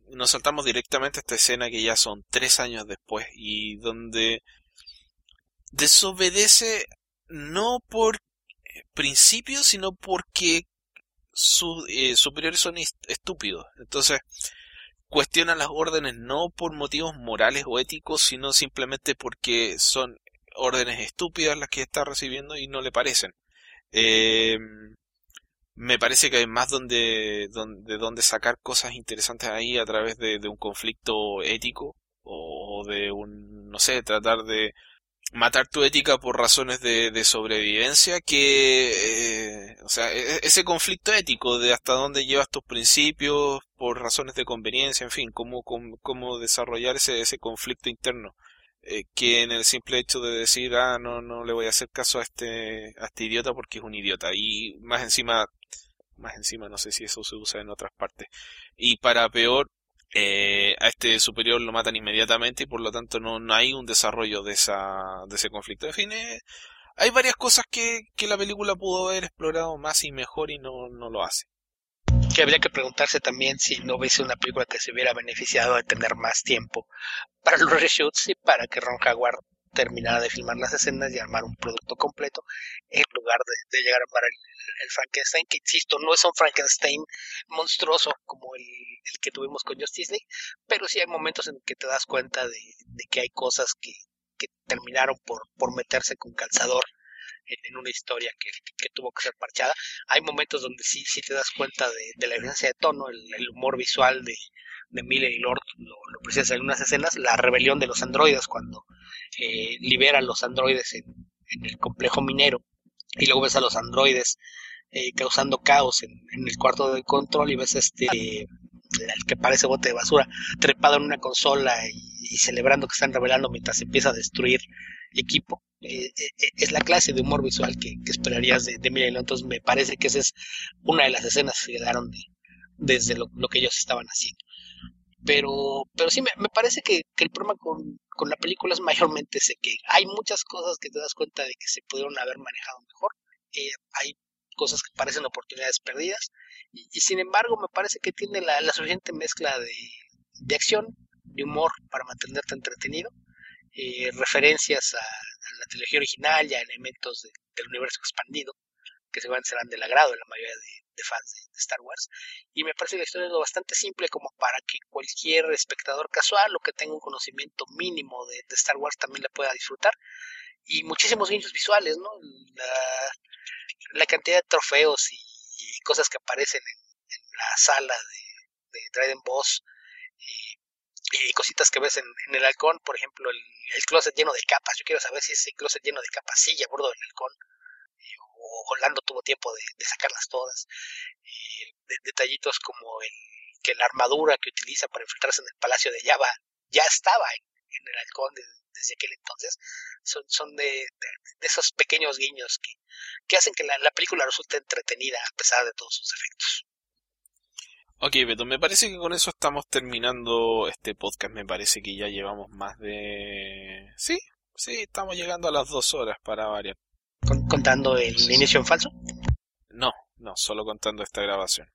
nos saltamos directamente a esta escena que ya son tres años después y donde desobedece no por principio, sino porque sus eh, superiores son estúpidos. Entonces, cuestionan las órdenes no por motivos morales o éticos, sino simplemente porque son órdenes estúpidas las que está recibiendo y no le parecen. Eh, me parece que hay más donde, donde, donde sacar cosas interesantes ahí a través de un conflicto ético o de un, no sé, tratar de matar tu ética por razones de, de sobrevivencia que, eh, o sea, e, e, ese conflicto ético de hasta dónde llevas tus principios por razones de conveniencia, en fin, cómo, cómo, desarrollar ese, ese conflicto interno. Eh, que en el simple hecho de decir, ah, no, no le voy a hacer caso a este, a este idiota porque es un idiota. Y más encima, más encima, no sé si eso se usa en otras partes. Y para peor, eh, a este superior lo matan inmediatamente y por lo tanto no, no hay un desarrollo de, esa, de ese conflicto. En fin, eh, hay varias cosas que, que la película pudo haber explorado más y mejor y no, no lo hace. Que habría que preguntarse también si no hubiese una película que se hubiera beneficiado de tener más tiempo para los reshoots y para que Ron Howard terminara de filmar las escenas y armar un producto completo en lugar de, llegar a armar el, Frankenstein, que insisto, no es un Frankenstein monstruoso como el, que tuvimos con Justice League, pero sí hay momentos en que te das cuenta de, que hay cosas que, terminaron por, meterse con calzador en, una historia que, tuvo que ser parchada. Hay momentos donde sí, sí te das cuenta de, la diferencia de tono, el humor visual de, de Miller y Lord lo, lo en unas escenas, la rebelión de los androides cuando eh, liberan los androides en, el complejo minero y luego ves a los androides eh, causando caos en, el cuarto de control y ves este el que parece bote de basura trepado en una consola y, celebrando que están revelando mientras empieza a destruir equipo. Eh, es la clase de humor visual que, esperarías de, de Lord entonces me parece que esa es una de las escenas que quedaron de, desde lo que ellos estaban haciendo pero, pero sí, me, me parece que, el problema con, con, la película es mayormente ese, que hay muchas cosas que te das cuenta de que se pudieron haber manejado mejor. Eh, hay cosas que parecen oportunidades perdidas. Y, sin embargo, me parece que tiene la, la suficiente mezcla de, de, acción, de humor para mantenerte entretenido. Eh, referencias a, la trilogía original y a elementos del universo expandido que seguramente serán del agrado de la mayoría de, de fans de, Star Wars. Y me parece que la historia es lo bastante simple como para que cualquier espectador casual o que tenga un conocimiento mínimo de, Star Wars también la pueda disfrutar. Y muchísimos guiños visuales, ¿no? La, cantidad de trofeos y, cosas que aparecen en, la sala de, de Dryden Boss. y cositas que ves en, el halcón, por ejemplo, el, el, closet lleno de capas. Yo quiero saber si ese closet lleno de capas sigue a bordo del halcón Orlando tuvo tiempo de, sacarlas todas. detallitos como el, que la armadura que utiliza para infiltrarse en el Palacio de Java ya estaba en, el halcón desde aquel entonces. Son, son de, esos pequeños guiños que, que hacen que la, película resulte entretenida a pesar de todos sus efectos. Ok, Beto, me parece que con eso estamos terminando este podcast. Me parece que ya llevamos más de... Sí, sí, estamos llegando a las dos horas para variar contando el inicio en falso? No, no, solo contando esta grabación.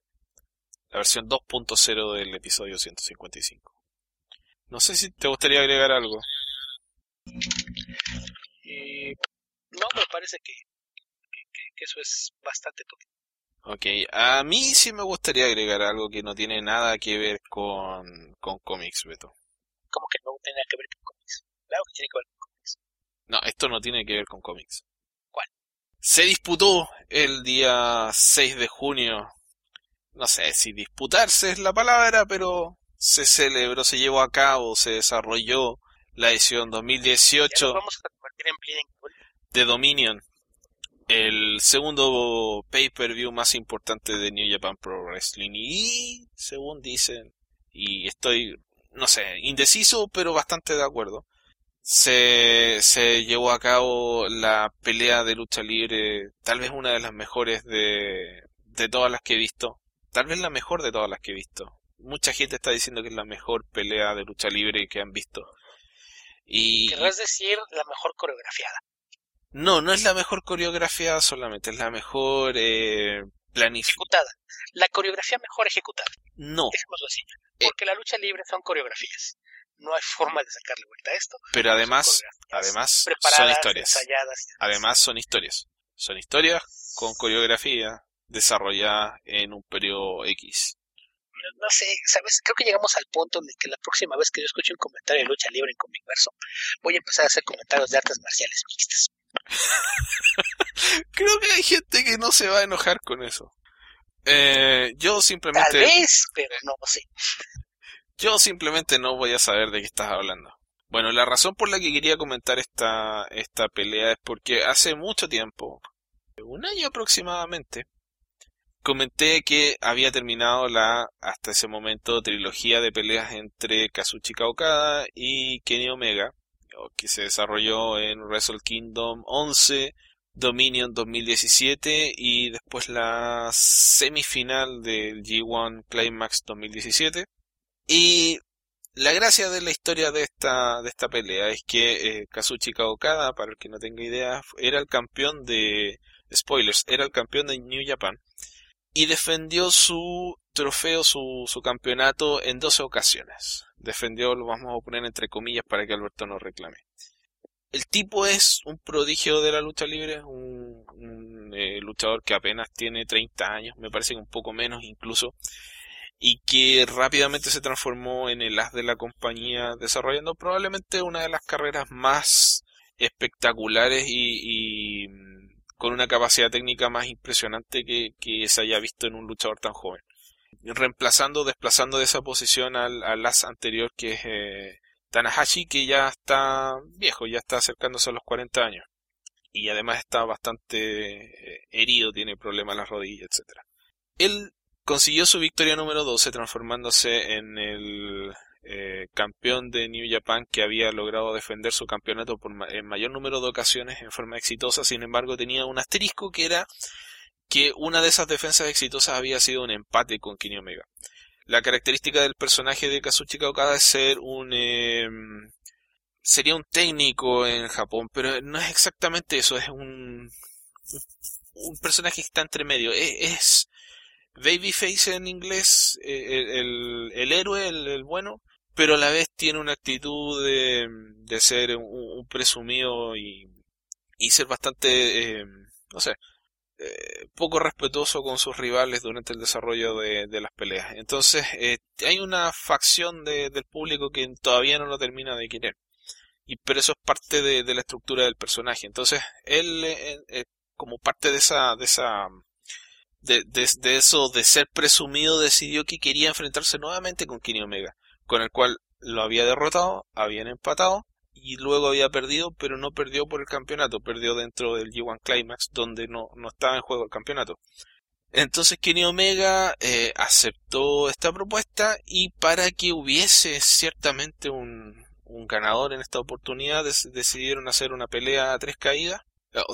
La versión 2.0 del episodio 155. No sé si te gustaría agregar algo. Eh, no, me parece que, que, eso es bastante todo. Ok, a mí sí me gustaría agregar algo que no tiene nada que ver con, con cómics, Beto. ¿Cómo que no tiene nada que ver con cómics? Claro que tiene que ver con cómics. No, esto no tiene que ver con cómics se disputó el día 6 de junio. No sé si disputarse es la palabra, pero se celebró, se llevó a cabo, se desarrolló la edición 2018 de Dominion, el segundo pay-per-view más importante de New Japan Pro Wrestling. Y, según dicen, y estoy, no sé, indeciso, pero bastante de acuerdo, se, se llevó a cabo la pelea de lucha libre, tal vez una de las mejores de, de todas las que he visto, tal vez la mejor de todas las que he visto. Mucha gente está diciendo que es la mejor pelea de lucha libre que han visto. Y Querrás decir la mejor coreografiada. no, no es la mejor coreografía solamente, es la mejor eh, planificada. Ejecutada. La coreografía mejor ejecutada. No, Dejémoslo así. Eh. Porque la lucha libre son coreografías. No hay forma de sacarle vuelta a esto. pero además, además son historias. Además son historias. Son historias con coreografía desarrollada en un periodo X. no sé, ¿sabes? Creo que llegamos al punto en el que la próxima vez que yo escuche un comentario de lucha libre en Comicverso, voy a empezar a hacer comentarios de artes marciales mixtas. Creo que hay gente que no se va a enojar con eso. Eh, yo Tal simplemente, vez, pero no sé. Yo simplemente no voy a saber de qué estás hablando. Bueno, la razón por la que quería comentar esta, esta pelea es porque hace mucho tiempo, un año aproximadamente, comenté que había terminado la, hasta ese momento, trilogía de peleas entre Kazuchika Okada y Kenny Omega, que se desarrolló en Wrestle Kingdom 11, Dominion 2017 y después la semifinal del G1 Climax 2017. Y la gracia de la historia de esta, de esta pelea es que eh, Kazuchika Okada, para el que no tenga idea, era el campeón de... Spoilers, era el campeón de New Japan y defendió su trofeo, su, su campeonato en 12 ocasiones. Defendió, lo vamos a poner entre comillas para que Alberto no reclame. El tipo es un prodigio de la lucha libre, un, eh, luchador que apenas tiene 30 años, me parece que un poco menos incluso, y que rápidamente se transformó en el as de la compañía, desarrollando probablemente una de las carreras más espectaculares y, y con una capacidad técnica más impresionante que, que, se haya visto en un luchador tan joven. Reemplazando, desplazando de esa posición al, al as anterior que es eh, Tanahashi, que ya está viejo, ya está acercándose a los 40 años. Y además está bastante eh, herido, tiene problemas en las rodillas, etc. Él consiguió su victoria número 12 transformándose en el eh, campeón de New Japan que había logrado defender su campeonato por ma en mayor número de ocasiones en forma exitosa, sin embargo tenía un asterisco que era que una de esas defensas exitosas había sido un empate con Kenny Omega. La característica del personaje de Kazuchika Okada es ser un eh, sería un técnico en Japón, pero no es exactamente eso, es un un personaje que está entre medio, es, es babyface en inglés, el, el, el héroe, el, el bueno, pero a la vez tiene una actitud de, de ser un, presumido y, y ser bastante, eh, no sé, eh, poco respetuoso con sus rivales durante el desarrollo de, de las peleas. Entonces, eh, hay una facción de, del público que todavía no lo termina de querer. Y, pero eso es parte de, de la estructura del personaje. Entonces, él, eh, como parte de esa, de esa, de, de, eso de ser presumido decidió que quería enfrentarse nuevamente con Kenny Omega, con el cual lo había derrotado, habían empatado y luego había perdido, pero no perdió por el campeonato, perdió dentro del G1 Climax donde no, no estaba en juego el campeonato. Entonces Kenny Omega eh, aceptó esta propuesta y para que hubiese ciertamente un, un ganador en esta oportunidad decidieron hacer una pelea a tres caídas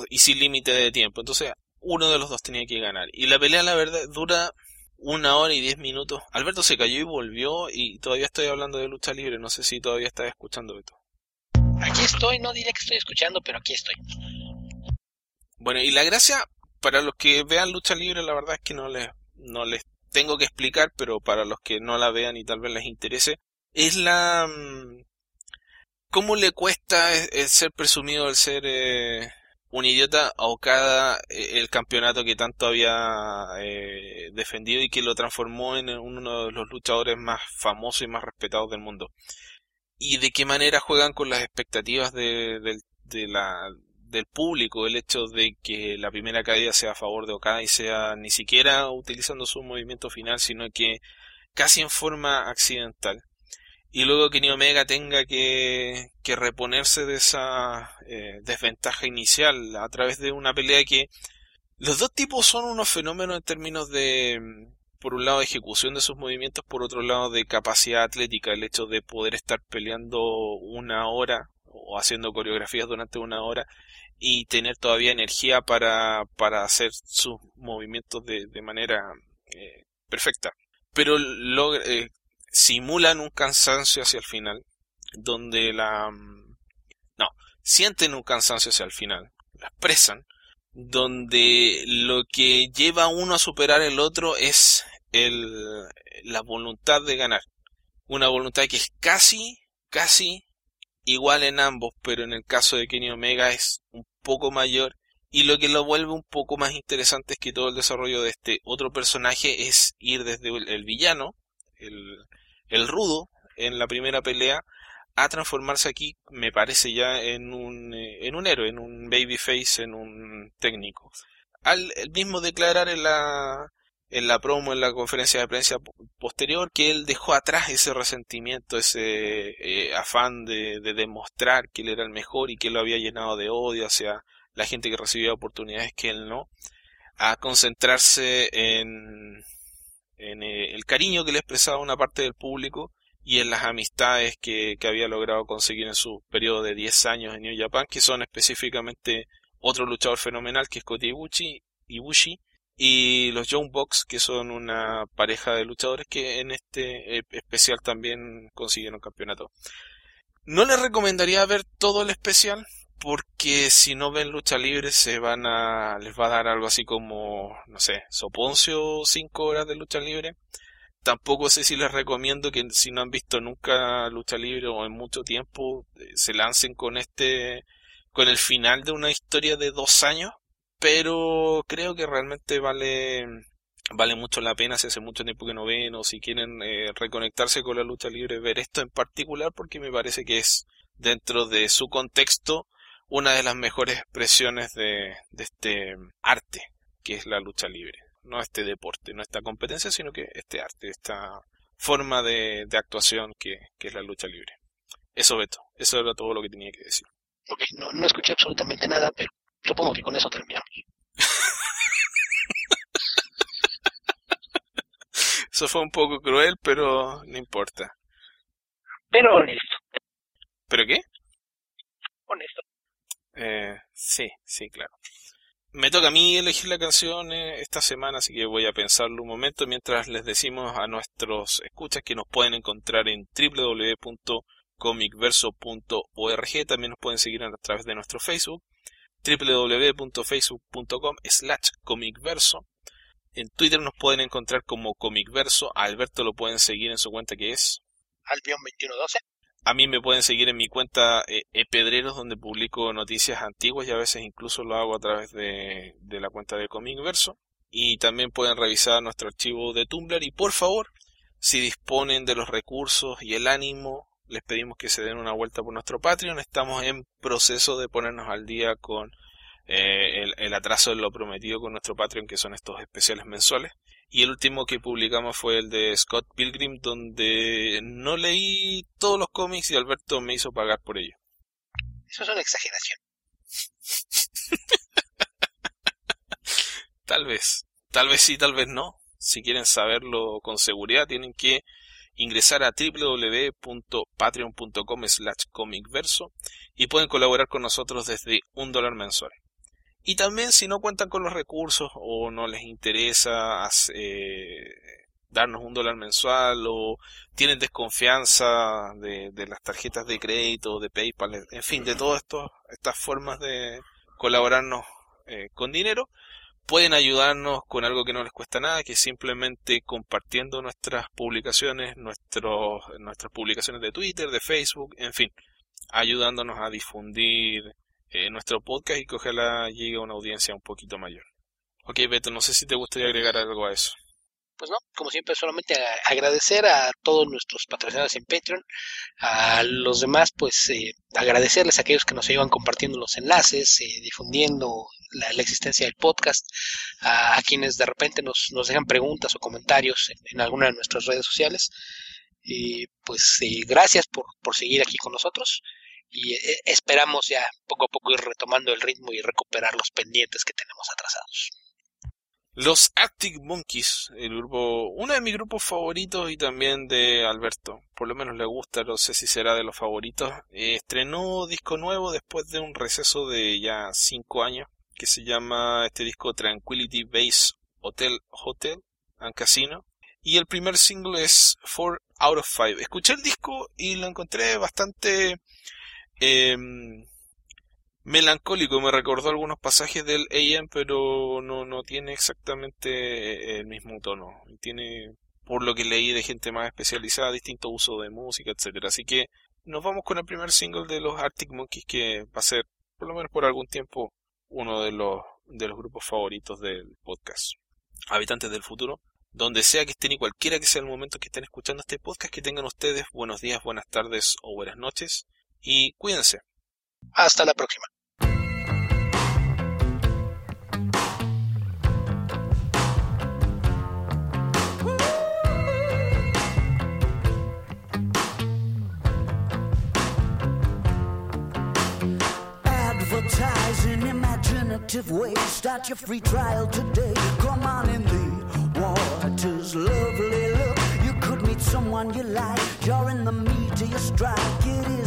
y sin límite de tiempo. Entonces uno de los dos tenía que ganar. Y la pelea, la verdad, dura una hora y diez minutos. Alberto se cayó y volvió y todavía estoy hablando de lucha libre. No sé si todavía estás escuchando esto. Aquí estoy, no diré que estoy escuchando, pero aquí estoy. Bueno, y la gracia, para los que vean lucha libre, la verdad es que no les, no les tengo que explicar, pero para los que no la vean y tal vez les interese, es la... ¿Cómo le cuesta el ser presumido el ser... Eh, un idiota a Okada el campeonato que tanto había eh, defendido y que lo transformó en uno de los luchadores más famosos y más respetados del mundo. Y de qué manera juegan con las expectativas de, de la, del público el hecho de que la primera caída sea a favor de Okada y sea ni siquiera utilizando su movimiento final, sino que casi en forma accidental y luego que Kenny Omega tenga que, que reponerse de esa eh, desventaja inicial a través de una pelea que los dos tipos son unos fenómenos en términos de por un lado ejecución de sus movimientos, por otro lado de capacidad atlética, el hecho de poder estar peleando una hora o haciendo coreografías durante una hora y tener todavía energía para, para hacer sus movimientos de, de manera eh, perfecta. Pero lo, eh, simulan un cansancio hacia el final, donde la... Mm, no, sienten un cansancio hacia el final, lo expresan, donde lo que lleva a uno a superar el otro es el, la voluntad de ganar. Una voluntad que es casi, casi igual en ambos, pero en el caso de Kenny Omega es un poco mayor. Y lo que lo vuelve un poco más interesante es que todo el desarrollo de este otro personaje es ir desde el, villano, el, el, rudo, en la primera pelea, a transformarse aquí, me parece ya, en un, eh, en un héroe, en un babyface, en un técnico. Al mismo declarar en la, en la promo, en la conferencia de prensa posterior, que él dejó atrás ese resentimiento, ese eh, afán de, demostrar que él era el mejor y que lo había llenado de odio hacia la gente que recibía oportunidades que él no, a concentrarse en, en eh, el cariño que le expresaba una parte del público y en las amistades que, que había logrado conseguir en su periodo de 10 años en New Japan, que son específicamente otro luchador fenomenal que es Koti Ibushi, Ibushi y los Young Bucks, que son una pareja de luchadores que en este especial también consiguieron campeonato. No les recomendaría ver todo el especial porque si no ven lucha libre se van a les va a dar algo así como no sé soponcio 5 horas de lucha libre. Tampoco sé si les recomiendo que si no han visto nunca lucha libre o en mucho tiempo eh, se lancen con este con el final de una historia de dos años pero creo que realmente vale vale mucho la pena si hace mucho tiempo que no ven o si quieren eh, reconectarse con la lucha libre ver esto en particular porque me parece que es dentro de su contexto una de las mejores expresiones de, de este arte que es la lucha libre no este deporte no esta competencia sino que este arte esta forma de, de actuación que, que es la lucha libre eso Beto eso era todo lo que tenía que decir Ok, no, no escuché absolutamente nada, pero Supongo que con eso terminamos. Eso fue un poco cruel, pero no importa. Pero honesto. ¿Pero qué? Honesto. Eh, sí, sí, claro. Me toca a mí elegir la canción eh, esta semana, así que voy a pensarlo un momento mientras les decimos a nuestros escuchas que nos pueden encontrar en www.comicverso.org. También nos pueden seguir a través de nuestro Facebook www.facebook.com slash comicverso. En Twitter nos pueden encontrar como comicverso. Alberto lo pueden seguir en su cuenta que es Albion2112. A mí me pueden seguir en mi cuenta eh, Epedreros, donde publico noticias antiguas y a veces incluso lo hago a través de, la cuenta de Comicverso. Y también pueden revisar nuestro archivo de Tumblr. Y por favor, si disponen de los recursos y el ánimo les pedimos que se den una vuelta por nuestro Patreon. Estamos en proceso de ponernos al día con eh, el, atraso de lo prometido con nuestro Patreon, que son estos especiales mensuales. Y el último que publicamos fue el de Scott Pilgrim, donde no leí todos los cómics y Alberto me hizo pagar por ello. Eso es una exageración. tal vez, tal vez sí, tal vez no. Si quieren saberlo con seguridad, tienen que ingresar a www.patreon.com slash comicverso y pueden colaborar con nosotros desde un dólar mensual. Y también si no cuentan con los recursos o no les interesa eh, darnos un dólar mensual o tienen desconfianza de, las tarjetas de crédito, de PayPal, en fin, de todas estas formas de colaborarnos eh, con dinero, pueden ayudarnos con algo que no les cuesta nada, que simplemente compartiendo nuestras publicaciones, nuestros, nuestras publicaciones de Twitter, de Facebook, en fin, ayudándonos a difundir eh, nuestro podcast y que ojalá llegue a una audiencia un poquito mayor. Ok, Beto, no sé si te gustaría agregar algo a eso pues no, como siempre, solamente agradecer a todos nuestros patrocinadores en Patreon, a los demás, pues eh, agradecerles a aquellos que nos ayudan compartiendo los enlaces, eh, difundiendo la, existencia del podcast, a, quienes de repente nos, nos dejan preguntas o comentarios en, alguna de nuestras redes sociales. Y pues eh, gracias por, por seguir aquí con nosotros y esperamos ya poco a poco ir retomando el ritmo y recuperar los pendientes que tenemos atrasados. Los Arctic Monkeys, el grupo, uno de mis grupos favoritos y también de Alberto, por lo menos le gusta, no sé si será de los favoritos, eh, estrenó disco nuevo después de un receso de ya cinco años, que se llama este disco Tranquility Base Hotel Hotel and Casino, y el primer single es 4 Out of 5. Escuché el disco y lo encontré bastante eh, melancólico, me recordó algunos pasajes del AM, pero no, no tiene exactamente el mismo tono. Tiene, por lo que leí de gente más especializada, distinto uso de música, etcétera. Así que nos vamos con el primer single de los Arctic Monkeys, que va a ser, por lo menos por algún tiempo, uno de los, de los grupos favoritos del podcast. Habitantes del futuro, donde sea que estén y cualquiera que sea el momento que estén escuchando este podcast, que tengan ustedes buenos días, buenas tardes o buenas noches y cuídense. Hasta la próxima. Advertising imaginative ways. Start your free trial today. Come on in the waters, lovely look. You could meet someone you like. You're in the meat of your strike. It is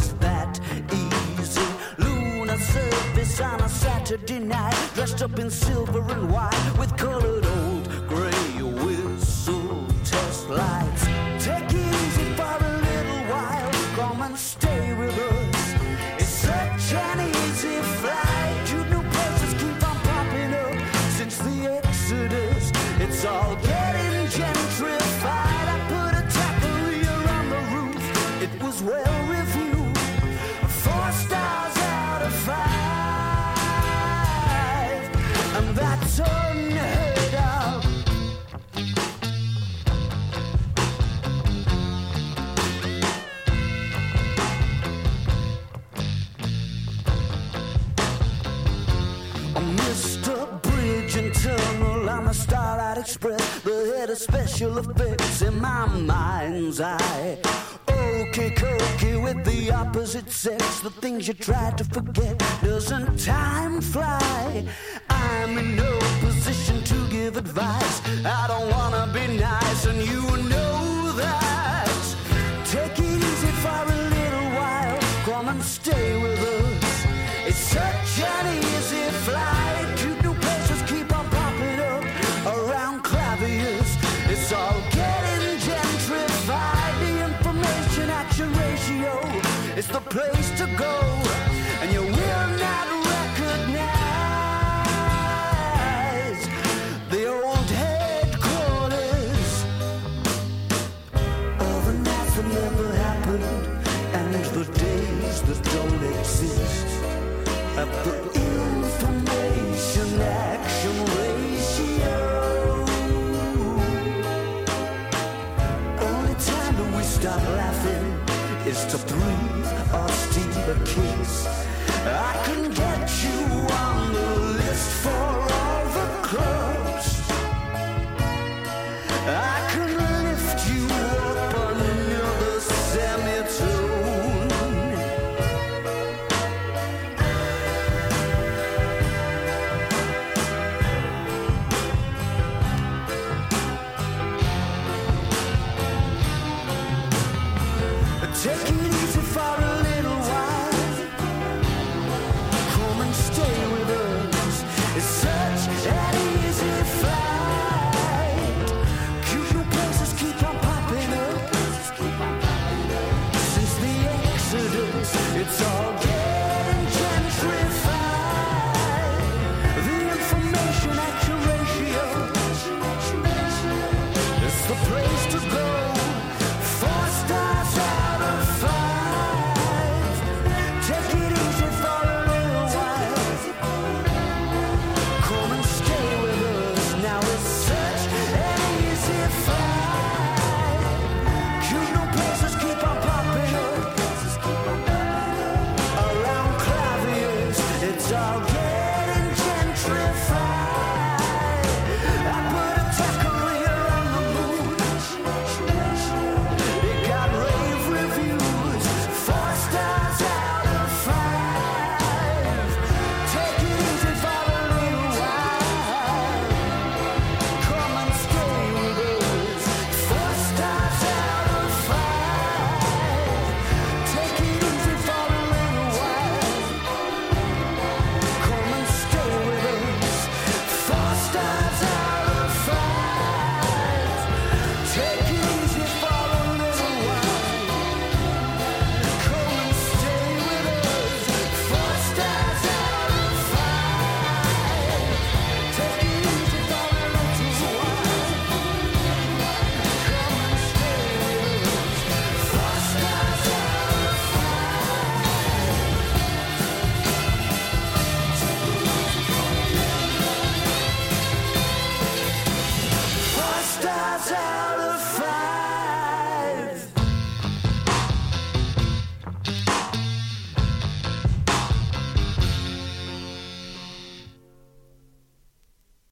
that easy. Surface on a Saturday night. Dressed up in silver and white with colored old gray whistle test lights. Express, the head of special effects in my mind's eye. Okay, cokey with the opposite sex, the things you try to forget. Doesn't time fly? I'm in no position to give advice. I don't wanna be nice, and you know that. To go,